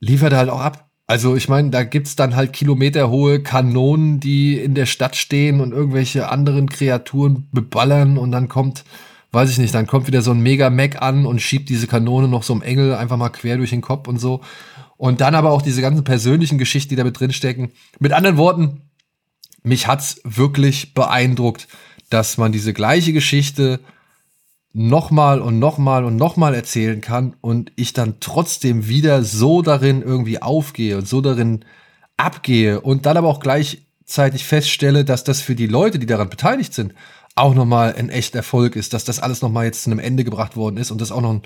liefert er halt auch ab. Also ich meine, da gibt's dann halt kilometerhohe Kanonen, die in der Stadt stehen und irgendwelche anderen Kreaturen beballern und dann kommt, weiß ich nicht, dann kommt wieder so ein Mega-Mac an und schiebt diese Kanone noch so einem Engel einfach mal quer durch den Kopf und so. Und dann aber auch diese ganzen persönlichen Geschichten, die da mit drinstecken. Mit anderen Worten, mich hat's wirklich beeindruckt, dass man diese gleiche Geschichte nochmal und nochmal und nochmal erzählen kann und ich dann trotzdem wieder so darin irgendwie aufgehe und so darin abgehe und dann aber auch gleichzeitig feststelle, dass das für die Leute, die daran beteiligt sind, auch nochmal ein echter Erfolg ist, dass das alles nochmal jetzt zu einem Ende gebracht worden ist und das auch noch ein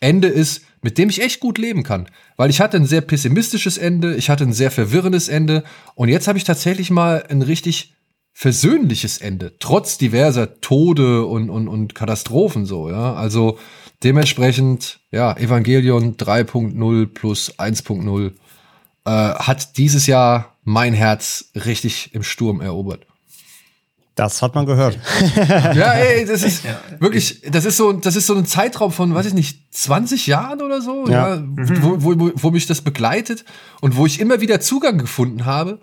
Ende ist, mit dem ich echt gut leben kann. Weil ich hatte ein sehr pessimistisches Ende, ich hatte ein sehr verwirrendes Ende und jetzt habe ich tatsächlich mal ein richtig versöhnliches Ende, trotz diverser Tode und, und, und Katastrophen so, ja. Also dementsprechend, ja, Evangelion 3.0 plus 1.0 äh, hat dieses Jahr mein Herz richtig im Sturm erobert. Das hat man gehört. ja, ey, das ist ja. wirklich, das ist so, das ist so ein Zeitraum von, weiß ich nicht, 20 Jahren oder so, ja. ja wo, wo, wo mich das begleitet und wo ich immer wieder Zugang gefunden habe.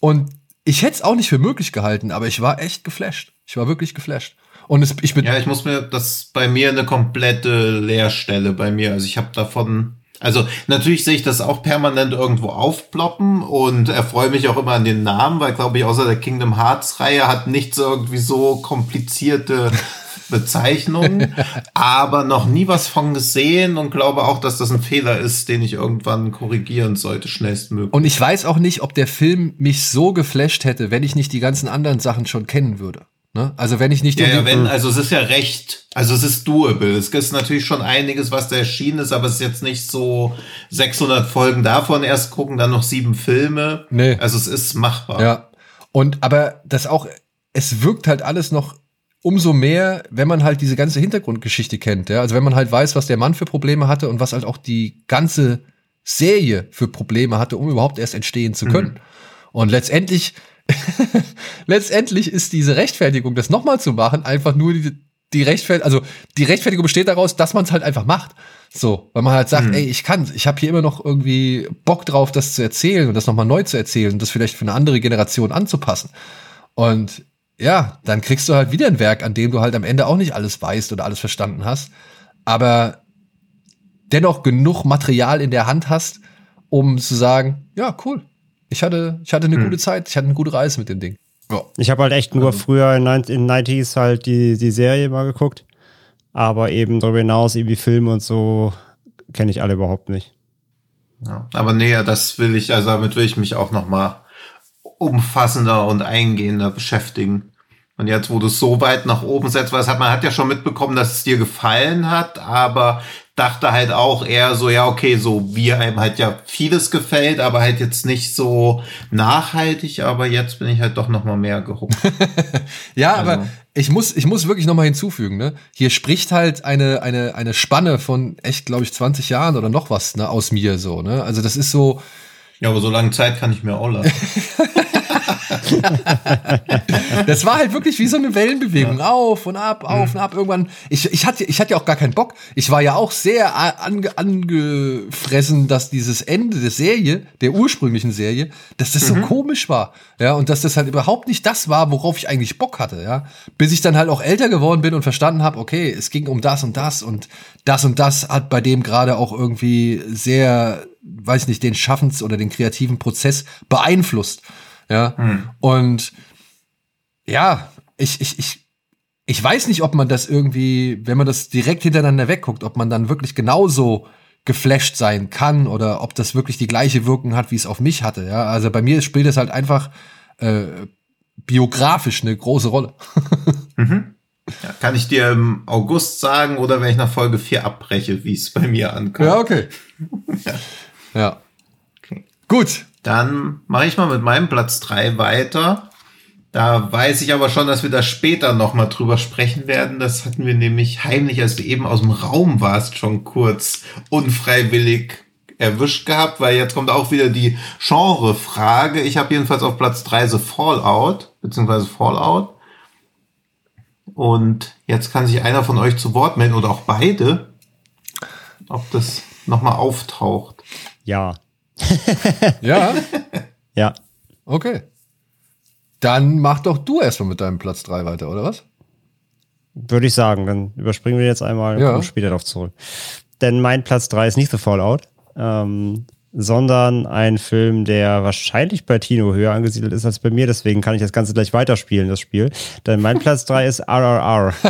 Und ich hätte es auch nicht für möglich gehalten, aber ich war echt geflasht. Ich war wirklich geflasht. Und es, ich bin ja, ich muss mir das bei mir eine komplette Leerstelle bei mir. Also ich habe davon, also natürlich sehe ich das auch permanent irgendwo aufploppen und erfreue mich auch immer an den Namen, weil glaube ich außer der Kingdom Hearts Reihe hat nichts irgendwie so komplizierte Bezeichnung, aber noch nie was von gesehen und glaube auch, dass das ein Fehler ist, den ich irgendwann korrigieren sollte, schnellstmöglich. Und ich weiß auch nicht, ob der Film mich so geflasht hätte, wenn ich nicht die ganzen anderen Sachen schon kennen würde. Ne? Also wenn ich nicht ja, ja, wenn, also es ist ja recht, also es ist doable. Es ist natürlich schon einiges, was da erschienen ist, aber es ist jetzt nicht so 600 Folgen davon erst gucken, dann noch sieben Filme. Nee. Also es ist machbar. Ja. Und aber das auch, es wirkt halt alles noch umso mehr, wenn man halt diese ganze Hintergrundgeschichte kennt. Ja? Also wenn man halt weiß, was der Mann für Probleme hatte und was halt auch die ganze Serie für Probleme hatte, um überhaupt erst entstehen zu können. Mhm. Und letztendlich, letztendlich ist diese Rechtfertigung, das nochmal zu machen, einfach nur die, die Rechtfertigung, also die Rechtfertigung besteht daraus, dass man es halt einfach macht. So, weil man halt sagt, mhm. ey, ich kann, ich habe hier immer noch irgendwie Bock drauf, das zu erzählen und das nochmal neu zu erzählen und das vielleicht für eine andere Generation anzupassen. Und ja, dann kriegst du halt wieder ein Werk, an dem du halt am Ende auch nicht alles weißt oder alles verstanden hast, aber dennoch genug Material in der Hand hast, um zu sagen, ja, cool. Ich hatte, ich hatte eine hm. gute Zeit, ich hatte eine gute Reise mit dem Ding. Ja. Ich habe halt echt nur früher in, in 90s halt die, die Serie mal geguckt, aber eben darüber hinaus irgendwie Filme und so kenne ich alle überhaupt nicht. Ja, aber näher, das will ich, also damit will ich mich auch noch mal umfassender und eingehender beschäftigen. Und jetzt, wo du es so weit nach oben setzt, weil es hat, man hat ja schon mitbekommen, dass es dir gefallen hat, aber dachte halt auch eher so, ja, okay, so wie einem halt ja vieles gefällt, aber halt jetzt nicht so nachhaltig, aber jetzt bin ich halt doch noch mal mehr gehuckt. ja, also. aber ich muss, ich muss wirklich noch mal hinzufügen, ne? Hier spricht halt eine, eine, eine Spanne von echt, glaube ich, 20 Jahren oder noch was, ne, aus mir so, ne? Also das ist so. Ja, aber so lange Zeit kann ich mir auch lassen. das war halt wirklich wie so eine Wellenbewegung. Ja. Auf und ab, auf mhm. und ab. Irgendwann, ich, ich, hatte, ich hatte ja auch gar keinen Bock. Ich war ja auch sehr ange, angefressen, dass dieses Ende der Serie, der ursprünglichen Serie, dass das mhm. so komisch war. Ja, und dass das halt überhaupt nicht das war, worauf ich eigentlich Bock hatte. Ja, bis ich dann halt auch älter geworden bin und verstanden habe, okay, es ging um das und das und das und das hat bei dem gerade auch irgendwie sehr weiß nicht, den Schaffens- oder den kreativen Prozess beeinflusst. Ja. Hm. Und ja, ich, ich, ich, ich weiß nicht, ob man das irgendwie, wenn man das direkt hintereinander wegguckt, ob man dann wirklich genauso geflasht sein kann oder ob das wirklich die gleiche Wirkung hat, wie es auf mich hatte. Ja, also bei mir spielt es halt einfach äh, biografisch eine große Rolle. mhm. ja, kann ich dir im August sagen oder wenn ich nach Folge 4 abbreche, wie es bei mir ankommt. Ja, okay. ja. ja. Okay. Gut, dann mache ich mal mit meinem Platz drei weiter. Da weiß ich aber schon, dass wir da später nochmal drüber sprechen werden. Das hatten wir nämlich heimlich, als du eben aus dem Raum warst, schon kurz unfreiwillig erwischt gehabt, weil jetzt kommt auch wieder die Genre-Frage. Ich habe jedenfalls auf Platz drei The Fallout, beziehungsweise Fallout. Und jetzt kann sich einer von euch zu Wort melden oder auch beide, ob das nochmal auftaucht. Ja, Ja, Ja. okay. Dann mach doch du erstmal mit deinem Platz 3 weiter, oder was? Würde ich sagen. Dann überspringen wir jetzt einmal und Ja. kommen später darauf zurück. Denn mein Platz 3 ist nicht The Fallout, ähm, sondern ein Film, der wahrscheinlich bei Tino höher angesiedelt ist als bei mir. Deswegen kann ich das Ganze gleich weiterspielen, das Spiel. Denn mein Platz 3 ist RRR.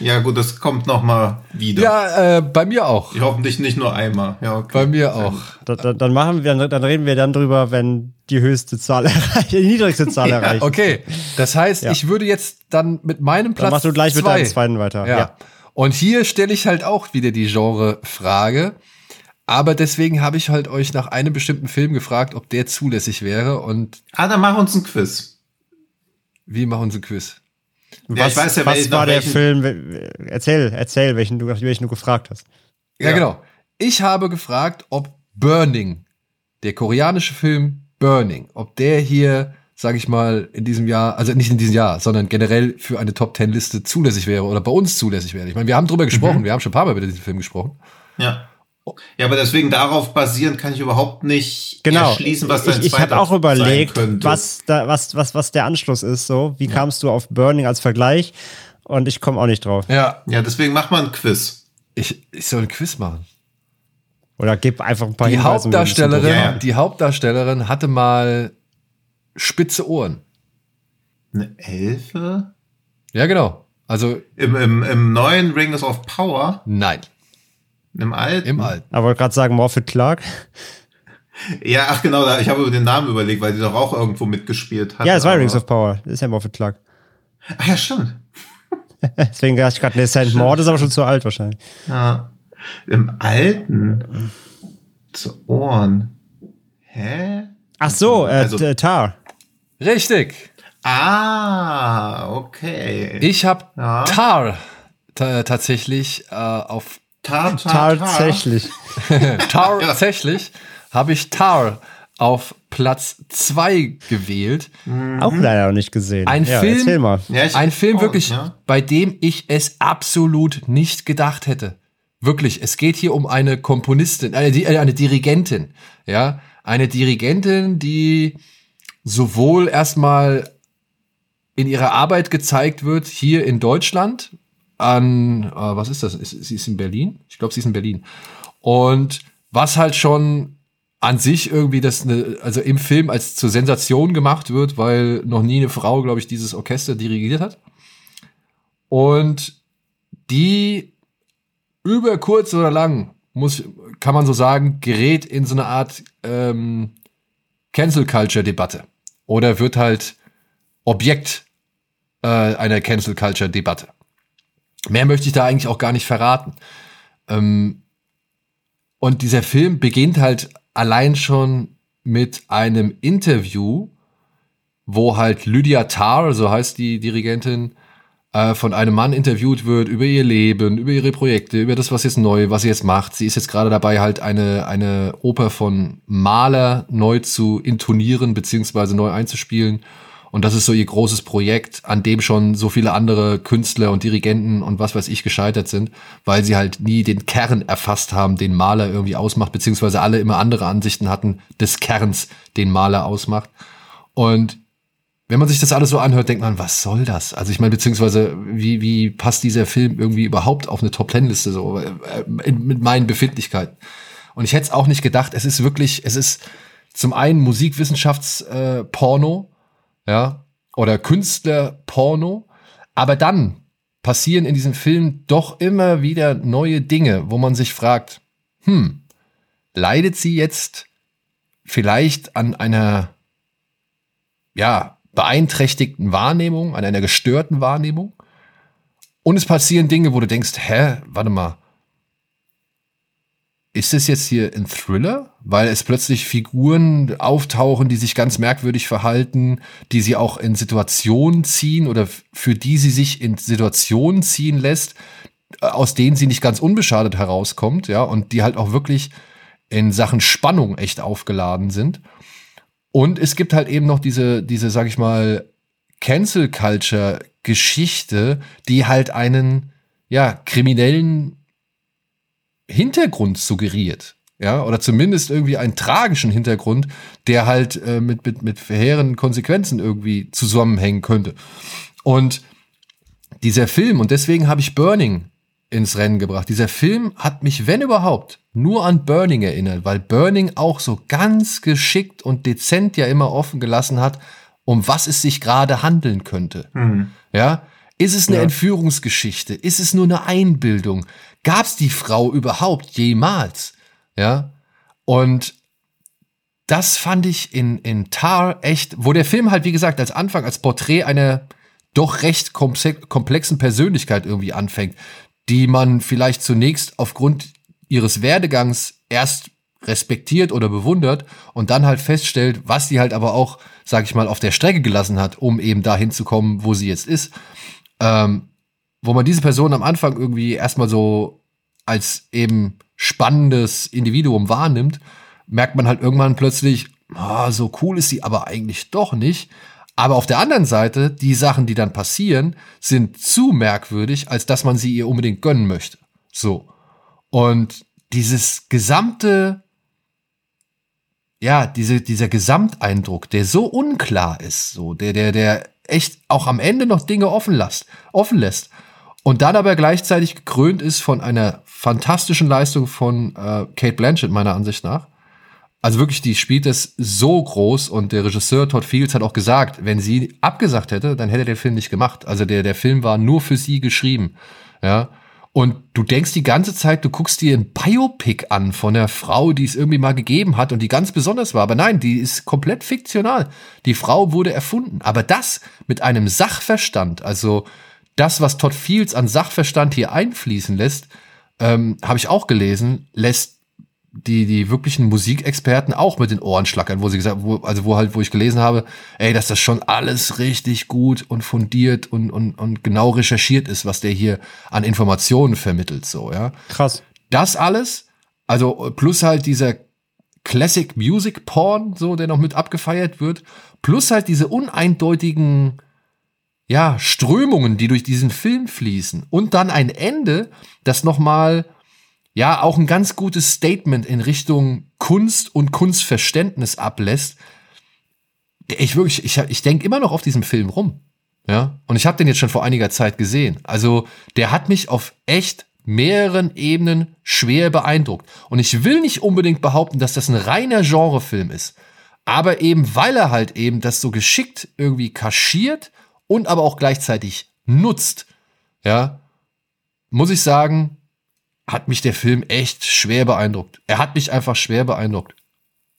Ja, gut, das kommt noch mal wieder. Ja, äh, bei mir auch. Hoffentlich nicht nur einmal. Ja, okay. Bei mir auch. Da, da, dann machen wir, dann, reden wir dann drüber, wenn die höchste Zahl erreicht, die niedrigste Zahl erreicht. Okay, das heißt, Ja. ich würde jetzt dann mit meinem Platz Dann machst du gleich mit zwei. deinem zweiten weiter. Ja. Ja. Und hier stelle ich halt auch wieder die Genre-Frage. Aber deswegen habe ich halt euch nach einem bestimmten Film gefragt, ob der zulässig wäre. Und Ah, dann mach uns ein Quiz. wie machen Sie Quiz? Ja, ich weiß ja, was war der Film? Erzähl, erzähl, welchen du, welchen du gefragt hast. Ja, Ja. genau. Ich habe gefragt, ob Burning, der koreanische Film Burning, ob der hier, sage ich mal, in diesem Jahr, also nicht in diesem Jahr, sondern generell für eine Top Ten Liste zulässig wäre oder bei uns zulässig wäre. Ich meine, wir haben drüber gesprochen, Mhm. wir haben schon ein paar Mal über diesen Film gesprochen. Ja. Ja, aber deswegen darauf basierend kann ich überhaupt nicht Genau. erschließen, was dein ich ich habe auch überlegt, sein könnte. was, da, was, was, was der Anschluss ist. So, wie kamst du auf Burning als Vergleich? Und ich komme auch nicht drauf. Ja. Ja, deswegen mach mal ein Quiz. Ich, ich soll ein Quiz machen. Oder gib einfach ein paar Die Hinweise, Hauptdarstellerin, Ja, ja. die Hauptdarstellerin hatte mal spitze Ohren. Eine Elfe? Ja, genau. Also Im, im, im neuen Rings of Power? nein, Im alten? im Alten. Aber wollte gerade sagen, Morphet Clark. Ja, ach genau, ich habe über den Namen überlegt, weil die doch auch irgendwo mitgespielt hat. Ja, es war Rings of Power. Das ist ja Morphet Clark. Ach ja, stimmt. Deswegen dachte ich gerade, ne, Saint Maud ist aber schon zu alt wahrscheinlich. Ja. Im alten zu Ohren. Hä? Ach so, äh, Also- T- Tar. Richtig. Ah, okay. Ich habe Ja. Tar ta- tatsächlich äh, auf Tar, tar, tar. Tatsächlich. Tatsächlich habe ich Tar auf Platz 2 gewählt. Auch leider noch nicht gesehen. Ein ja, Film- Erzähl mal. Ja, ich- Ein Film oh, wirklich, ja. bei dem ich es absolut nicht gedacht hätte. Wirklich, es geht hier um eine Komponistin, eine, Di- äh, eine Dirigentin, ja, eine Dirigentin, die sowohl erstmal in ihrer Arbeit gezeigt wird hier in Deutschland an, äh, was ist das? Ist, sie ist in Berlin? Ich glaube, sie ist in Berlin. Und was halt schon an sich irgendwie das, ne, also im Film als zur Sensation gemacht wird, weil noch nie eine Frau, glaube ich, dieses Orchester dirigiert hat. Und die über kurz oder lang, muss, kann man so sagen, gerät in so eine Art ähm, Cancel Culture Debatte. Oder wird halt Objekt äh, einer Cancel Culture Debatte. Mehr möchte ich da eigentlich auch gar nicht verraten. Ähm, und dieser Film beginnt halt allein schon mit einem Interview, wo halt Lydia Tarr, so heißt die Dirigentin, äh, von einem Mann interviewt wird über ihr Leben, über ihre Projekte, über das, was jetzt neu, was sie jetzt macht. Sie ist jetzt gerade dabei, halt eine, eine Oper von Mahler neu zu intonieren, beziehungsweise neu einzuspielen. Und das ist so ihr großes Projekt, an dem schon so viele andere Künstler und Dirigenten und was weiß ich gescheitert sind, weil sie halt nie den Kern erfasst haben, den Maler irgendwie ausmacht, beziehungsweise alle immer andere Ansichten hatten des Kerns, den Maler ausmacht. Und wenn man sich das alles so anhört, denkt man, was soll das? Also ich meine, beziehungsweise wie, wie passt dieser Film irgendwie überhaupt auf eine Top-Ten-Liste so äh, mit meinen Befindlichkeiten? Und ich hätte es auch nicht gedacht, es ist wirklich, es ist zum einen Musikwissenschafts-Porno, äh, ja, oder Künstler-Porno, aber dann passieren in diesem Film doch immer wieder neue Dinge, wo man sich fragt, hm, leidet sie jetzt vielleicht an einer ja, beeinträchtigten Wahrnehmung, an einer gestörten Wahrnehmung. Und es passieren Dinge, wo du denkst, hä, warte mal, ist es jetzt hier ein Thriller? Weil es plötzlich Figuren auftauchen, die sich ganz merkwürdig verhalten, die sie auch in Situationen ziehen oder für die sie sich in Situationen ziehen lässt, äh, aus denen sie nicht ganz unbeschadet herauskommt, ja, und die halt auch wirklich in Sachen Spannung echt aufgeladen sind. Und es gibt halt eben noch diese, diese, sag ich mal, Cancel Culture Geschichte, die halt einen, ja, kriminellen Hintergrund suggeriert. ja, oder zumindest irgendwie einen tragischen Hintergrund, der halt äh, mit, mit, mit verheerenden Konsequenzen irgendwie zusammenhängen könnte. Und dieser Film, und deswegen habe ich Burning ins Rennen gebracht. Dieser Film hat mich, wenn überhaupt, nur an Burning erinnert, weil Burning auch so ganz geschickt und dezent ja immer offen gelassen hat, um was es sich gerade handeln könnte. Mhm. Ja, ist es eine ja. Entführungsgeschichte? Ist es nur eine Einbildung? Gab es die Frau überhaupt jemals? Ja, und das fand ich in, in Tar echt, wo der Film halt, wie gesagt, als Anfang, als Porträt einer doch recht komplexen Persönlichkeit irgendwie anfängt, die man vielleicht zunächst aufgrund ihres Werdegangs erst respektiert oder bewundert und dann halt feststellt, was sie halt aber auch, sag ich mal, auf der Strecke gelassen hat, um eben dahin zu kommen, wo sie jetzt ist. Ähm, wo man diese Person am Anfang irgendwie erstmal so als eben spannendes Individuum wahrnimmt, merkt man halt irgendwann plötzlich, oh, so cool ist sie aber eigentlich doch nicht. Aber auf der anderen Seite, die Sachen, die dann passieren, sind zu merkwürdig, als dass man sie ihr unbedingt gönnen möchte. So. Und dieses gesamte, ja, diese, dieser Gesamteindruck, der so unklar ist, so, der, der, der echt auch am Ende noch Dinge offen lässt, offen lässt. Und dann aber gleichzeitig gekrönt ist von einer fantastischen Leistung von äh, Kate Blanchett, meiner Ansicht nach. Also wirklich, die spielt es so groß und der Regisseur Todd Fields hat auch gesagt, wenn sie abgesagt hätte, dann hätte er den Film nicht gemacht. Also der, der Film war nur für sie geschrieben. Ja. Und du denkst die ganze Zeit, du guckst dir ein Biopic an von einer Frau, die es irgendwie mal gegeben hat und die ganz besonders war. Aber nein, die ist komplett fiktional. Die Frau wurde erfunden. Aber das mit einem Sachverstand, also das, was Todd Fields an Sachverstand hier einfließen lässt, ähm, habe ich auch gelesen, lässt die, die wirklichen Musikexperten auch mit den Ohren schlackern, wo sie gesagt, wo, also wo halt, wo ich gelesen habe, ey, dass das schon alles richtig gut und fundiert und, und, und genau recherchiert ist, was der hier an Informationen vermittelt, so, ja. Krass. Das alles, also plus halt dieser Classic Music Porn, so, der noch mit abgefeiert wird, plus halt diese uneindeutigen, ja, Strömungen, die durch diesen Film fließen und dann ein Ende, das nochmal ja auch ein ganz gutes Statement in Richtung Kunst und Kunstverständnis ablässt. Ich wirklich, ich, ich denke immer noch auf diesem Film rum. Ja, und ich habe den jetzt schon vor einiger Zeit gesehen. Also, der hat mich auf echt mehreren Ebenen schwer beeindruckt. Und ich will nicht unbedingt behaupten, dass das ein reiner Genrefilm ist. Aber eben, weil er halt eben das so geschickt irgendwie kaschiert und aber auch gleichzeitig nutzt, ja, muss ich sagen, hat mich der Film echt schwer beeindruckt. Er hat mich einfach schwer beeindruckt.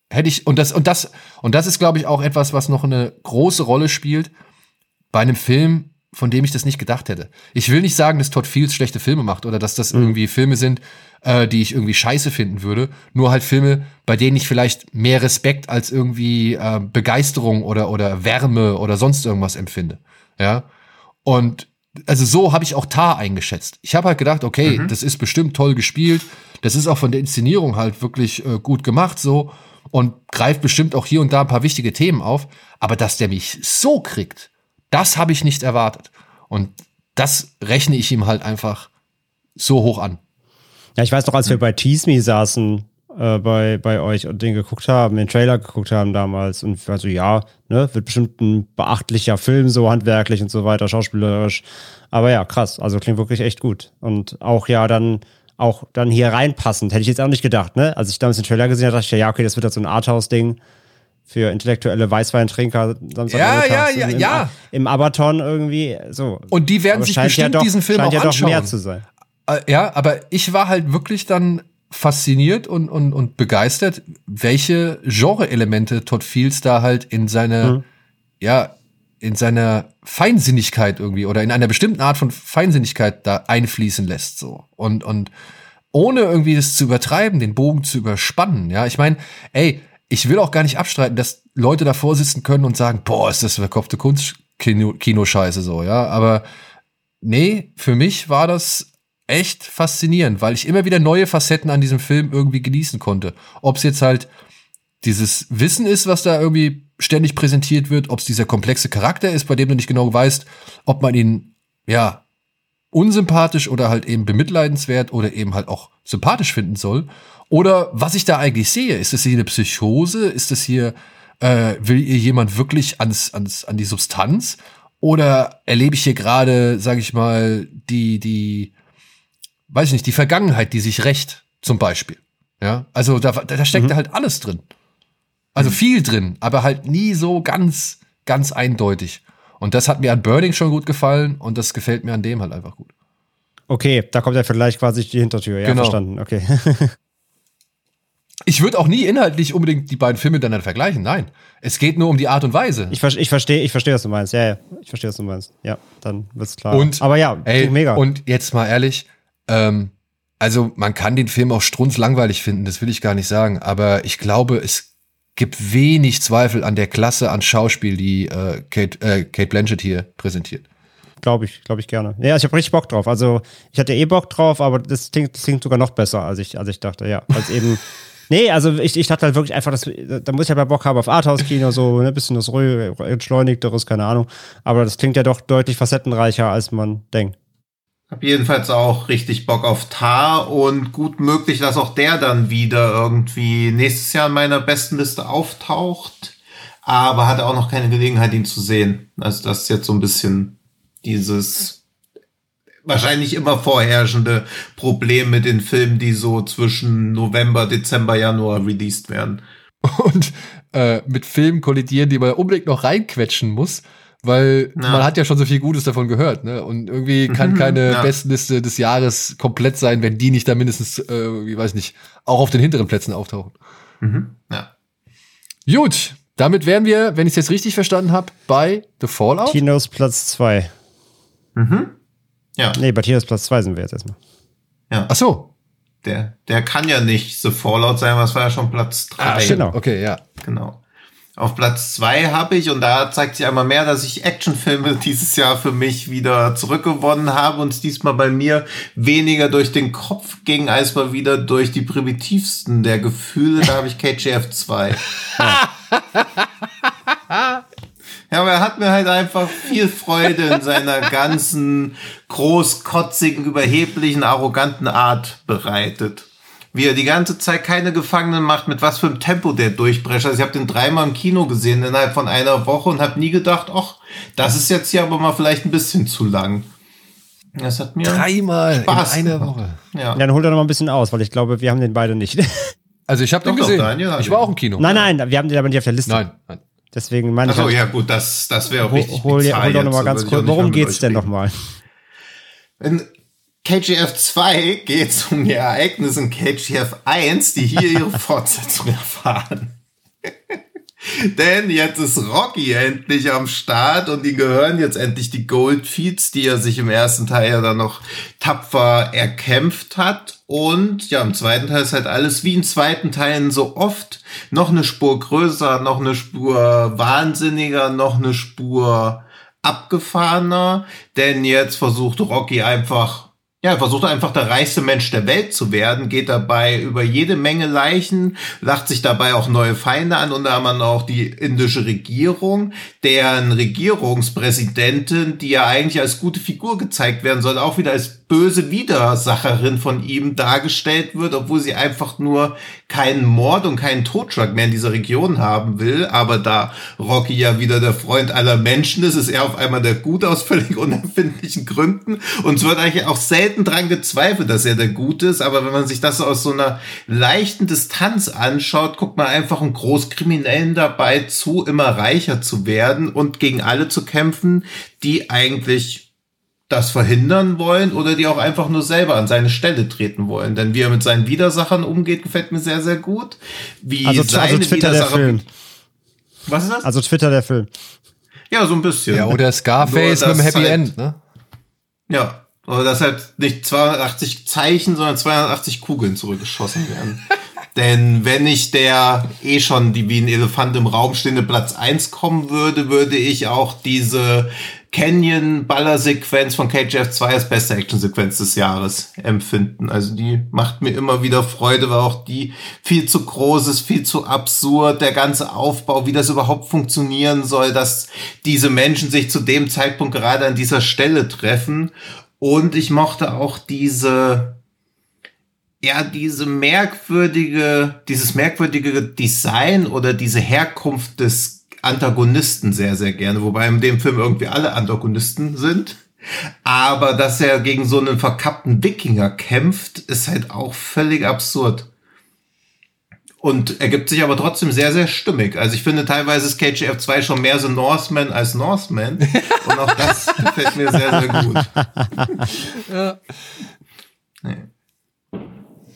Hätte ich, und das, und das, und das ist, glaube ich, auch etwas, was noch eine große Rolle spielt bei einem Film, von dem ich das nicht gedacht hätte. Ich will nicht sagen, dass Todd Fields schlechte Filme macht oder dass das mhm. irgendwie Filme sind, äh, die ich irgendwie scheiße finden würde. Nur halt Filme, bei denen ich vielleicht mehr Respekt als irgendwie äh, Begeisterung oder, oder Wärme oder sonst irgendwas empfinde. Ja. Und also so habe ich auch Tar eingeschätzt. Ich habe halt gedacht, okay, mhm. das ist bestimmt toll gespielt. Das ist auch von der Inszenierung halt wirklich äh, gut gemacht so und greift bestimmt auch hier und da ein paar wichtige Themen auf. Aber dass der mich so kriegt, das habe ich nicht erwartet. Und das rechne ich ihm halt einfach so hoch an. Ja, ich weiß doch, als wir bei Tease Me saßen, äh, bei, bei euch und den geguckt haben, den Trailer geguckt haben damals und also ja, ne, wird bestimmt ein beachtlicher Film, so handwerklich und so weiter, schauspielerisch. Aber ja, krass, also klingt wirklich echt gut. Und auch ja dann auch dann hier reinpassend, hätte ich jetzt auch nicht gedacht, ne? Als ich damals den Trailer gesehen habe, dachte ich ja, okay, das wird halt so ein Arthouse-Ding für intellektuelle Weißweintrinker Samstag ja, ja, ja, im, ja. Im Abaton irgendwie so. Und die werden sich bestimmt ja doch, diesen Film auch ja anschauen. Doch mehr zu sein. Äh, ja, aber ich war halt wirklich dann fasziniert und, und, und begeistert, welche Genre-Elemente Todd Fields da halt in seine, mhm. ja, in seiner Feinsinnigkeit irgendwie oder in einer bestimmten Art von Feinsinnigkeit da einfließen lässt, so. Und, und ohne irgendwie das zu übertreiben, den Bogen zu überspannen, ja. Ich meine, ey, ich will auch gar nicht abstreiten, dass Leute davor sitzen können und sagen, boah, ist das verkopfte Kunst-Kino-Scheiße so, ja. Aber nee, für mich war das echt faszinierend, weil ich immer wieder neue Facetten an diesem Film irgendwie genießen konnte. Ob es jetzt halt dieses Wissen ist, was da irgendwie ständig präsentiert wird, ob es dieser komplexe Charakter ist, bei dem du nicht genau weißt, ob man ihn, ja, unsympathisch oder halt eben bemitleidenswert oder eben halt auch sympathisch finden soll. Oder was ich da eigentlich sehe, ist das hier eine Psychose? Ist das hier, äh, will ihr jemand wirklich ans, ans, an die Substanz? Oder erlebe ich hier gerade, sage ich mal, die, die, weiß ich nicht, die Vergangenheit, die sich rächt, zum Beispiel. Ja, also da, da steckt Mhm. halt alles drin. Also viel drin, aber halt nie so ganz, ganz eindeutig. Und das hat mir an Burning schon gut gefallen und das gefällt mir an dem halt einfach gut. Okay, da kommt der Vergleich quasi durch die Hintertür. Ja, Genau. verstanden. Okay. Ich würde auch nie inhaltlich unbedingt die beiden Filme miteinander vergleichen. Nein, es geht nur um die Art und Weise. Ich, ich verstehe, ich verstehe, was du meinst. Ja, ja, ich verstehe, was du meinst. Ja, dann wird's klar. Und, aber ja, ey, mega. Und jetzt mal ehrlich, ähm, also man kann den Film auch strunzlangweilig finden, das will ich gar nicht sagen, aber ich glaube, es gibt wenig Zweifel an der Klasse an Schauspiel, die äh, Kate, äh, Kate Blanchett hier präsentiert. Glaube ich, glaube ich gerne. Ja, ich habe richtig Bock drauf. Also ich hatte eh Bock drauf, aber das klingt, das klingt sogar noch besser, als ich, als ich dachte, ja. Als eben. Nee, also ich, ich dachte halt wirklich einfach, dass, da muss ich aber Bock haben auf Arthouse-Kino, so ein ne, bisschen das ruhig, entschleunigteres, keine Ahnung. Aber das klingt ja doch deutlich facettenreicher, als man denkt. Hab jedenfalls auch richtig Bock auf Tar und gut möglich, dass auch der dann wieder irgendwie nächstes Jahr in meiner besten Liste auftaucht. Aber hatte auch noch keine Gelegenheit, ihn zu sehen. Also das ist jetzt so ein bisschen dieses wahrscheinlich immer vorherrschende Problem mit den Filmen, die so zwischen November, Dezember, Januar released werden. Und äh, mit Filmen kollidieren, die man unbedingt noch reinquetschen muss, weil Ja. man hat ja schon so viel Gutes davon gehört. Ne? Und irgendwie kann Mhm, keine ja. Bestenliste des Jahres komplett sein, wenn die nicht da mindestens, äh, ich weiß nicht, auch auf den hinteren Plätzen auftauchen. Mhm. Ja. Gut, damit wären wir, wenn ich es jetzt richtig verstanden habe, bei The Fallout. Tinos Platz 2. Mhm. Ja, Nee, bei Tinos Platz 2 sind wir jetzt erstmal. ja. Ach so. Der, der kann ja nicht The Fallout sein, was war ja schon Platz drei. Ah, genau. Okay, ja. Genau. Auf Platz zwei habe ich, und da zeigt sich einmal mehr, dass ich Actionfilme dieses Jahr für mich wieder zurückgewonnen habe und es diesmal bei mir weniger durch den Kopf ging, als mal wieder durch die primitivsten der Gefühle. Da habe ich KGF 2. Ja, aber er hat mir halt einfach viel Freude in seiner ganzen großkotzigen, überheblichen, arroganten Art bereitet. Wie er die ganze Zeit keine Gefangenen macht, mit was für einem Tempo der durchbrecht. Also ich habe den dreimal im Kino gesehen innerhalb von einer Woche und habe nie gedacht, ach, das ist jetzt hier aber mal vielleicht ein bisschen zu lang. Das hat mir Dreimal Spaß in einer gemacht. Woche. Ja. Dann holt er noch mal ein bisschen aus, weil ich glaube, wir haben den beide nicht. Also ich habe den gesehen. Daniel ich war auch im Kino. nein, nein, wir haben den aber nicht auf der Liste. Nein, nein. Deswegen meine ich. Achso, halt, ja gut, das, das wäre auch hol, richtig hol, bizarr hol doch jetzt, noch mal da ganz auch kurz. nicht Worum geht's denn reden. KGF 2 geht es um die Ereignisse in KGF 1, die hier ihre Fortsetzung erfahren. Denn jetzt ist Rocky endlich am Start und die gehören jetzt endlich die Goldfeeds, die er sich im ersten Teil ja dann noch tapfer erkämpft hat. Und ja, im zweiten Teil ist halt alles wie in zweiten Teilen so oft noch eine Spur größer, noch eine Spur wahnsinniger, noch eine Spur abgefahrener. Denn jetzt versucht Rocky einfach ja, er versucht einfach der reichste Mensch der Welt zu werden, geht dabei über jede Menge Leichen, lacht sich dabei auch neue Feinde an, unter anderem auch die indische Regierung, deren Regierungspräsidentin, die ja eigentlich als gute Figur gezeigt werden soll, auch wieder als böse Widersacherin von ihm dargestellt wird, obwohl sie einfach nur keinen Mord und keinen Totschlag mehr in dieser Region haben will. Aber da Rocky ja wieder der Freund aller Menschen ist, ist er auf einmal der Gute aus völlig unerfindlichen Gründen. Und es wird eigentlich auch selten dran gezweifelt, dass er der Gute ist. Aber wenn man sich das aus so einer leichten Distanz anschaut, guckt man einfach einen Großkriminellen dabei zu, immer reicher zu werden und gegen alle zu kämpfen, die eigentlich das verhindern wollen oder die auch einfach nur selber an seine Stelle treten wollen. Denn wie er mit seinen Widersachern umgeht, gefällt mir sehr, sehr gut. Wie Also, seine also Twitter der Film. Was ist das? Also Twitter der Film. ja, so ein bisschen. Ja, oder Scarface Nur, mit dem dass Happy halt- End, ne? Ja. Oder dass halt nicht 280 Zeichen, sondern 280 Kugeln zurückgeschossen werden. Denn wenn ich der eh schon die wie ein Elefant im Raum stehende Platz 1 kommen würde, würde ich auch diese Canyon-Baller-Sequenz von KGF 2 als beste Actionsequenz des Jahres empfinden. Also die macht mir immer wieder Freude, weil auch die viel zu groß ist, viel zu absurd, der ganze Aufbau, wie das überhaupt funktionieren soll, dass diese Menschen sich zu dem Zeitpunkt gerade an dieser Stelle treffen. Und ich mochte auch diese ja diese merkwürdige, dieses merkwürdige Design oder diese Herkunft des Antagonisten sehr, sehr gerne, wobei in dem Film irgendwie alle Antagonisten sind. Aber dass er gegen so einen verkappten Wikinger kämpft, ist halt auch völlig absurd. Und ergibt sich aber trotzdem sehr, sehr stimmig. Also ich finde teilweise ist KGF 2 schon mehr so Norseman als Norseman. Und auch das gefällt mir sehr, sehr gut. Ja.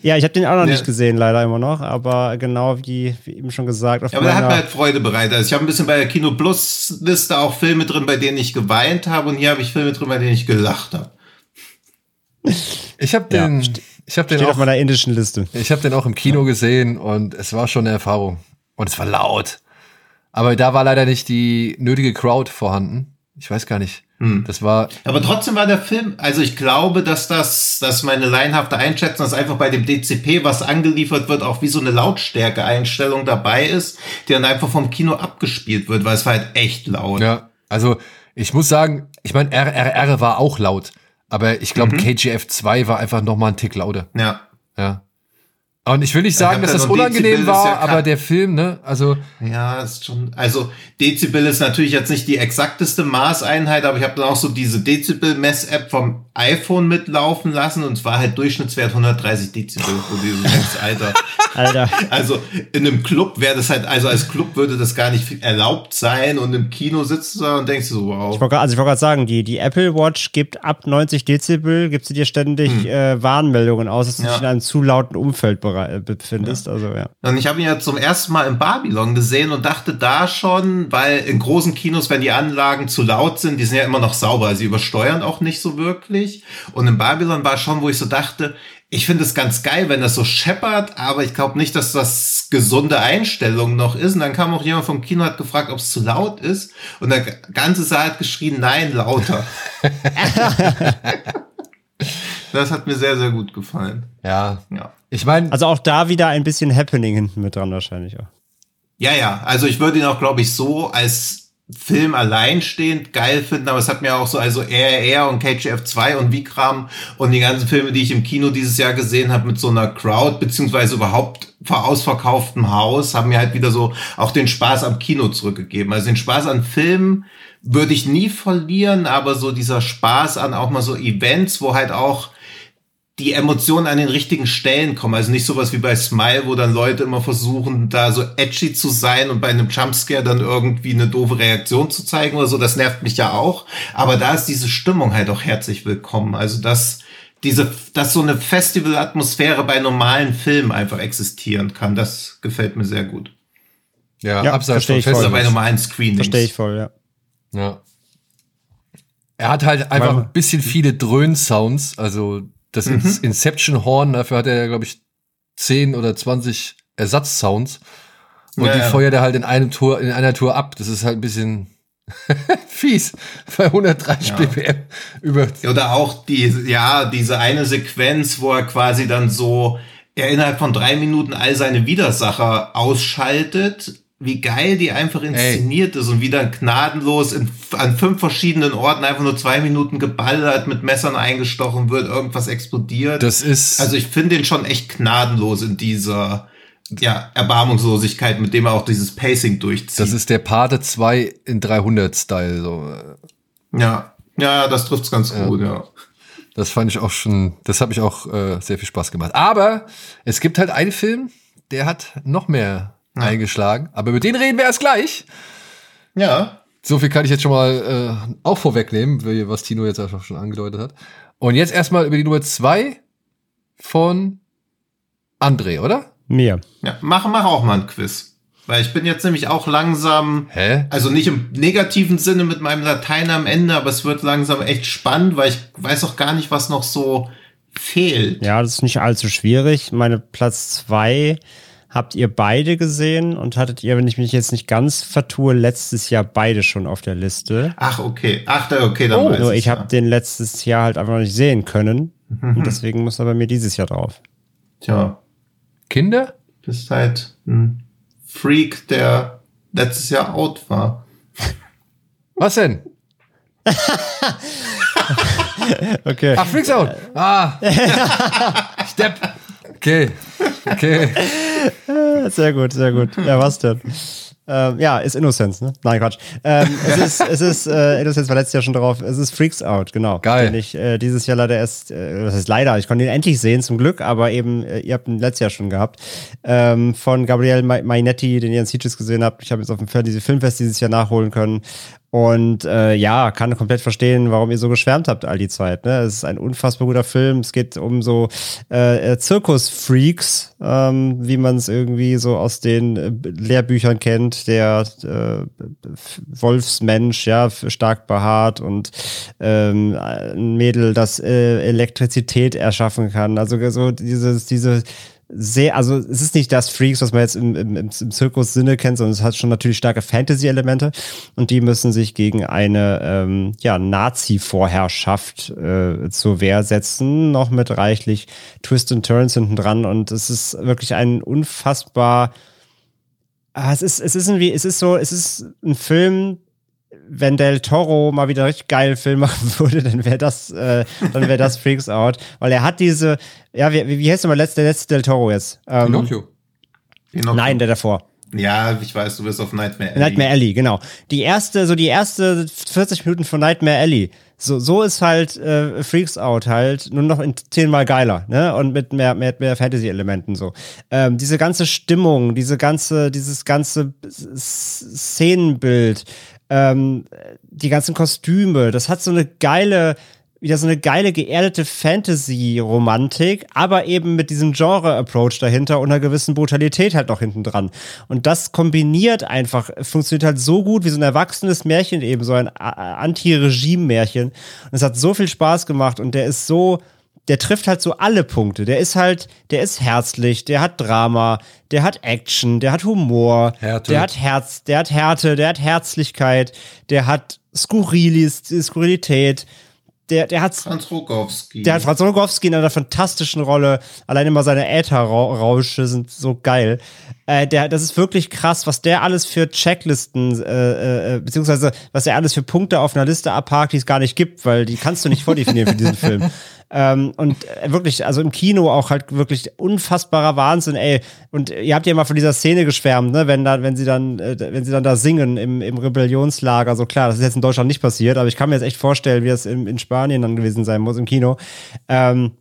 Ja, ich habe den auch noch Ja. nicht gesehen, leider immer noch, aber genau wie, wie eben schon gesagt, auf Ja, aber der hat mir halt Freude bereitet. Also ich habe ein bisschen bei der Kino Plus Liste auch Filme drin, bei denen ich geweint habe. Und hier habe ich Filme drin, bei denen ich gelacht habe. Ich habe Ja, den, ich habe den steht auf auch, meiner indischen Liste. ich habe den auch im Kino gesehen und es war schon eine Erfahrung und es war laut. Aber da war leider nicht die nötige Crowd vorhanden. Ich weiß gar nicht. Hm. Das war Aber trotzdem war der Film, also ich glaube, dass das, dass meine laienhafte Einschätzung, dass einfach bei dem DCP, was angeliefert wird, auch wie so eine Lautstärke-Einstellung dabei ist, die dann einfach vom Kino abgespielt wird, weil es war halt echt laut. ja, also ich muss sagen, ich meine RRR war auch laut, aber ich glaube KGF 2 war einfach noch mal ein Tick lauter. ja. Ja. Und ich will nicht sagen, dass da das Dezibel, unangenehm ist war, ja aber der Film, ne, also Ja, ist schon. Also Dezibel ist natürlich jetzt nicht die exakteste Maßeinheit, aber ich habe dann auch so diese Dezibel-Mess-App vom iPhone mitlaufen lassen und es war halt Durchschnittswert 130 Dezibel, wo du denkst, Alter. Alter. Also in einem Club wäre das halt, also als Club würde das gar nicht erlaubt sein und im Kino sitzt du da und denkst du so, Ich wow. wollte grad- also ich wollte gerade sagen, die, die Apple Watch gibt ab 90 Dezibel, gibt sie dir ständig äh, Warnmeldungen aus, dass du Hm. Ja. dich in einem zu lauten Umfeld äh, befindest. Also ja. Und ich habe ihn ja zum ersten Mal in Babylon gesehen und dachte da schon, weil in großen Kinos, wenn die Anlagen zu laut sind, die sind ja immer noch sauber, sie übersteuern auch nicht so wirklich. Und in Babylon war schon, wo ich so dachte, ich finde es ganz geil, wenn das so scheppert, aber ich glaube nicht, dass das gesunde Einstellung noch ist. Und dann kam auch jemand vom Kino, hat gefragt, ob es zu laut ist. Und der ganze Saal hat geschrien, nein, lauter. das hat mir sehr, sehr gut gefallen. ja. Ja. Ich meine, Also auch da wieder ein bisschen Happening hinten mit dran wahrscheinlich auch. Ja, ja, also ich würde ihn auch, glaube ich, so als Film alleinstehend geil finden, aber es hat mir auch so, also RR und KGF 2 und Vikram und die ganzen Filme, die ich im Kino dieses Jahr gesehen habe, mit so einer Crowd, beziehungsweise überhaupt vor ausverkauftem Haus, haben mir halt wieder so auch den Spaß am Kino zurückgegeben. Also den Spaß an Filmen würde ich nie verlieren, aber so dieser Spaß an auch mal so Events, wo halt auch die Emotionen an den richtigen Stellen kommen. Also nicht sowas wie bei Smile, wo dann Leute immer versuchen, da so edgy zu sein und bei einem Jumpscare dann irgendwie eine doofe Reaktion zu zeigen oder so. Das nervt mich ja auch. Aber da ist diese Stimmung halt auch herzlich willkommen. Also dass diese, dass so eine Festivalatmosphäre bei normalen Filmen einfach existieren kann, das gefällt mir sehr gut. ja, Ja, abseits von ich voll. Oder Festivals. bei normalen Screenings. Verstehe ich voll, ja. Ja. Er hat halt einfach ein bisschen viele Dröhn-Sounds, also das Mhm. Inception-Horn, dafür hat er, glaube ich, 10 oder 20 Ersatzsounds. Und Ja, die ja. feuert er halt in einem Tour, in einer Tour ab. Das ist halt ein bisschen fies. Bei 130 Ja. BPM über. Oder auch die, ja, diese eine Sequenz, wo er quasi dann so, er innerhalb von drei Minuten all seine Widersacher ausschaltet. Wie geil die einfach inszeniert ist und wie dann gnadenlos in, an fünf verschiedenen Orten einfach nur zwei Minuten geballert, mit Messern eingestochen wird, irgendwas explodiert. Das ist. also ich finde ihn schon echt gnadenlos in dieser, ja, Erbarmungslosigkeit, mit dem er auch dieses Pacing durchzieht. das ist der Pate 2 in 300-Style. So. ja, ja, das trifft's ganz gut, ja. Das fand ich auch schon, das habe ich auch äh, sehr viel Spaß gemacht. Aber es gibt halt einen Film, der hat noch mehr eingeschlagen. Aber über den reden wir erst gleich. Ja, So viel kann ich jetzt schon mal äh, auch vorwegnehmen, was Tino jetzt einfach schon angedeutet hat. Und jetzt erstmal über die Nummer zwei von André, oder? Mir. Ja, mach, mach auch mal ein Quiz. Weil ich bin jetzt nämlich auch langsam, Hä? also nicht im negativen Sinne mit meinem Latein am Ende, aber es wird langsam echt spannend, weil ich weiß auch gar nicht, was noch so fehlt. Ja, das ist nicht allzu schwierig. Meine Platz zwei habt ihr beide gesehen und hattet ihr, wenn ich mich jetzt nicht ganz vertue, letztes Jahr beide schon auf der Liste. Ach, okay. Ach, da, okay, dann Oh, weiß nur ich habe ja. den letztes Jahr halt einfach noch nicht sehen können. Und deswegen muss er bei mir dieses Jahr drauf. Tja, Kinder? bist halt ein Freak, der letztes Jahr out war. Was denn? Okay. Ach, Freaks Out. Ah. Stepp. Okay. Okay. Sehr gut, sehr gut. Ja, was denn? Ähm, ja, ist Innocence, ne? Nein, Quatsch. Ähm, es ist, es ist, äh, Innocence war letztes Jahr schon drauf. Es ist Freaks Out, genau. Geil. Den ich äh, dieses Jahr leider erst, äh, das heißt leider, ich konnte ihn endlich sehen, zum Glück, aber eben, äh, ihr habt ihn letztes Jahr schon gehabt. Ähm, von Gabriele Ma- Mainetti, den ihr in Sieges gesehen habt. Ich habe jetzt auf dem Fantasy Filmfest dieses Jahr nachholen können. Und äh, ja, kann komplett verstehen, warum ihr so geschwärmt habt all die Zeit. Ne? Es ist ein unfassbar guter Film. Es geht um so äh, äh, Zirkusfreaks, ähm, wie man es irgendwie so aus den äh, Lehrbüchern kennt. Der äh, Wolfsmensch, ja, stark behaart und ähm, ein Mädel, das äh, Elektrizität erschaffen kann. Also so dieses, diese sehr, also es ist nicht das Freaks, was man jetzt im, im, im Zirkus-Sinne kennt, sondern es hat schon natürlich starke Fantasy-Elemente und die müssen sich gegen eine ähm, ja, Nazi-Vorherrschaft äh, zur Wehr setzen, noch mit reichlich Twist and Turns hinten dran und es ist wirklich ein unfassbar Ah, es ist, es ist irgendwie, es ist so, es ist ein Film, wenn Del Toro mal wieder richtig geilen Film machen würde, dann wäre das, äh, dann wäre das Freaks Out, weil er hat diese, ja, wie, wie heißt der letzte, der letzte Del Toro jetzt? Ähm, Pinocchio. Pinocchio. Nein, der davor. Ja, ich weiß, du bist auf Nightmare Alley. Nightmare Alley, genau. Die erste, so die erste 40 Minuten von Nightmare Alley. So, so ist halt äh, Freaks Out halt nur noch in zehnmal geiler, ne? Und mit mehr, mehr, mehr Fantasy-Elementen so. Ähm, diese ganze Stimmung, diese ganze, dieses ganze Szenenbild, ähm, die ganzen Kostüme, das hat so eine geile, wieder so eine geile geerdete Fantasy-Romantik, aber eben mit diesem Genre-Approach dahinter und einer gewissen Brutalität halt noch hinten dran. Und das kombiniert einfach, funktioniert halt so gut wie so ein erwachsenes Märchen eben, so ein Anti-Regime-Märchen. Und es hat so viel Spaß gemacht und der ist so, der trifft halt so alle Punkte. Der ist halt, der ist herzlich, der hat Drama, der hat Action, der hat Humor, Härte. der hat Herz, der hat Härte, der hat Herzlichkeit, der hat Skurrilis, Skurrilität, der, der hat Franz Rogowski. der hat Franz Rogowski in einer fantastischen Rolle. Alleine mal seine Ätherrausche sind so geil. Äh, der, das ist wirklich krass, was der alles für Checklisten, äh, äh, beziehungsweise was er alles für Punkte auf einer Liste abhakt, die es gar nicht gibt, weil die kannst du nicht vordefinieren für diesen Film. Ähm, und äh, wirklich, also im Kino auch halt wirklich unfassbarer Wahnsinn, ey. Und ihr habt ja mal von dieser Szene geschwärmt, ne, wenn da, wenn sie dann, äh, wenn sie dann da singen im, im Rebellionslager. So klar, das ist jetzt in Deutschland nicht passiert, aber ich kann mir jetzt echt vorstellen, wie das in, in Spanien dann gewesen sein muss im Kino. Ähm,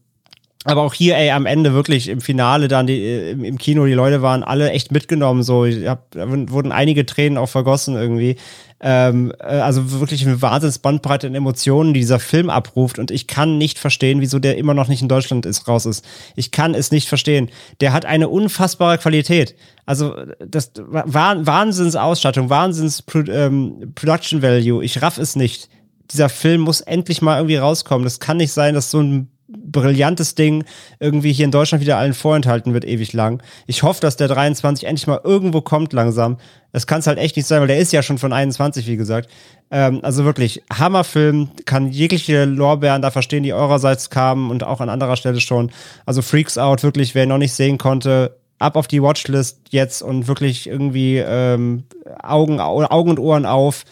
aber auch hier, ey, am Ende wirklich im Finale dann die, äh, im, Kino, die Leute waren alle echt mitgenommen. So, ich hab, da wurden einige Tränen auch vergossen irgendwie. Ähm, äh, also wirklich eine Wahnsinnsbandbreite an Emotionen, die dieser Film abruft. Und ich kann nicht verstehen, wieso der immer noch nicht in Deutschland ist, raus ist. Ich kann es nicht verstehen. Der hat eine unfassbare Qualität. Also das war Wahnsinnsausstattung, Wahnsinns Pro, ähm, Production Value. Ich raff es nicht. Dieser Film muss endlich mal irgendwie rauskommen. Das kann nicht sein, dass so ein brillantes Ding irgendwie hier in Deutschland wieder allen vorenthalten wird, ewig lang. Ich hoffe, dass der 23 endlich mal irgendwo kommt langsam. Das kann es halt echt nicht sein, weil der ist ja schon von 21, wie gesagt. Ähm, also wirklich, Hammerfilm, kann jegliche Lorbeeren da verstehen, die eurerseits kamen und auch an anderer Stelle schon. Also Freaks Out, wirklich, wer noch nicht sehen konnte, ab auf die Watchlist jetzt und wirklich irgendwie ähm, Augen, Augen und Ohren auf,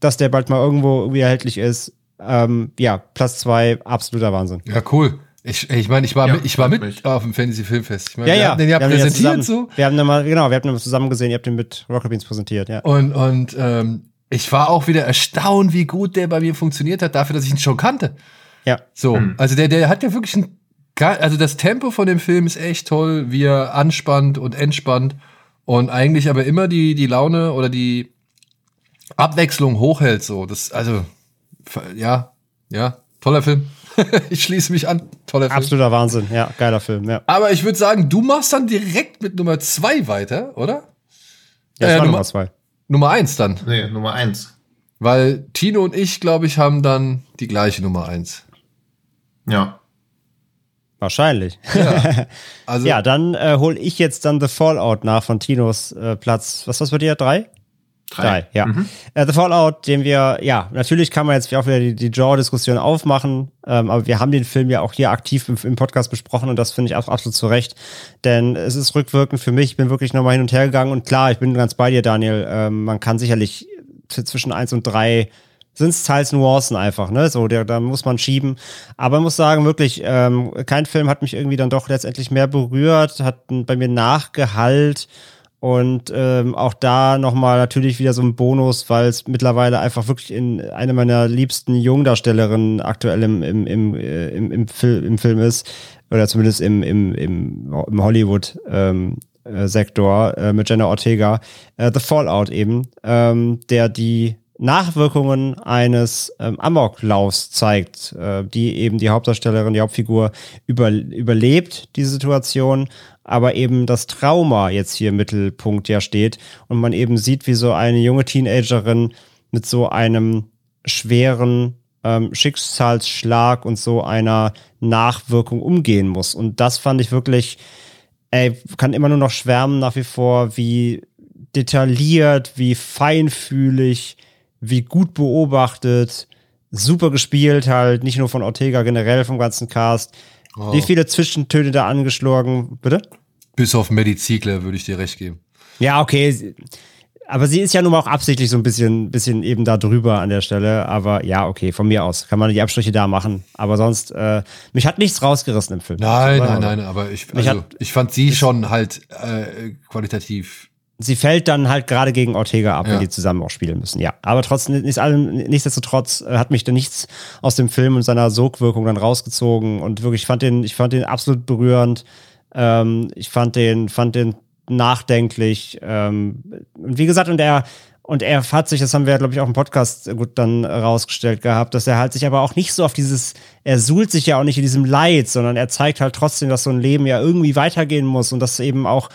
dass der bald mal irgendwo irgendwie erhältlich ist. Ähm, ja, Platz zwei, absoluter Wahnsinn. Ja, cool. Ich, ich meine, ich war Ja, mit, ich war mit mich. auf dem Fantasy Filmfest. Ich meine, Ja, wir ja. haben den ja Wir haben den präsentiert zusammen, so. Wir haben den mal, genau, wir haben den mal zusammen gesehen, ihr habt den mit Rocket Beans präsentiert, ja. Und, und ähm, ich war auch wieder erstaunt, wie gut der bei mir funktioniert hat, dafür, dass ich ihn schon kannte. Ja. So, Hm. also der, der hat ja wirklich ein, also das Tempo von dem Film ist echt toll, wie er anspannt und entspannt und eigentlich aber immer die, die Laune oder die Abwechslung hochhält, so. Das, also, ja, ja, toller Film. ich schließe mich an. Toller Film. Absoluter Wahnsinn, ja, geiler Film, ja. Aber ich würde sagen, du machst dann direkt mit Nummer zwei weiter, oder? Ja, das Äh, war Nummer- Nummer zwei. Nummer eins dann. Nee, Nummer eins. Weil Tino und ich, glaube ich, haben dann die gleiche Nummer eins. Ja. Wahrscheinlich. Also, Ja, dann äh, hole ich jetzt dann The Fallout nach von Tinos äh, Platz. Was war's bei dir? Drei? Drei, ja. Äh, The Fallout, den wir, ja, natürlich kann man jetzt auch wieder die, die Genre-Diskussion aufmachen, ähm, aber wir haben den Film ja auch hier aktiv im, im Podcast besprochen und das finde ich auch absolut zu Recht. Denn es ist rückwirkend für mich, ich bin wirklich nochmal hin und her gegangen und klar, ich bin ganz bei dir, Daniel. Ähm, man kann sicherlich zwischen eins und drei sind es teils Nuancen einfach, ne? So, der, da muss man schieben. Aber ich muss sagen, wirklich, ähm, kein Film hat mich irgendwie dann doch letztendlich mehr berührt, hat bei mir nachgehalt und ähm, auch da nochmal natürlich wieder so ein Bonus, weil es mittlerweile einfach wirklich in eine meiner liebsten Jungdarstellerinnen aktuell im, im, im, äh, im, im, Fil im Film ist, oder zumindest im, im, im, im Hollywood. Ähm, äh, Sektor äh, mit Jenna Ortega, äh, The Fallout eben, ähm, der die Nachwirkungen eines ähm, Amoklaufs zeigt, äh, die eben die Hauptdarstellerin, die Hauptfigur über, überlebt, die Situation, aber eben das Trauma jetzt hier im Mittelpunkt ja steht und man eben sieht, wie so eine junge Teenagerin mit so einem schweren ähm, Schicksalsschlag und so einer Nachwirkung umgehen muss. Und das fand ich wirklich, ey, kann immer nur noch schwärmen nach wie vor, wie detailliert, wie feinfühlig, wie gut beobachtet, super gespielt halt, nicht nur von Ortega, generell vom ganzen Cast. Oh. Wie viele Zwischentöne da angeschlagen, bitte? Bis auf Maddie Ziegler würde ich dir recht geben. Ja, okay. Aber sie ist ja nun mal auch absichtlich so ein bisschen, bisschen eben da drüber an der Stelle. Aber ja, okay, von mir aus kann man die Abstriche da machen. Aber sonst, äh, mich hat nichts rausgerissen im Film. Nein, nein, nein, aber ich, also, hat, ich fand sie schon halt äh, qualitativ sie fällt dann halt gerade gegen Ortega ab, ja. wenn die zusammen auch spielen müssen. Ja, aber trotzdem ist allem nichtsdestotrotz äh, hat mich da nichts aus dem Film und seiner Sogwirkung dann rausgezogen und wirklich ich fand den ich fand den absolut berührend. Ähm, ich fand den fand den nachdenklich ähm, und wie gesagt und er und er hat sich, das haben wir, glaube ich, auch im Podcast gut dann rausgestellt gehabt, dass er halt sich aber auch nicht so auf dieses, er suhlt sich ja auch nicht in diesem Leid, sondern er zeigt halt trotzdem, dass so ein Leben ja irgendwie weitergehen muss und dass eben auch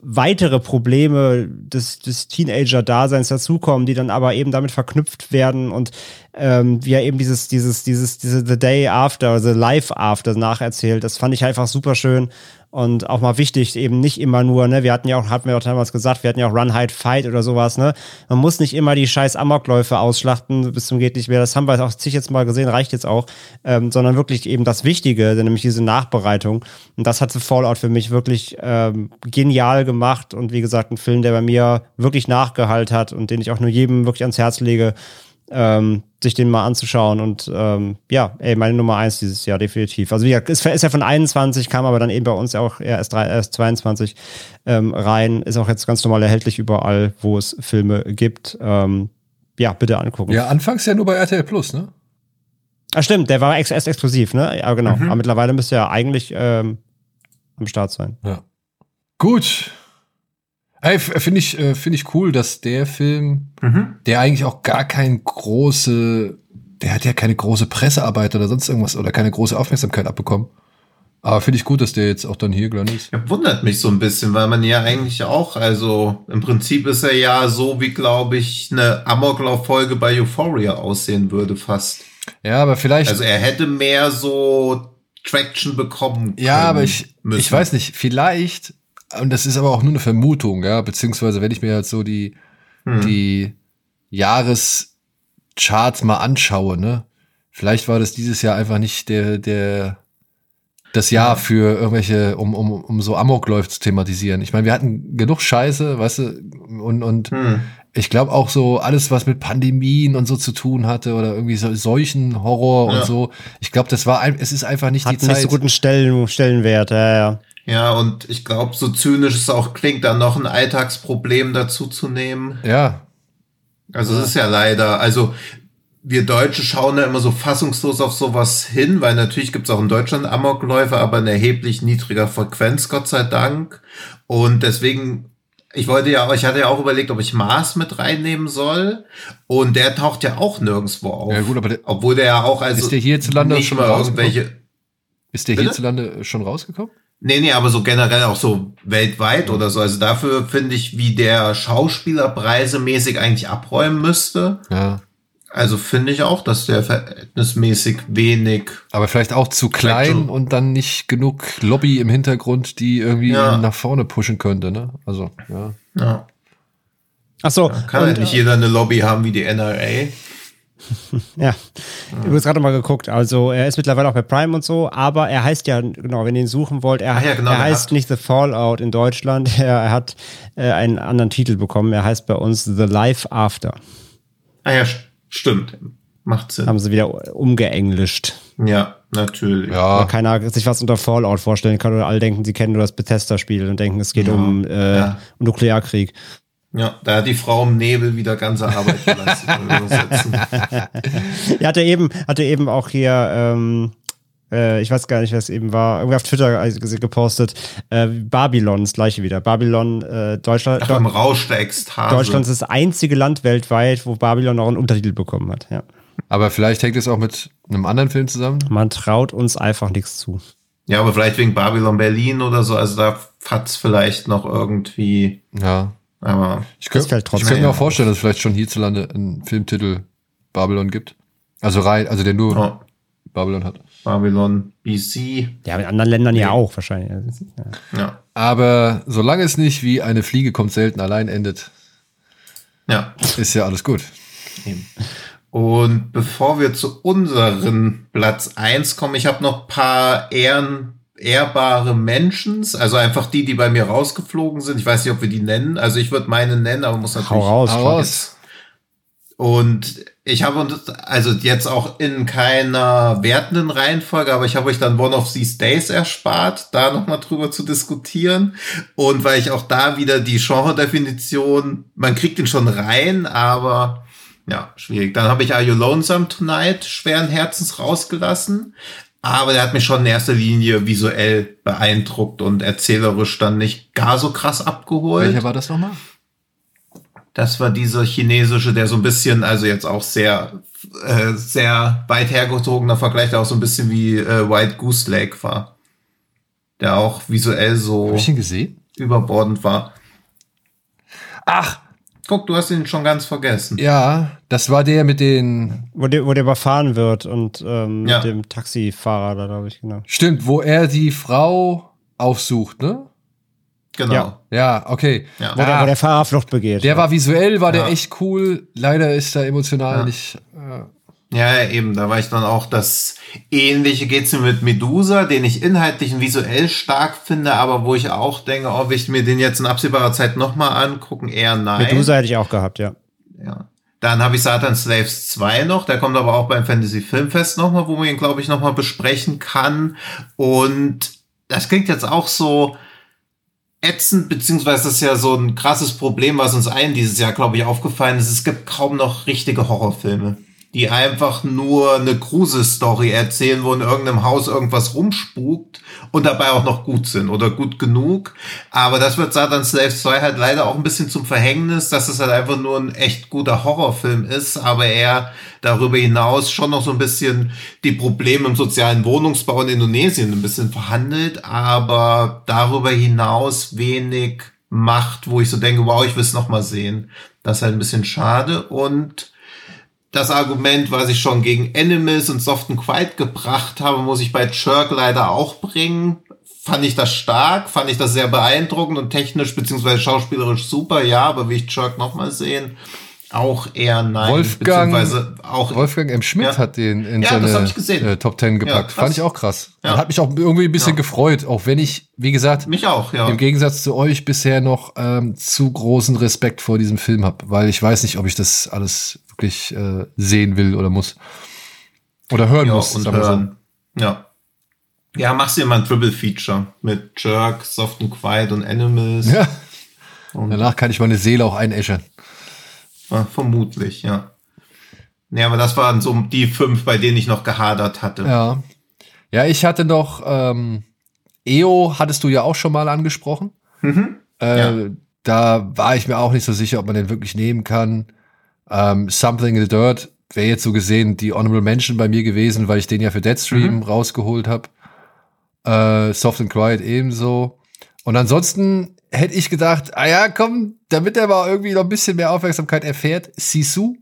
weitere Probleme des, des Teenager-Daseins dazukommen, die dann aber eben damit verknüpft werden und ähm, wie er eben dieses, dieses, dieses, diese The Day After, The Life After nacherzählt. Das fand ich einfach super schön und auch mal wichtig, eben nicht immer nur, ne, wir hatten ja auch, hatten wir auch damals gesagt, wir hatten ja auch Run, Hide, Fight oder sowas, ne. Man muss nicht immer die scheiß Amokläufe ausschlachten, bis zum geht nicht mehr. Das haben wir auch zig jetzt mal gesehen, reicht jetzt auch, ähm, sondern wirklich eben das Wichtige, nämlich diese Nachbereitung. Und das hat The Fallout für mich wirklich ähm, genial gemacht und wie gesagt, ein Film, der bei mir wirklich nachgehalt hat und den ich auch nur jedem wirklich ans Herz lege, ähm, sich den mal anzuschauen. Und ähm, ja, ey, meine Nummer eins dieses Jahr, definitiv. Also wie gesagt, ist, ist ja von 21, kam aber dann eben bei uns auch erst, erst 22 ähm, rein. Ist auch jetzt ganz normal erhältlich überall, wo es Filme gibt. Ähm, ja, bitte angucken. Ja, anfangs ja nur bei RTL Plus, ne? Ah, stimmt, der war ex erst exklusiv, ne? Ja, genau. Mhm. Aber mittlerweile müsste er eigentlich ähm, am Start sein. Ja. Gut. Ey, finde ich, äh, finde ich cool, dass der Film, mhm. der eigentlich auch gar kein große, der hat ja keine große Pressearbeit oder sonst irgendwas oder keine große Aufmerksamkeit abbekommen. Aber finde ich gut, dass der jetzt auch dann hier gelandet ist. Ja, wundert mich so ein bisschen, weil man ja eigentlich auch, also im Prinzip ist er ja so, wie glaube ich, eine Amoklauf-Folge bei Euphoria aussehen würde fast. Ja, aber vielleicht. Also er hätte mehr so Traction bekommen. Ja, aber ich, müssen. ich weiß nicht, vielleicht und das ist aber auch nur eine Vermutung, ja, beziehungsweise wenn ich mir jetzt so die, hm. die Jahrescharts mal anschaue, ne, vielleicht war das dieses Jahr einfach nicht der, der, das Jahr für irgendwelche, um, um, um so Amokläufe zu thematisieren. Ich meine, wir hatten genug Scheiße, weißt du, und, und hm. ich glaube auch so alles, was mit Pandemien und so zu tun hatte oder irgendwie so Seuchenhorror ja. und so. Ich glaube, das war, es ist einfach nicht Hat die Zeit. Hat nicht so guten Stellen, Stellenwert, ja, ja. Ja, und ich glaube, so zynisch es auch klingt, da noch ein Alltagsproblem dazu zu nehmen. Ja. Also es ja. ist ja leider, also wir Deutsche schauen da immer so fassungslos auf sowas hin, weil natürlich gibt es auch in Deutschland Amokläufe, aber in erheblich niedriger Frequenz, Gott sei Dank. Und deswegen, ich wollte ja, ich hatte ja auch überlegt, ob ich Mars mit reinnehmen soll. Und der taucht ja auch nirgendwo auf. Ja, gut, aber der, obwohl der ja auch, also ist der hierzulande schon rausgekommen? Ist der hierzulande schon rausgekommen? Nee, nee, aber so generell auch so weltweit oder so. Also dafür finde ich, wie der Schauspieler preisemäßig eigentlich abräumen müsste. Ja. Also finde ich auch, dass der verhältnismäßig wenig. Aber vielleicht auch zu klein und dann nicht genug Lobby im Hintergrund, die irgendwie ja. nach vorne pushen könnte, ne? Also, ja. Ja. Ach so. Ja, kann halt nicht jeder eine Lobby haben wie die NRA. ja, ich habe gerade mal geguckt. Also er ist mittlerweile auch bei Prime und so, aber er heißt ja, genau, wenn ihr ihn suchen wollt, er, ja, genau, er heißt nicht The Fallout in Deutschland. Er, er hat äh, einen anderen Titel bekommen. Er heißt bei uns The Life After. Ah ja, stimmt. Macht Sinn. Haben sie wieder umgeenglischt. Ja, natürlich. Weil Ja, keiner sich was unter Fallout vorstellen kann oder alle denken, sie kennen nur das Bethesda-Spiel und denken, es geht Ja. um, äh, Ja. um Nuklearkrieg. Ja, da hat die Frau im Nebel wieder ganze Arbeit geleistet. beim Übersetzen. Er eben, hatte eben auch hier, ähm, äh, ich weiß gar nicht, wer es eben war, irgendwie auf Twitter äh, gepostet, äh, Babylon, das gleiche wieder. Babylon, äh, Deutschland, Ach, im Rausch der Ekstase. Deutschland ist das einzige Land weltweit, wo Babylon noch einen Untertitel bekommen hat. Ja. aber vielleicht hängt es auch mit einem anderen Film zusammen. Man traut uns einfach nichts zu. Ja, aber vielleicht wegen Babylon Berlin oder so. Also da hat's vielleicht noch irgendwie. Ja. Aber Ich könnte ich trotzdem könnte mir auch vorstellen, dass es vielleicht schon hierzulande einen Filmtitel Babylon gibt. Also rein, also der nur oh, Babylon hat. Babylon BC. Ja, in anderen Ländern ja auch wahrscheinlich. Ja. Ja. Aber solange es nicht wie eine Fliege kommt selten allein endet, Ja. ist ja alles gut. Eben. Und bevor wir zu unseren Platz eins kommen, ich habe noch ein paar Ehren, ehrbare Mentions, also einfach die, die bei mir rausgeflogen sind. Ich weiß nicht, ob wir die nennen. Also ich würde meine nennen, aber muss natürlich. Hau raus. Hau raus. Und ich habe uns, also jetzt auch in keiner wertenden Reihenfolge, aber ich habe euch dann One of These Days erspart, da nochmal drüber zu diskutieren. Und weil ich auch da wieder die Genre-Definition, man kriegt ihn schon rein, aber ja, schwierig. Dann habe ich Are You Lonesome Tonight schweren Herzens rausgelassen. Aber der hat mich schon in erster Linie visuell beeindruckt und erzählerisch dann nicht gar so krass abgeholt. Welcher war das nochmal? Das war dieser chinesische, der so ein bisschen, also jetzt auch sehr, äh, sehr weit hergezogener Vergleich, der auch so ein bisschen wie äh, White Goose Lake war. Der auch visuell so überbordend war. Ach, Guck, du hast ihn schon ganz vergessen. ja, das war der mit den. Wo, der, wo der überfahren wird und ähm, Ja. mit dem Taxifahrer da, glaube ich, genau. Stimmt, wo er die Frau aufsucht, ne? Genau. Ja. Ja, okay. Ja. Wo, der, wo der Fahrer Flucht begeht. Der war visuell, war Ja. der echt cool. Leider ist er emotional Ja. nicht. Äh, Ja, eben, da war ich dann auch das ähnliche geht's mir mit Medusa, den ich inhaltlich und visuell stark finde, aber wo ich auch denke, will ich mir den jetzt in absehbarer Zeit nochmal angucken? Eher nein. Medusa hätte ich auch gehabt, ja. Ja. Dann habe ich Satan Slaves 2 noch, der kommt aber auch beim Fantasy Filmfest nochmal, wo man ihn, glaube ich, nochmal besprechen kann. Und das klingt jetzt auch so ätzend, beziehungsweise das ist ja so ein krasses Problem, was uns allen dieses Jahr, glaube ich, aufgefallen ist. Es gibt kaum noch richtige Horrorfilme, die einfach nur eine Gruselstory erzählen, wo in irgendeinem Haus irgendwas rumspukt und dabei auch noch gut sind oder gut genug. Aber das wird Satan Slaves 2 halt leider auch ein bisschen zum Verhängnis, dass es halt einfach nur ein echt guter Horrorfilm ist, aber er darüber hinaus schon noch so ein bisschen die Probleme im sozialen Wohnungsbau in Indonesien ein bisschen verhandelt, aber darüber hinaus wenig macht, wo ich so denke, wow, ich will es noch mal sehen. Das ist halt ein bisschen schade und das Argument, was ich schon gegen Animals und Soft and Quiet gebracht habe, muss ich bei Chirk leider auch bringen. Fand ich das stark, fand ich das sehr beeindruckend und technisch beziehungsweise schauspielerisch super, ja, aber will ich Chirk nochmal sehen? Auch eher nein. Wolfgang- beziehungsweise auch Wolfgang M. Schmidt Ja. hat den in Ja, seine äh, Top Ten gepackt. krass. Fand ich auch krass. Ja. Hat mich auch irgendwie ein bisschen Ja. gefreut, auch wenn ich, wie gesagt, mich auch, ja. im Gegensatz zu euch bisher noch ähm, zu großen Respekt vor diesem Film habe, weil ich weiß nicht, ob ich das alles wirklich äh, sehen will oder muss. Oder hören ja, muss. und so. hören. Ja. Ja, machst dir mal ein Triple Feature mit Jerk, Soft and Quiet und Animals. Ja. Danach kann ich meine Seele auch einäschern. Ja, vermutlich, ja. Ja, aber das waren so die fünf, bei denen ich noch gehadert hatte. Ja. Ja, ich hatte noch, ähm, EO hattest du ja auch schon mal angesprochen. Mhm. Äh, Ja. Da war ich mir auch nicht so sicher, ob man den wirklich nehmen kann. Ähm, Something in the Dirt wäre jetzt so gesehen die Honorable Mention bei mir gewesen, weil ich den ja für Deadstream Mhm. rausgeholt habe. Äh, Soft and Quiet ebenso. Und ansonsten hätte ich gedacht, ah ja, komm, damit er mal irgendwie noch ein bisschen mehr Aufmerksamkeit erfährt, Sisu.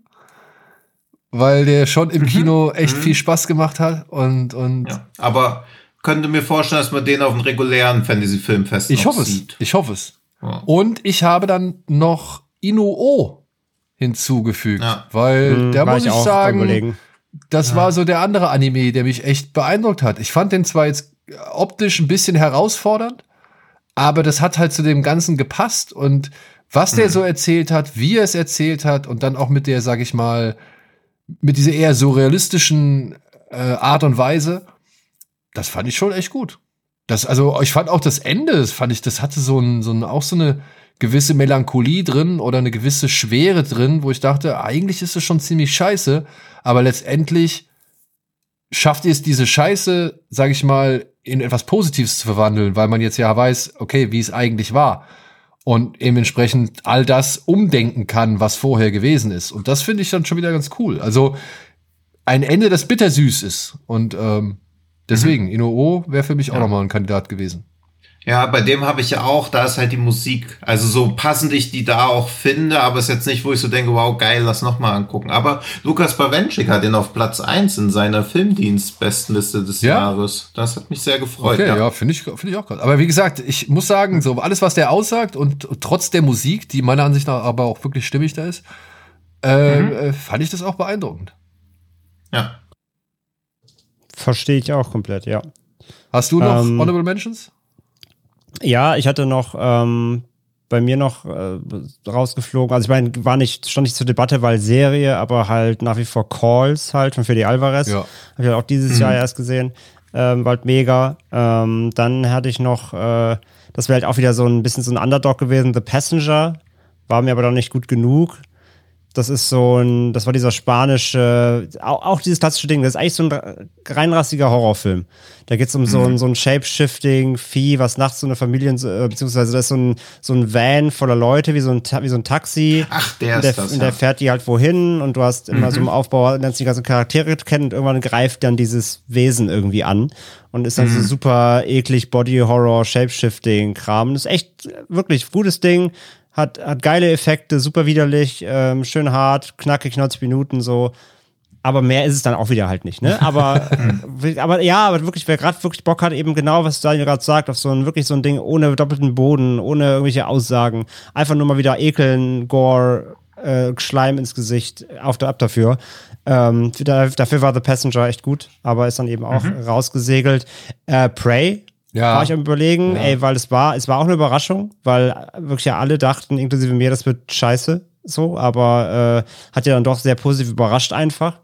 Weil der schon im Mhm. Kino echt Mhm. viel Spaß gemacht hat und, und Ja. Aber könnte mir vorstellen, dass man den auf einem regulären Fantasy-Filmfest ich hoffe es. Ich hoffe es. Ja. Und ich habe dann noch Inuo hinzugefügt, Ja. weil Hm, da war muss ich, am sagen, das war so der andere Anime, der mich echt beeindruckt hat. Ich fand den zwar jetzt optisch ein bisschen herausfordernd, aber das hat halt zu dem Ganzen gepasst und was Mhm. der so erzählt hat, wie er es erzählt hat und dann auch mit der, sag ich mal, mit dieser eher surrealistischen äh, Art und Weise, das fand ich schon echt gut. Das, also, ich fand auch das Ende, das fand ich, das hatte so ein, so ein, auch so eine gewisse Melancholie drin oder eine gewisse Schwere drin, wo ich dachte, eigentlich ist es schon ziemlich scheiße, aber letztendlich schafft ihr es, diese Scheiße, sag ich mal, in etwas Positives zu verwandeln, weil man jetzt ja weiß, okay, wie es eigentlich war. Und dementsprechend all das umdenken kann, was vorher gewesen ist. Und das finde ich dann schon wieder ganz cool. Also ein Ende, das bittersüß ist. Und ähm, deswegen, mhm. Inoo wäre für mich ja. auch nochmal ein Kandidat gewesen. Ja, bei dem habe ich ja auch, da ist halt die Musik. Also so passend ich die da auch finde, aber ist jetzt nicht, wo ich so denke, wow, geil, lass noch mal angucken. Aber Lukas Bawenschik hat den auf Platz eins in seiner Filmdienst-Bestenliste des ja? Jahres. Das hat mich sehr gefreut. Okay, ja, ja finde ich, finde ich auch krass. Aber wie gesagt, ich muss sagen, so alles, was der aussagt und trotz der Musik, die meiner Ansicht nach aber auch wirklich stimmig da ist, äh, mhm. äh, fand ich das auch beeindruckend. Ja. Verstehe ich auch komplett, ja. Hast du noch ähm, Honorable Mentions? Ja, ich hatte noch ähm, bei mir noch äh, rausgeflogen. Also ich meine, war nicht, stand nicht zur Debatte, weil Serie, aber halt nach wie vor Calls halt von Fede Alvarez. Ja. Habe ich halt auch dieses mhm. Jahr erst gesehen. Ähm, war halt mega. Ähm, dann hatte ich noch, äh, das wäre halt auch wieder so ein bisschen so ein Underdog gewesen, The Passenger. War mir aber noch nicht gut genug. Das ist so ein, das war dieser spanische, auch, auch dieses klassische Ding, das ist eigentlich so ein reinrassiger Horrorfilm. Da geht es um mhm. so ein, so ein Shape-Shifting-Vieh, was nachts so eine Familie, äh, beziehungsweise da ist so ein, so ein Van voller Leute, wie so ein, wie so ein Taxi. Ach, der ist der, das, Und der fährt die halt wohin und du hast immer mhm. so im Aufbau, lernst die ganzen Charaktere kennen und irgendwann greift dann dieses Wesen irgendwie an und ist dann mhm. so super eklig Body-Horror, Shape-Shifting-Kram. Das ist echt wirklich gutes Ding hat, hat geile Effekte, super widerlich, ähm, schön hart, knackig, 90 Minuten so. Aber mehr ist es dann auch wieder halt nicht, ne? Aber, aber ja, aber wirklich, wer gerade wirklich Bock hat, eben genau, was Daniel gerade sagt, auf so ein wirklich so ein Ding ohne doppelten Boden, ohne irgendwelche Aussagen, einfach nur mal wieder ekeln, Gore, äh, Schleim ins Gesicht, auf der ab dafür. Ähm, dafür war The Passenger echt gut, aber ist dann eben auch mhm. rausgesegelt. Äh, Prey ja. War ich am überlegen, ja. ey, weil es war, es war auch eine Überraschung, weil wirklich ja alle dachten, inklusive mir, das wird scheiße, so, aber äh, hat ja dann doch sehr positiv überrascht einfach.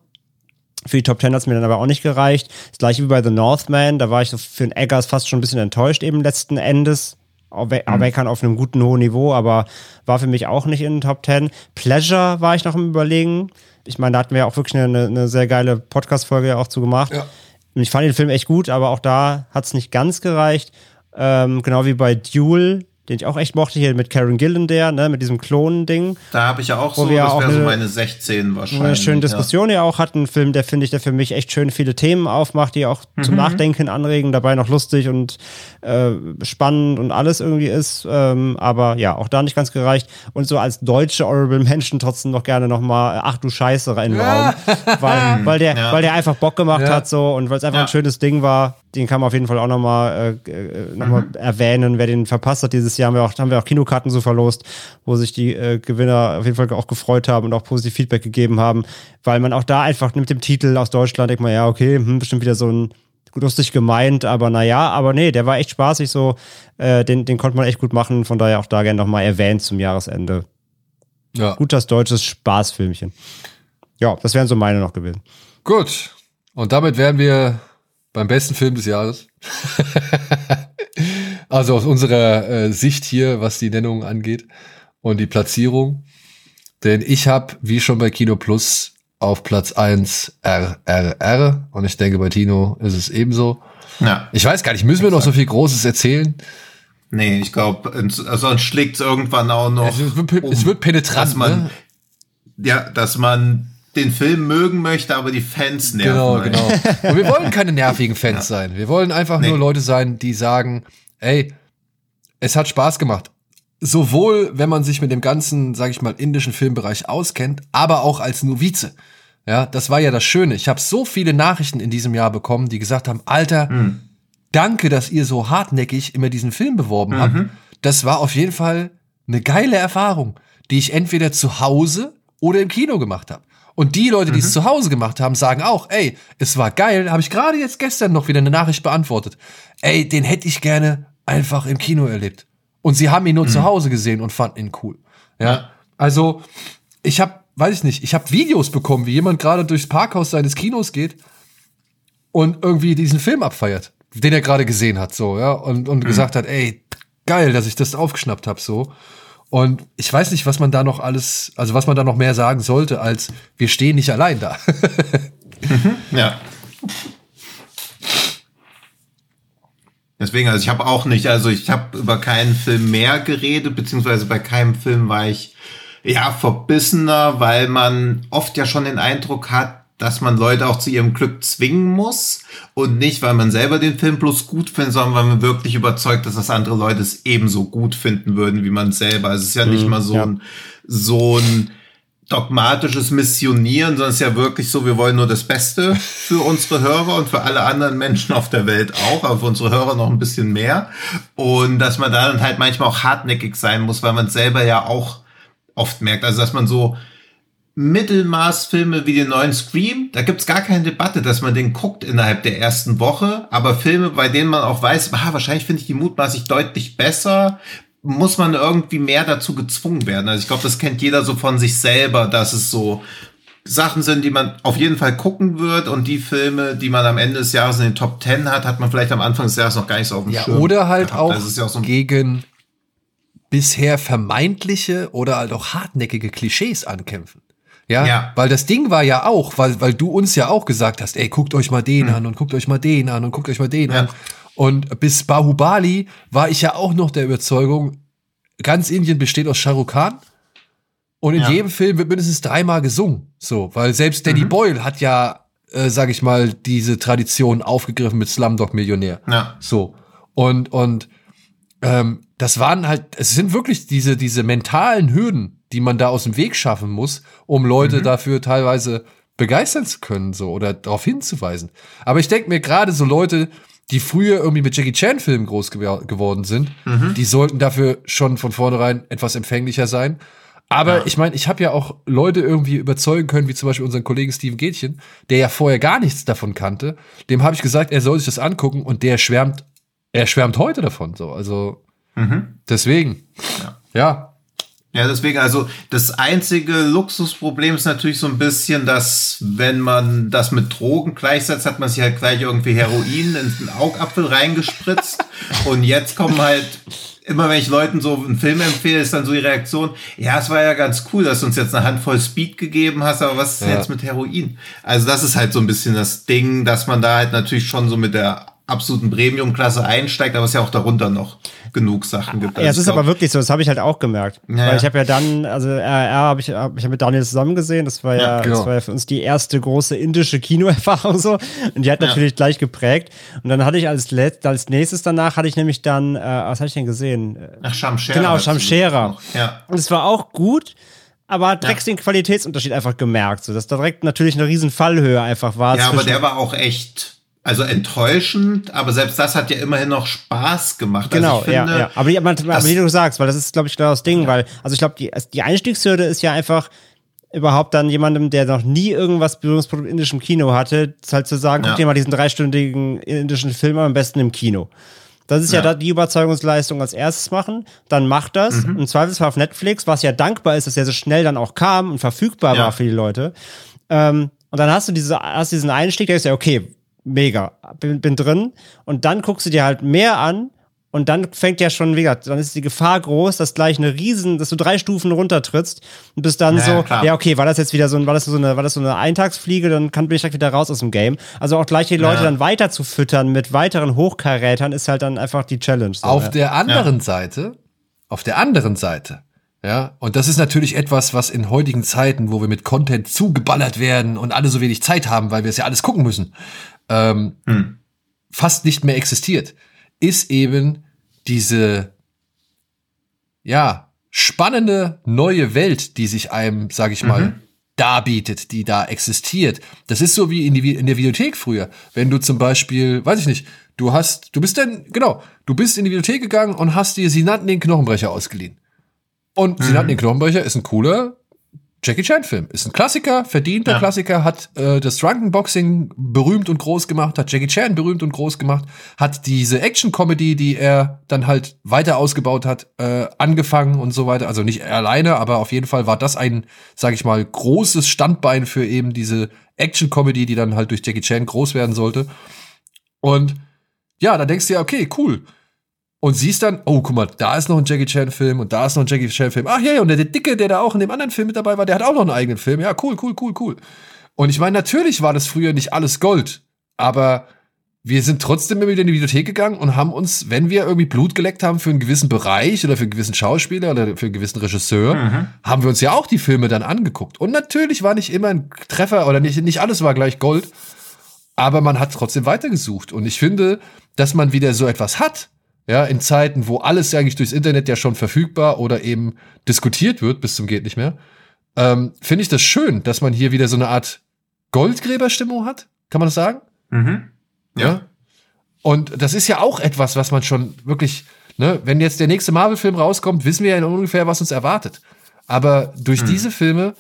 Für die Top Ten hat es mir dann aber auch nicht gereicht. Das gleiche wie bei The Northman, da war ich so für den Eggers fast schon ein bisschen enttäuscht eben letzten Endes. Awaken mhm. auf einem guten hohen Niveau, aber war für mich auch nicht in den Top Ten. Pleasure war ich noch im Überlegen. Ich meine, da hatten wir auch wirklich eine, eine sehr geile Podcast-Folge auch zu gemacht. Ja. Ich fand den Film echt gut, aber auch da hat es nicht ganz gereicht. Ähm, genau wie bei Duel den ich auch echt mochte, hier mit Karen Gillan der, ne, mit diesem Klonen-Ding. Da habe ich ja auch so, das wäre so meine 16 wahrscheinlich. Eine schöne Diskussion ja, ja auch hatten. Ein Film, der finde ich, der für mich echt schön viele Themen aufmacht, die auch mhm. zum Nachdenken anregen, dabei noch lustig und äh, spannend und alles irgendwie ist. Ähm, aber ja, auch da nicht ganz gereicht. Und so als deutsche Honorable Menschen trotzdem noch gerne nochmal, ach du Scheiße, in den Raum. weil, weil, der, ja. weil der einfach Bock gemacht hat so und weil es einfach ein schönes Ding war den kann man auf jeden Fall auch nochmal äh, äh, noch mhm. erwähnen. Wer den verpasst hat dieses Jahr, haben wir auch, haben wir auch Kinokarten so verlost, wo sich die äh, Gewinner auf jeden Fall auch gefreut haben und auch positiv Feedback gegeben haben, weil man auch da einfach mit dem Titel aus Deutschland denkt man, ja, okay, hm, bestimmt wieder so ein lustig gemeint, aber naja, aber nee, der war echt spaßig so, äh, den, den konnte man echt gut machen, von daher auch da gerne nochmal erwähnt zum Jahresende. Ja. Gutes deutsches Spaßfilmchen. Ja, das wären so meine noch gewesen. Gut. Und damit wären wir beim besten Film des Jahres. also aus unserer äh, Sicht hier, was die Nennung angeht und die Platzierung. Denn ich habe, wie schon bei Kino Plus, auf Platz 1 RRR und ich denke, bei Tino ist es ebenso. Ja. Ich weiß gar nicht, müssen wir noch so viel Großes erzählen? Nee, ich glaube, sonst schlägt es irgendwann auch noch. Es wird, um, es wird penetrant, dass man, ne? Ja, dass man den Film mögen möchte, aber die Fans nerven. Genau, genau. Und wir wollen keine nervigen Fans ja. sein. Wir wollen einfach nee. nur Leute sein, die sagen, ey, es hat Spaß gemacht. Sowohl, wenn man sich mit dem ganzen, sag ich mal, indischen Filmbereich auskennt, aber auch als Novize. Ja, das war ja das Schöne. Ich habe so viele Nachrichten in diesem Jahr bekommen, die gesagt haben, Alter, mhm. danke, dass ihr so hartnäckig immer diesen Film beworben mhm. habt. Das war auf jeden Fall eine geile Erfahrung, die ich entweder zu Hause oder im Kino gemacht habe. Und die Leute, die mhm. es zu Hause gemacht haben, sagen auch, ey, es war geil, habe ich gerade jetzt gestern noch wieder eine Nachricht beantwortet. Ey, den hätte ich gerne einfach im Kino erlebt. Und sie haben ihn nur mhm. zu Hause gesehen und fanden ihn cool. Ja. Also, ich habe weiß ich nicht, ich habe Videos bekommen, wie jemand gerade durchs Parkhaus seines Kinos geht und irgendwie diesen Film abfeiert, den er gerade gesehen hat, so, ja, und, und mhm. gesagt hat, ey, geil, dass ich das aufgeschnappt habe, so. Und ich weiß nicht, was man da noch alles, also was man da noch mehr sagen sollte, als wir stehen nicht allein da. mhm, ja. Deswegen, also ich habe auch nicht, also ich habe über keinen Film mehr geredet, beziehungsweise bei keinem Film war ich ja verbissener, weil man oft ja schon den Eindruck hat, dass man Leute auch zu ihrem Glück zwingen muss und nicht, weil man selber den Film bloß gut findet, sondern weil man wirklich überzeugt ist, dass andere Leute es ebenso gut finden würden wie man selber. Also es ist ja nicht mhm, mal so ja. ein so ein dogmatisches Missionieren, sondern es ist ja wirklich so, wir wollen nur das Beste für unsere Hörer und für alle anderen Menschen auf der Welt auch, aber für unsere Hörer noch ein bisschen mehr. Und dass man da dann halt manchmal auch hartnäckig sein muss, weil man selber ja auch oft merkt, also dass man so Mittelmaßfilme wie den neuen Scream, da gibt's gar keine Debatte, dass man den guckt innerhalb der ersten Woche. Aber Filme, bei denen man auch weiß, ah, wahrscheinlich finde ich die mutmaßlich deutlich besser, muss man irgendwie mehr dazu gezwungen werden. Also ich glaube, das kennt jeder so von sich selber, dass es so Sachen sind, die man auf jeden Fall gucken wird und die Filme, die man am Ende des Jahres in den Top Ten hat, hat man vielleicht am Anfang des Jahres noch gar nicht so auf dem ja, Schirm. Oder halt auch, ja auch so gegen bisher vermeintliche oder halt auch hartnäckige Klischees ankämpfen. Ja, ja, weil das Ding war ja auch, weil, weil du uns ja auch gesagt hast, ey, guckt euch mal den hm. an und guckt euch mal den an und guckt euch mal den ja. an. Und bis Bahubali war ich ja auch noch der Überzeugung, ganz Indien besteht aus Shah Rukh Khan. Und in ja. jedem Film wird mindestens dreimal gesungen. So, weil selbst Danny mhm. Boyle hat ja, äh, sag ich mal, diese Tradition aufgegriffen mit Slumdog Millionär. Ja. So. Und, und ähm, das waren halt, es sind wirklich diese, diese mentalen Hürden, die man da aus dem Weg schaffen muss, um Leute mhm. dafür teilweise begeistern zu können, so oder darauf hinzuweisen. Aber ich denke mir gerade so Leute, die früher irgendwie mit Jackie Chan Filmen groß gew geworden sind, mhm. die sollten dafür schon von vornherein etwas empfänglicher sein. Aber ja. ich meine, ich habe ja auch Leute irgendwie überzeugen können, wie zum Beispiel unseren Kollegen Steven Gätchen, der ja vorher gar nichts davon kannte. Dem habe ich gesagt, er soll sich das angucken und der schwärmt, er schwärmt heute davon. So, also mhm. deswegen, ja. ja. Ja, deswegen, also das einzige Luxusproblem ist natürlich so ein bisschen, dass wenn man das mit Drogen gleichsetzt, hat man sich halt gleich irgendwie Heroin in den Augapfel reingespritzt. Und jetzt kommen halt, immer wenn ich Leuten so einen Film empfehle, ist dann so die Reaktion, ja, es war ja ganz cool, dass du uns jetzt eine Handvoll Speed gegeben hast, aber was ist ja. jetzt mit Heroin? Also das ist halt so ein bisschen das Ding, dass man da halt natürlich schon so mit der absoluten Premium-Klasse einsteigt, aber es ja auch darunter noch genug Sachen gibt. Ja, es ist glaub, aber wirklich so, das habe ich halt auch gemerkt. Ja, Weil ich habe ja dann, also RR habe ich, hab ich mit Daniel zusammen gesehen, das war ja, ja genau. das war ja für uns die erste große indische Kinoerfahrung so und die hat natürlich gleich geprägt. Und dann hatte ich als, Let als nächstes danach hatte ich nämlich dann, äh, was habe ich denn gesehen? Ach, Shamshera. Genau, Shamshera. Ja. Und es war auch gut, aber hat direkt ja. den Qualitätsunterschied einfach gemerkt, so dass da direkt natürlich eine riesen Fallhöhe einfach war. Ja, aber der war auch echt also enttäuschend, aber selbst das hat ja immerhin noch Spaß gemacht. Also genau, also finde, ja, ja. Aber, aber, aber wie du sagst, weil das ist, glaube ich, genau das Ding, ja. weil, also ich glaube, die, die Einstiegshürde ist ja einfach überhaupt dann jemandem, der noch nie irgendwas Berührungspunkt mit indischem Kino hatte, halt zu sagen, guck dir mal diesen dreistündigen indischen Film am besten im Kino. Das ist ja, ja die Überzeugungsleistung als erstes machen. Dann macht das. Mhm. Im Zweifelsfall auf Netflix, was ja dankbar ist, dass er so schnell dann auch kam und verfügbar ja. war für die Leute. Ähm, und dann hast du diese, hast diesen Einstieg, der ist ja, okay, mega, bin, bin drin. Und dann guckst du dir halt mehr an und dann fängt ja schon, wie gesagt, dann ist die Gefahr groß, dass gleich eine Riesen, dass du drei Stufen runtertrittst und bist dann ja, so, klar. ja, okay, war das jetzt wieder so, war das so eine, war das so eine Eintagsfliege, dann kann bin ich direkt wieder raus aus dem Game. Also auch gleich die Leute ja. dann weiter zu füttern mit weiteren Hochkarätern ist halt dann einfach die Challenge. So, auf ja. der anderen Seite, auf der anderen Seite, ja, und das ist natürlich etwas, was in heutigen Zeiten, wo wir mit Content zugeballert werden und alle so wenig Zeit haben, weil wir es ja alles gucken müssen, ähm, hm. fast nicht mehr existiert, ist eben diese, ja, spannende neue Welt, die sich einem, sag ich mal, mhm. darbietet, die da existiert. Das ist so wie in, die, in der Videothek früher. Wenn du zum Beispiel, weiß ich nicht, du hast, du bist dann, genau, du bist in die Videothek gegangen und hast dir, sie nannten den Knochenbrecher ausgeliehen. Und mhm. sie nannten den Knochenbrecher, ist ein cooler Jackie Chan-Film. Ist ein Klassiker, verdienter Ja. Klassiker, hat äh, das Drunken Boxing berühmt und groß gemacht, hat Jackie Chan berühmt und groß gemacht, hat diese Action-Comedy, die er dann halt weiter ausgebaut hat, äh, angefangen und so weiter. Also nicht alleine, aber auf jeden Fall war das ein, sag ich mal, großes Standbein für eben diese Action-Comedy, die dann halt durch Jackie Chan groß werden sollte. Und ja, da denkst du ja, okay, cool. Und siehst dann, oh, guck mal, da ist noch ein Jackie Chan-Film und da ist noch ein Jackie Chan-Film. Ach ja, und der, der Dicke, der da auch in dem anderen Film mit dabei war, der hat auch noch einen eigenen Film. Ja, cool, cool, cool, cool. Und ich meine, natürlich war das früher nicht alles Gold, aber wir sind trotzdem immer wieder in die Bibliothek gegangen und haben uns, wenn wir irgendwie Blut geleckt haben für einen gewissen Bereich oder für einen gewissen Schauspieler oder für einen gewissen Regisseur, haben wir uns ja auch die Filme dann angeguckt. Und natürlich war nicht immer ein Treffer oder nicht, nicht alles war gleich Gold, aber man hat trotzdem weitergesucht. Und ich finde, dass man wieder so etwas hat, ja, in Zeiten, wo alles eigentlich durchs Internet ja schon verfügbar oder eben diskutiert wird, bis zum geht nicht mehr, ähm, finde ich das schön, dass man hier wieder so eine Art Goldgräberstimmung hat. Kann man das sagen? Mhm. Ja. Und das ist ja auch etwas, was man schon wirklich, ne, wenn jetzt der nächste Marvel-Film rauskommt, wissen wir ja ungefähr, was uns erwartet. Aber durch diese Filme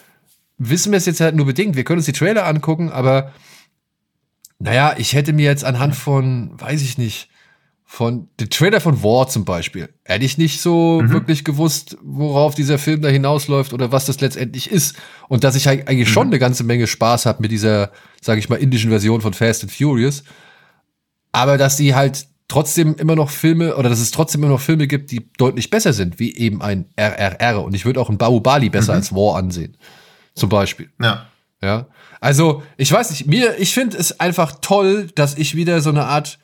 wissen wir es jetzt halt nur bedingt. Wir können uns die Trailer angucken, aber naja, ich hätte mir jetzt anhand von, weiß ich nicht, von dem Trailer von War zum Beispiel, hätte ich nicht so wirklich gewusst, worauf dieser Film da hinausläuft oder was das letztendlich ist. Und dass ich halt eigentlich schon eine ganze Menge Spaß habe mit dieser, sage ich mal, indischen Version von Fast and Furious. Aber dass die halt trotzdem immer noch Filme oder dass es trotzdem immer noch Filme gibt, die deutlich besser sind, wie eben ein RRR. Und ich würde auch ein Bahubali besser als War ansehen. Zum Beispiel. Ja. Ja. Also, ich weiß nicht, mir, ich finde es einfach toll, dass ich wieder so eine Art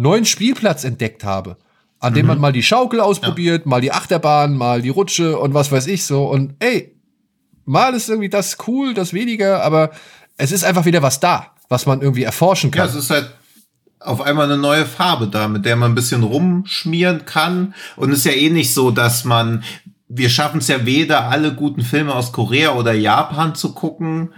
neuen Spielplatz entdeckt habe. An dem man mal die Schaukel ausprobiert, mal die Achterbahn, mal die Rutsche und was weiß ich so. Und ey, mal ist irgendwie das cool, das weniger, aber es ist einfach wieder was da, was man irgendwie erforschen Ja, kann. es ist halt auf einmal eine neue Farbe da, mit der man ein bisschen rumschmieren kann. Und es ist ja eh nicht so, dass man, wir schaffen es ja weder alle guten Filme aus Korea oder Japan zu gucken.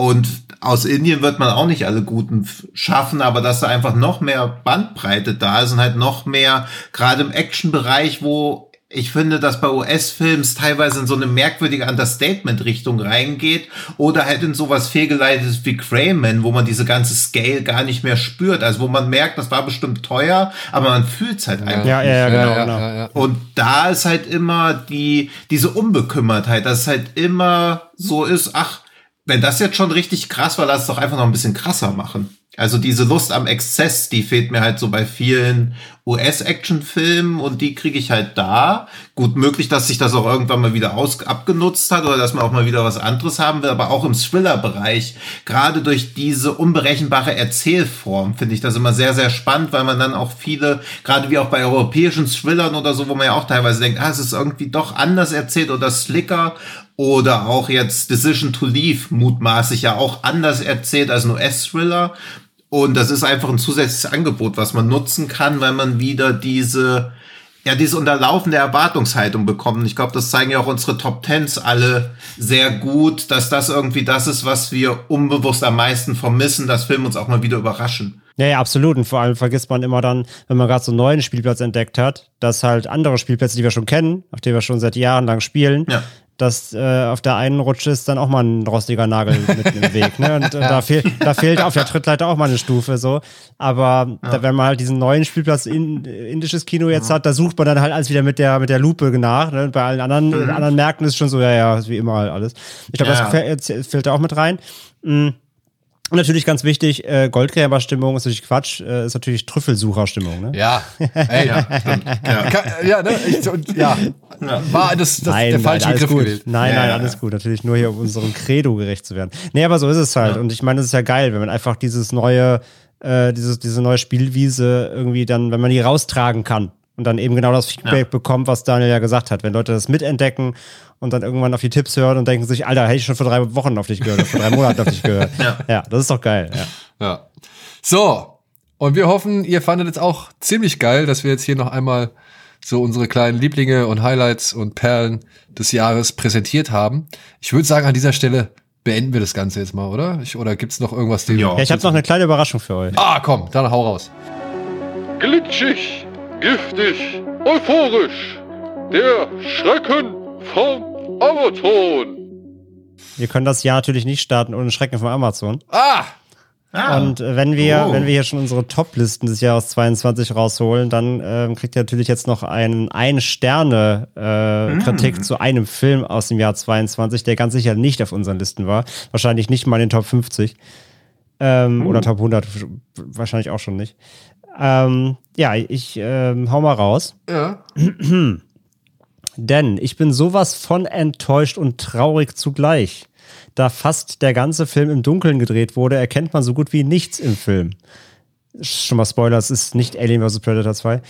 Und aus Indien wird man auch nicht alle guten schaffen, aber dass da einfach noch mehr Bandbreite da ist und halt noch mehr, gerade im Action-Bereich, wo ich finde, dass bei US-Films teilweise in so eine merkwürdige Understatement-Richtung reingeht oder halt in sowas fehlgeleitetes wie Crayman, wo man diese ganze Scale gar nicht mehr spürt. Also wo man merkt, das war bestimmt teuer, aber man fühlt's halt einfach. Ja, ja, ja, genau, ja, genau. ja, ja. Und da ist halt immer die, diese Unbekümmertheit, dass es halt immer so ist, ach, wenn das jetzt schon richtig krass war, lass es doch einfach noch ein bisschen krasser machen. Also diese Lust am Exzess, die fehlt mir halt so bei vielen US-Action-Filmen und die kriege ich halt da. Gut möglich, dass sich das auch irgendwann mal wieder aus abgenutzt hat oder dass man auch mal wieder was anderes haben will, aber auch im Thriller-Bereich, gerade durch diese unberechenbare Erzählform, finde ich das immer sehr, sehr spannend, weil man dann auch viele, gerade wie auch bei europäischen Thrillern oder so, wo man ja auch teilweise denkt, ah, es ist irgendwie doch anders erzählt oder slicker oder auch jetzt Decision to Leave mutmaßlich ja auch anders erzählt als ein US-Thriller. Und das ist einfach ein zusätzliches Angebot, was man nutzen kann, weil man wieder diese, ja, diese unterlaufende Erwartungshaltung bekommt. Und ich glaube, das zeigen ja auch unsere Top Tens alle sehr gut, dass das irgendwie das ist, was wir unbewusst am meisten vermissen, dass Filme uns auch mal wieder überraschen. Ja, ja, absolut. Und vor allem vergisst man immer dann, wenn man gerade so einen neuen Spielplatz entdeckt hat, dass halt andere Spielplätze, die wir schon kennen, auf denen wir schon seit Jahren lang spielen, Ja. Dass äh, auf der einen Rutsche ist dann auch mal ein rostiger Nagel mitten im Weg. Ne? Und äh, da, fehl, da fehlt auf der Trittleiter auch mal eine Stufe so. Aber da, wenn man halt diesen neuen Spielplatz in, indisches Kino jetzt hat, da sucht man dann halt alles wieder mit der mit der Lupe nach. Ne? Und Bei allen anderen, anderen Märkten ist schon so, ja, ja, wie immer halt alles. Ich glaube, Ja. das fällt, fällt da auch mit rein. Mm. Und natürlich ganz wichtig, äh, Goldgräberstimmung ist natürlich Quatsch, äh, ist natürlich Trüffelsucherstimmung. Ne? Ja, ey, ja, Ja. ja, ne, ich, und, ja, war das, das nein, der nein, falsche alles Begriff gut. gewählt. Nein, Ja, nein, ja, alles gut. Natürlich nur hier, um unserem Credo gerecht zu werden. Nee, aber so ist es halt. Und ich meine, es ist ja geil, wenn man einfach dieses neue, äh, dieses, diese neue Spielwiese irgendwie dann, wenn man die raustragen kann und dann eben genau das Feedback bekommt, was Daniel ja gesagt hat. Wenn Leute das mitentdecken und dann irgendwann auf die Tipps hören und denken sich, Alter, hätte ich schon vor drei Wochen auf dich gehört, oder vor drei Monaten auf dich gehört. Ja. ja, das ist doch geil. Ja. Ja. So, und wir hoffen, ihr fandet es auch ziemlich geil, dass wir jetzt hier noch einmal so unsere kleinen Lieblinge und Highlights und Perlen des Jahres präsentiert haben. Ich würde sagen, an dieser Stelle beenden wir das Ganze jetzt mal, oder? Ich, oder gibt's noch irgendwas, dem Ja. Ja, ich habe noch eine kleine Überraschung für euch. Ah, komm, dann hau raus. Glitschig, giftig, euphorisch. Der Schrecken vom Amazon. Wir können das Jahr natürlich nicht starten ohne Schrecken von Amazon. Ah! Ah, Und äh, wenn wir, Oh. wenn wir hier schon unsere Top-Listen des Jahres 22 rausholen, dann ähm, kriegt ihr natürlich jetzt noch einen Ein-Sterne-Kritik Mm. zu einem Film aus dem Jahr 22, der ganz sicher nicht auf unseren Listen war. Wahrscheinlich nicht mal in den Top 50. Ähm, Oh. Oder Top 100, wahrscheinlich auch schon nicht. Ähm, ja, ich ähm, hau mal raus. Ja. Denn ich bin sowas von enttäuscht und traurig zugleich. Da fast der ganze Film im Dunkeln gedreht wurde, erkennt man so gut wie nichts im Film. Schon mal Spoiler, es ist nicht Alien vs. Predator 2.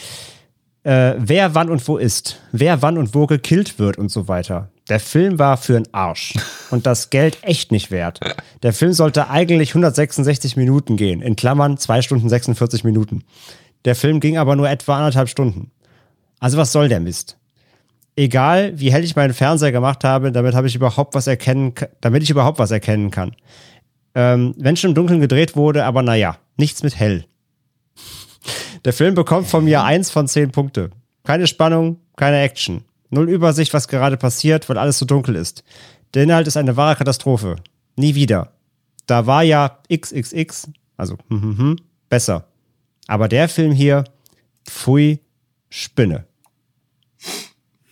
Äh, wer wann und wo ist, wer wann und wo gekillt wird und so weiter. Der Film war für den Arsch. Und das Geld echt nicht wert. Der Film sollte eigentlich 166 Minuten gehen. In Klammern 2 Stunden 46 Minuten. Der Film ging aber nur etwa anderthalb Stunden. Also was soll der Mist? egal wie hell ich meinen Fernseher gemacht habe, damit habe ich überhaupt was erkennen, damit ich überhaupt was erkennen kann. Ähm, wenn schon im Dunkeln gedreht wurde, aber naja, nichts mit hell. Der Film bekommt von mir eins von zehn Punkte. Keine Spannung, keine Action. Null Übersicht, was gerade passiert, weil alles so dunkel ist. Der Inhalt ist eine wahre Katastrophe. Nie wieder. Da war ja XXX, also hm, hm, hm, besser. Aber der Film hier, pfui, Spinne.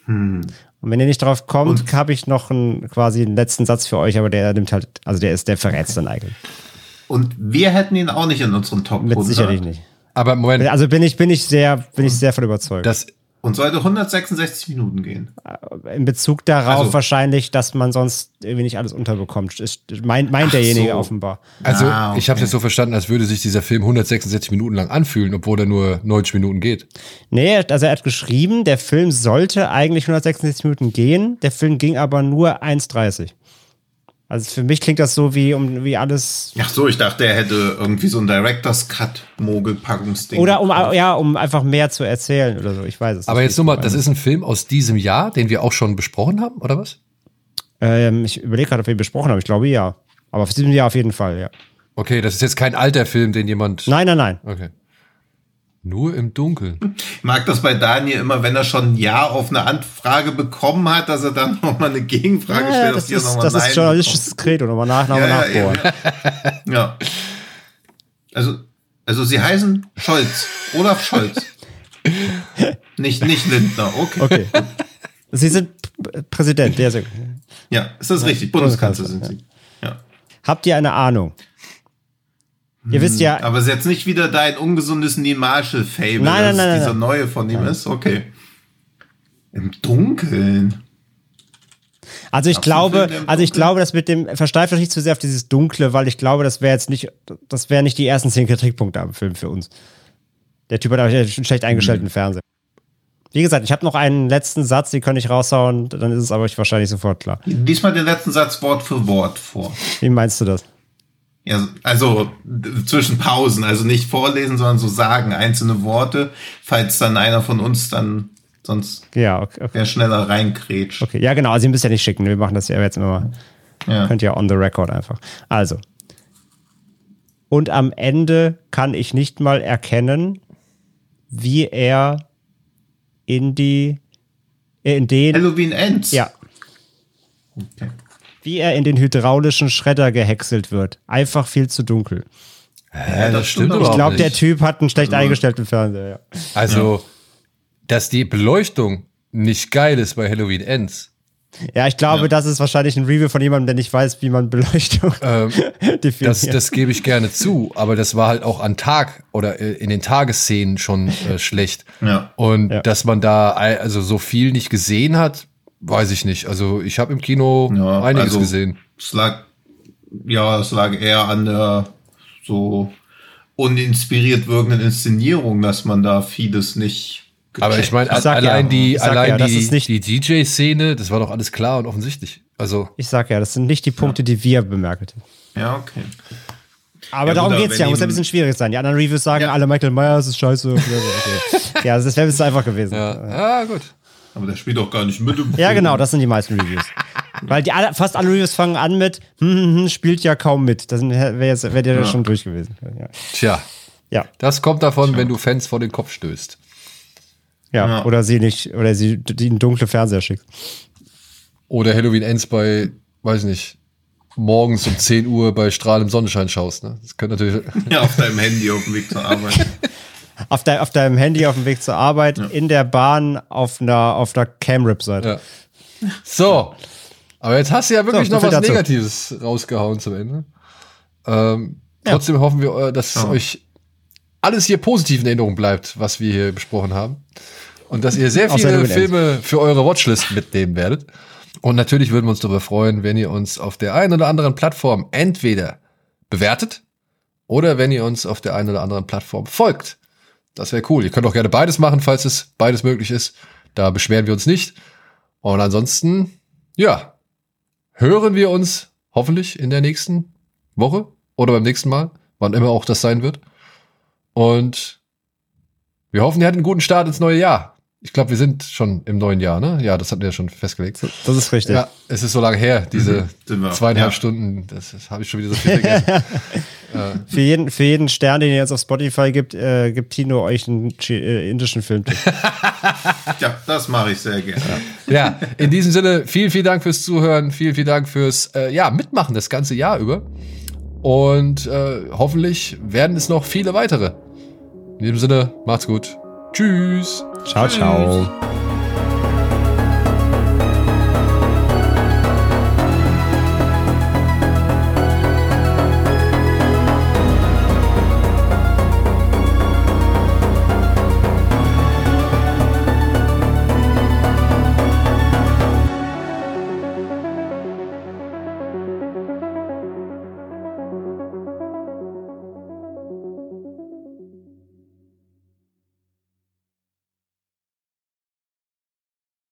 Und wenn ihr nicht drauf kommt, habe ich noch einen, quasi einen letzten Satz für euch, aber der nimmt halt, also der ist, der verrät dann eigentlich. Und wir hätten ihn auch nicht in unseren Top Mit 100. sicherlich nicht. Aber Moment, Also bin ich, bin ich sehr, bin ich sehr von überzeugt. das, Und sollte 166 Minuten gehen. In Bezug darauf Also- wahrscheinlich, dass man sonst irgendwie nicht alles unterbekommt. Ist, meint, meint derjenige so. offenbar. also Ah, okay. ich habe es jetzt so verstanden, als würde sich dieser Film 166 Minuten lang anfühlen, obwohl er nur 90 Minuten geht. Nee, also er hat geschrieben, der Film sollte eigentlich 166 Minuten gehen, der Film ging aber nur 1,30. Also für mich klingt das so wie um wie alles Ach so, ich dachte, er hätte irgendwie so ein Director's Cut Mogelpackungsding. oder um ja, um einfach mehr zu erzählen oder so, ich weiß es Aber jetzt nur mal, das ist ein Film aus diesem Jahr, den wir auch schon besprochen haben, oder was? ähm, ich überlege gerade, ob wir ihn besprochen haben, ich glaube ja. Aber auf diesem Jahr auf jeden Fall, ja. Okay, das ist jetzt kein alter Film, den jemand. Nein, nein, nein. Okay. Nur im Dunkeln. Ich mag das bei Daniel immer, wenn er schon ein Ja auf eine Anfrage bekommen hat, dass er dann nochmal eine Gegenfrage Ja, stellt, das auf die er ist, nochmal das Nein ist journalistisches Credo, nochmal nach, nochmal ja, nachbohren. ja, ja. Also, also sie heißen Scholz. Olaf Scholz. nicht, nicht Lindner. Okay. Okay. Sie sind Präsident, der sehr gut. Ja, ist das richtig? Bundeskanzler sind sie. Ja. Habt ihr eine Ahnung? Ihr wisst ja, Aber ist jetzt nicht wieder dein ungesundes Neil Marshall-Fable, Nein, nein, dass nein, dieser neue von ihm ist? Okay. Im Dunkeln. also ich Absolut glaube, also ich glaube, das mit dem versteift euch nicht zu sehr auf dieses Dunkle, weil ich glaube, das wäre jetzt nicht, das wären nicht die ersten zehn Kritikpunkte am Film für uns. Der Typ hat aber einen schlecht Mhm. eingestellten Fernseher. Wie gesagt, ich habe noch einen letzten Satz, den kann ich raushauen, dann ist es aber wahrscheinlich sofort klar. Diesmal den letzten Satz Wort für Wort vor. Wie meinst du das? Ja, also zwischen Pausen, also nicht vorlesen, sondern so sagen, einzelne Worte, falls dann einer von uns dann sonst Ja, okay. okay. schneller reinkrätscht. okay. Ja, genau, also ihr müsst ja nicht schicken, wir machen das ja jetzt immer mal. Ja. Könnt ihr on the record einfach. Also. Und am Ende kann ich nicht mal erkennen, wie er in die, äh, in den, Halloween Ends. ja, Okay. Wie er in den hydraulischen Schredder gehäckselt wird. Einfach viel zu dunkel. Hä, das, stimmt stimmt aber. Ich glaube, der. Typ hat einen schlecht eingestellten Fernseher. Ja. Also, dass die Beleuchtung nicht geil ist bei Halloween Ends. Ja, ich glaube, das ist wahrscheinlich ein Review von jemandem, der nicht weiß, wie man Beleuchtung Ähm, definiert. Das, das gebe ich gerne zu, aber das war halt auch an Tag oder äh, in den Tagesszenen schon äh, schlecht. Ja. Und Ja. dass man da also so viel nicht gesehen hat, weiß ich nicht. Also ich habe im Kino Ja, einiges also- gesehen. Es lag, ja, es lag eher an der so uninspiriert wirkenden Inszenierung, dass man da vieles nicht Aber ich meine, sag ja, allein die, allein ja, das die, ist nicht- die DJ-Szene, das war doch alles klar und offensichtlich. Also ich sag ja, das sind nicht die Punkte, die wir bemerkt haben. Ja, okay. Aber Ja, darum gut, geht's ja, muss ja ein bisschen schwierig sein. Die anderen Reviews sagen Ja. alle, Michael Myers ist scheiße. Okay. ja, das wäre jetzt einfach gewesen. ja, Ja. ja gut. Aber der spielt doch gar nicht mit im Ja, genau, das sind die meisten Reviews. Weil die alle, fast alle Reviews fangen an mit, hm, hm, hm, spielt ja kaum mit. Das wäre jetzt wär der schon durch gewesen. Ja. Tja, Ja, das kommt davon, wenn du Fans vor den Kopf stößt. ja. Ja. Oder sie nicht, oder sie die einen dunkle Fernseher schickt. Oder Halloween Ends bei, weiß nicht, morgens um 10 Uhr bei strahlendem Sonnenschein schaust. Ne? Das könnte natürlich. Ja, auf deinem Handy auf dem Weg zur Arbeit. Auf, de, auf deinem Handy auf dem Weg zur Arbeit, in der Bahn, auf einer, auf einer Cam-Rip-Seite. Ja. So. Aber jetzt hast du ja wirklich So, noch was dazu. Negatives rausgehauen zum Ende. Ähm, Trotzdem hoffen wir, äh, dass Ja. euch alles hier positiv in Erinnerung bleibt, was wir hier besprochen haben. Und dass ihr sehr viele. Filme für eure Watchlist mitnehmen werdet. Und natürlich würden wir uns darüber freuen, wenn ihr uns auf der einen oder anderen Plattform entweder bewertet oder wenn ihr uns auf der einen oder anderen Plattform folgt. Das wäre cool. Ihr könnt auch gerne beides machen, falls es beides möglich ist. Da beschweren wir uns nicht. Und ansonsten, ja, hören wir uns hoffentlich in der nächsten Woche oder beim nächsten Mal, wann immer auch das sein wird. Und wir hoffen, ihr hattet einen guten Start ins neue Jahr. Ich glaube, wir sind schon im neuen Jahr, ne? Ja, das hatten wir ja schon festgelegt. Das ist richtig. Ja, es ist so lange her, diese wir. zweieinhalb Ja. Stunden. Das, das habe ich schon wieder so viel vergessen. Für, jeden, für jeden Stern, den ihr jetzt auf Spotify gibt, äh, gibt Tino euch einen äh, indischen Film. Ja, das mache ich sehr gerne. ja, in diesem Sinne, vielen, vielen Dank fürs Zuhören, vielen, vielen Dank fürs äh, ja, Mitmachen das ganze Jahr über. Und äh, hoffentlich werden es noch viele weitere. In diesem Sinne, macht's gut. Tschüss. 瞧瞧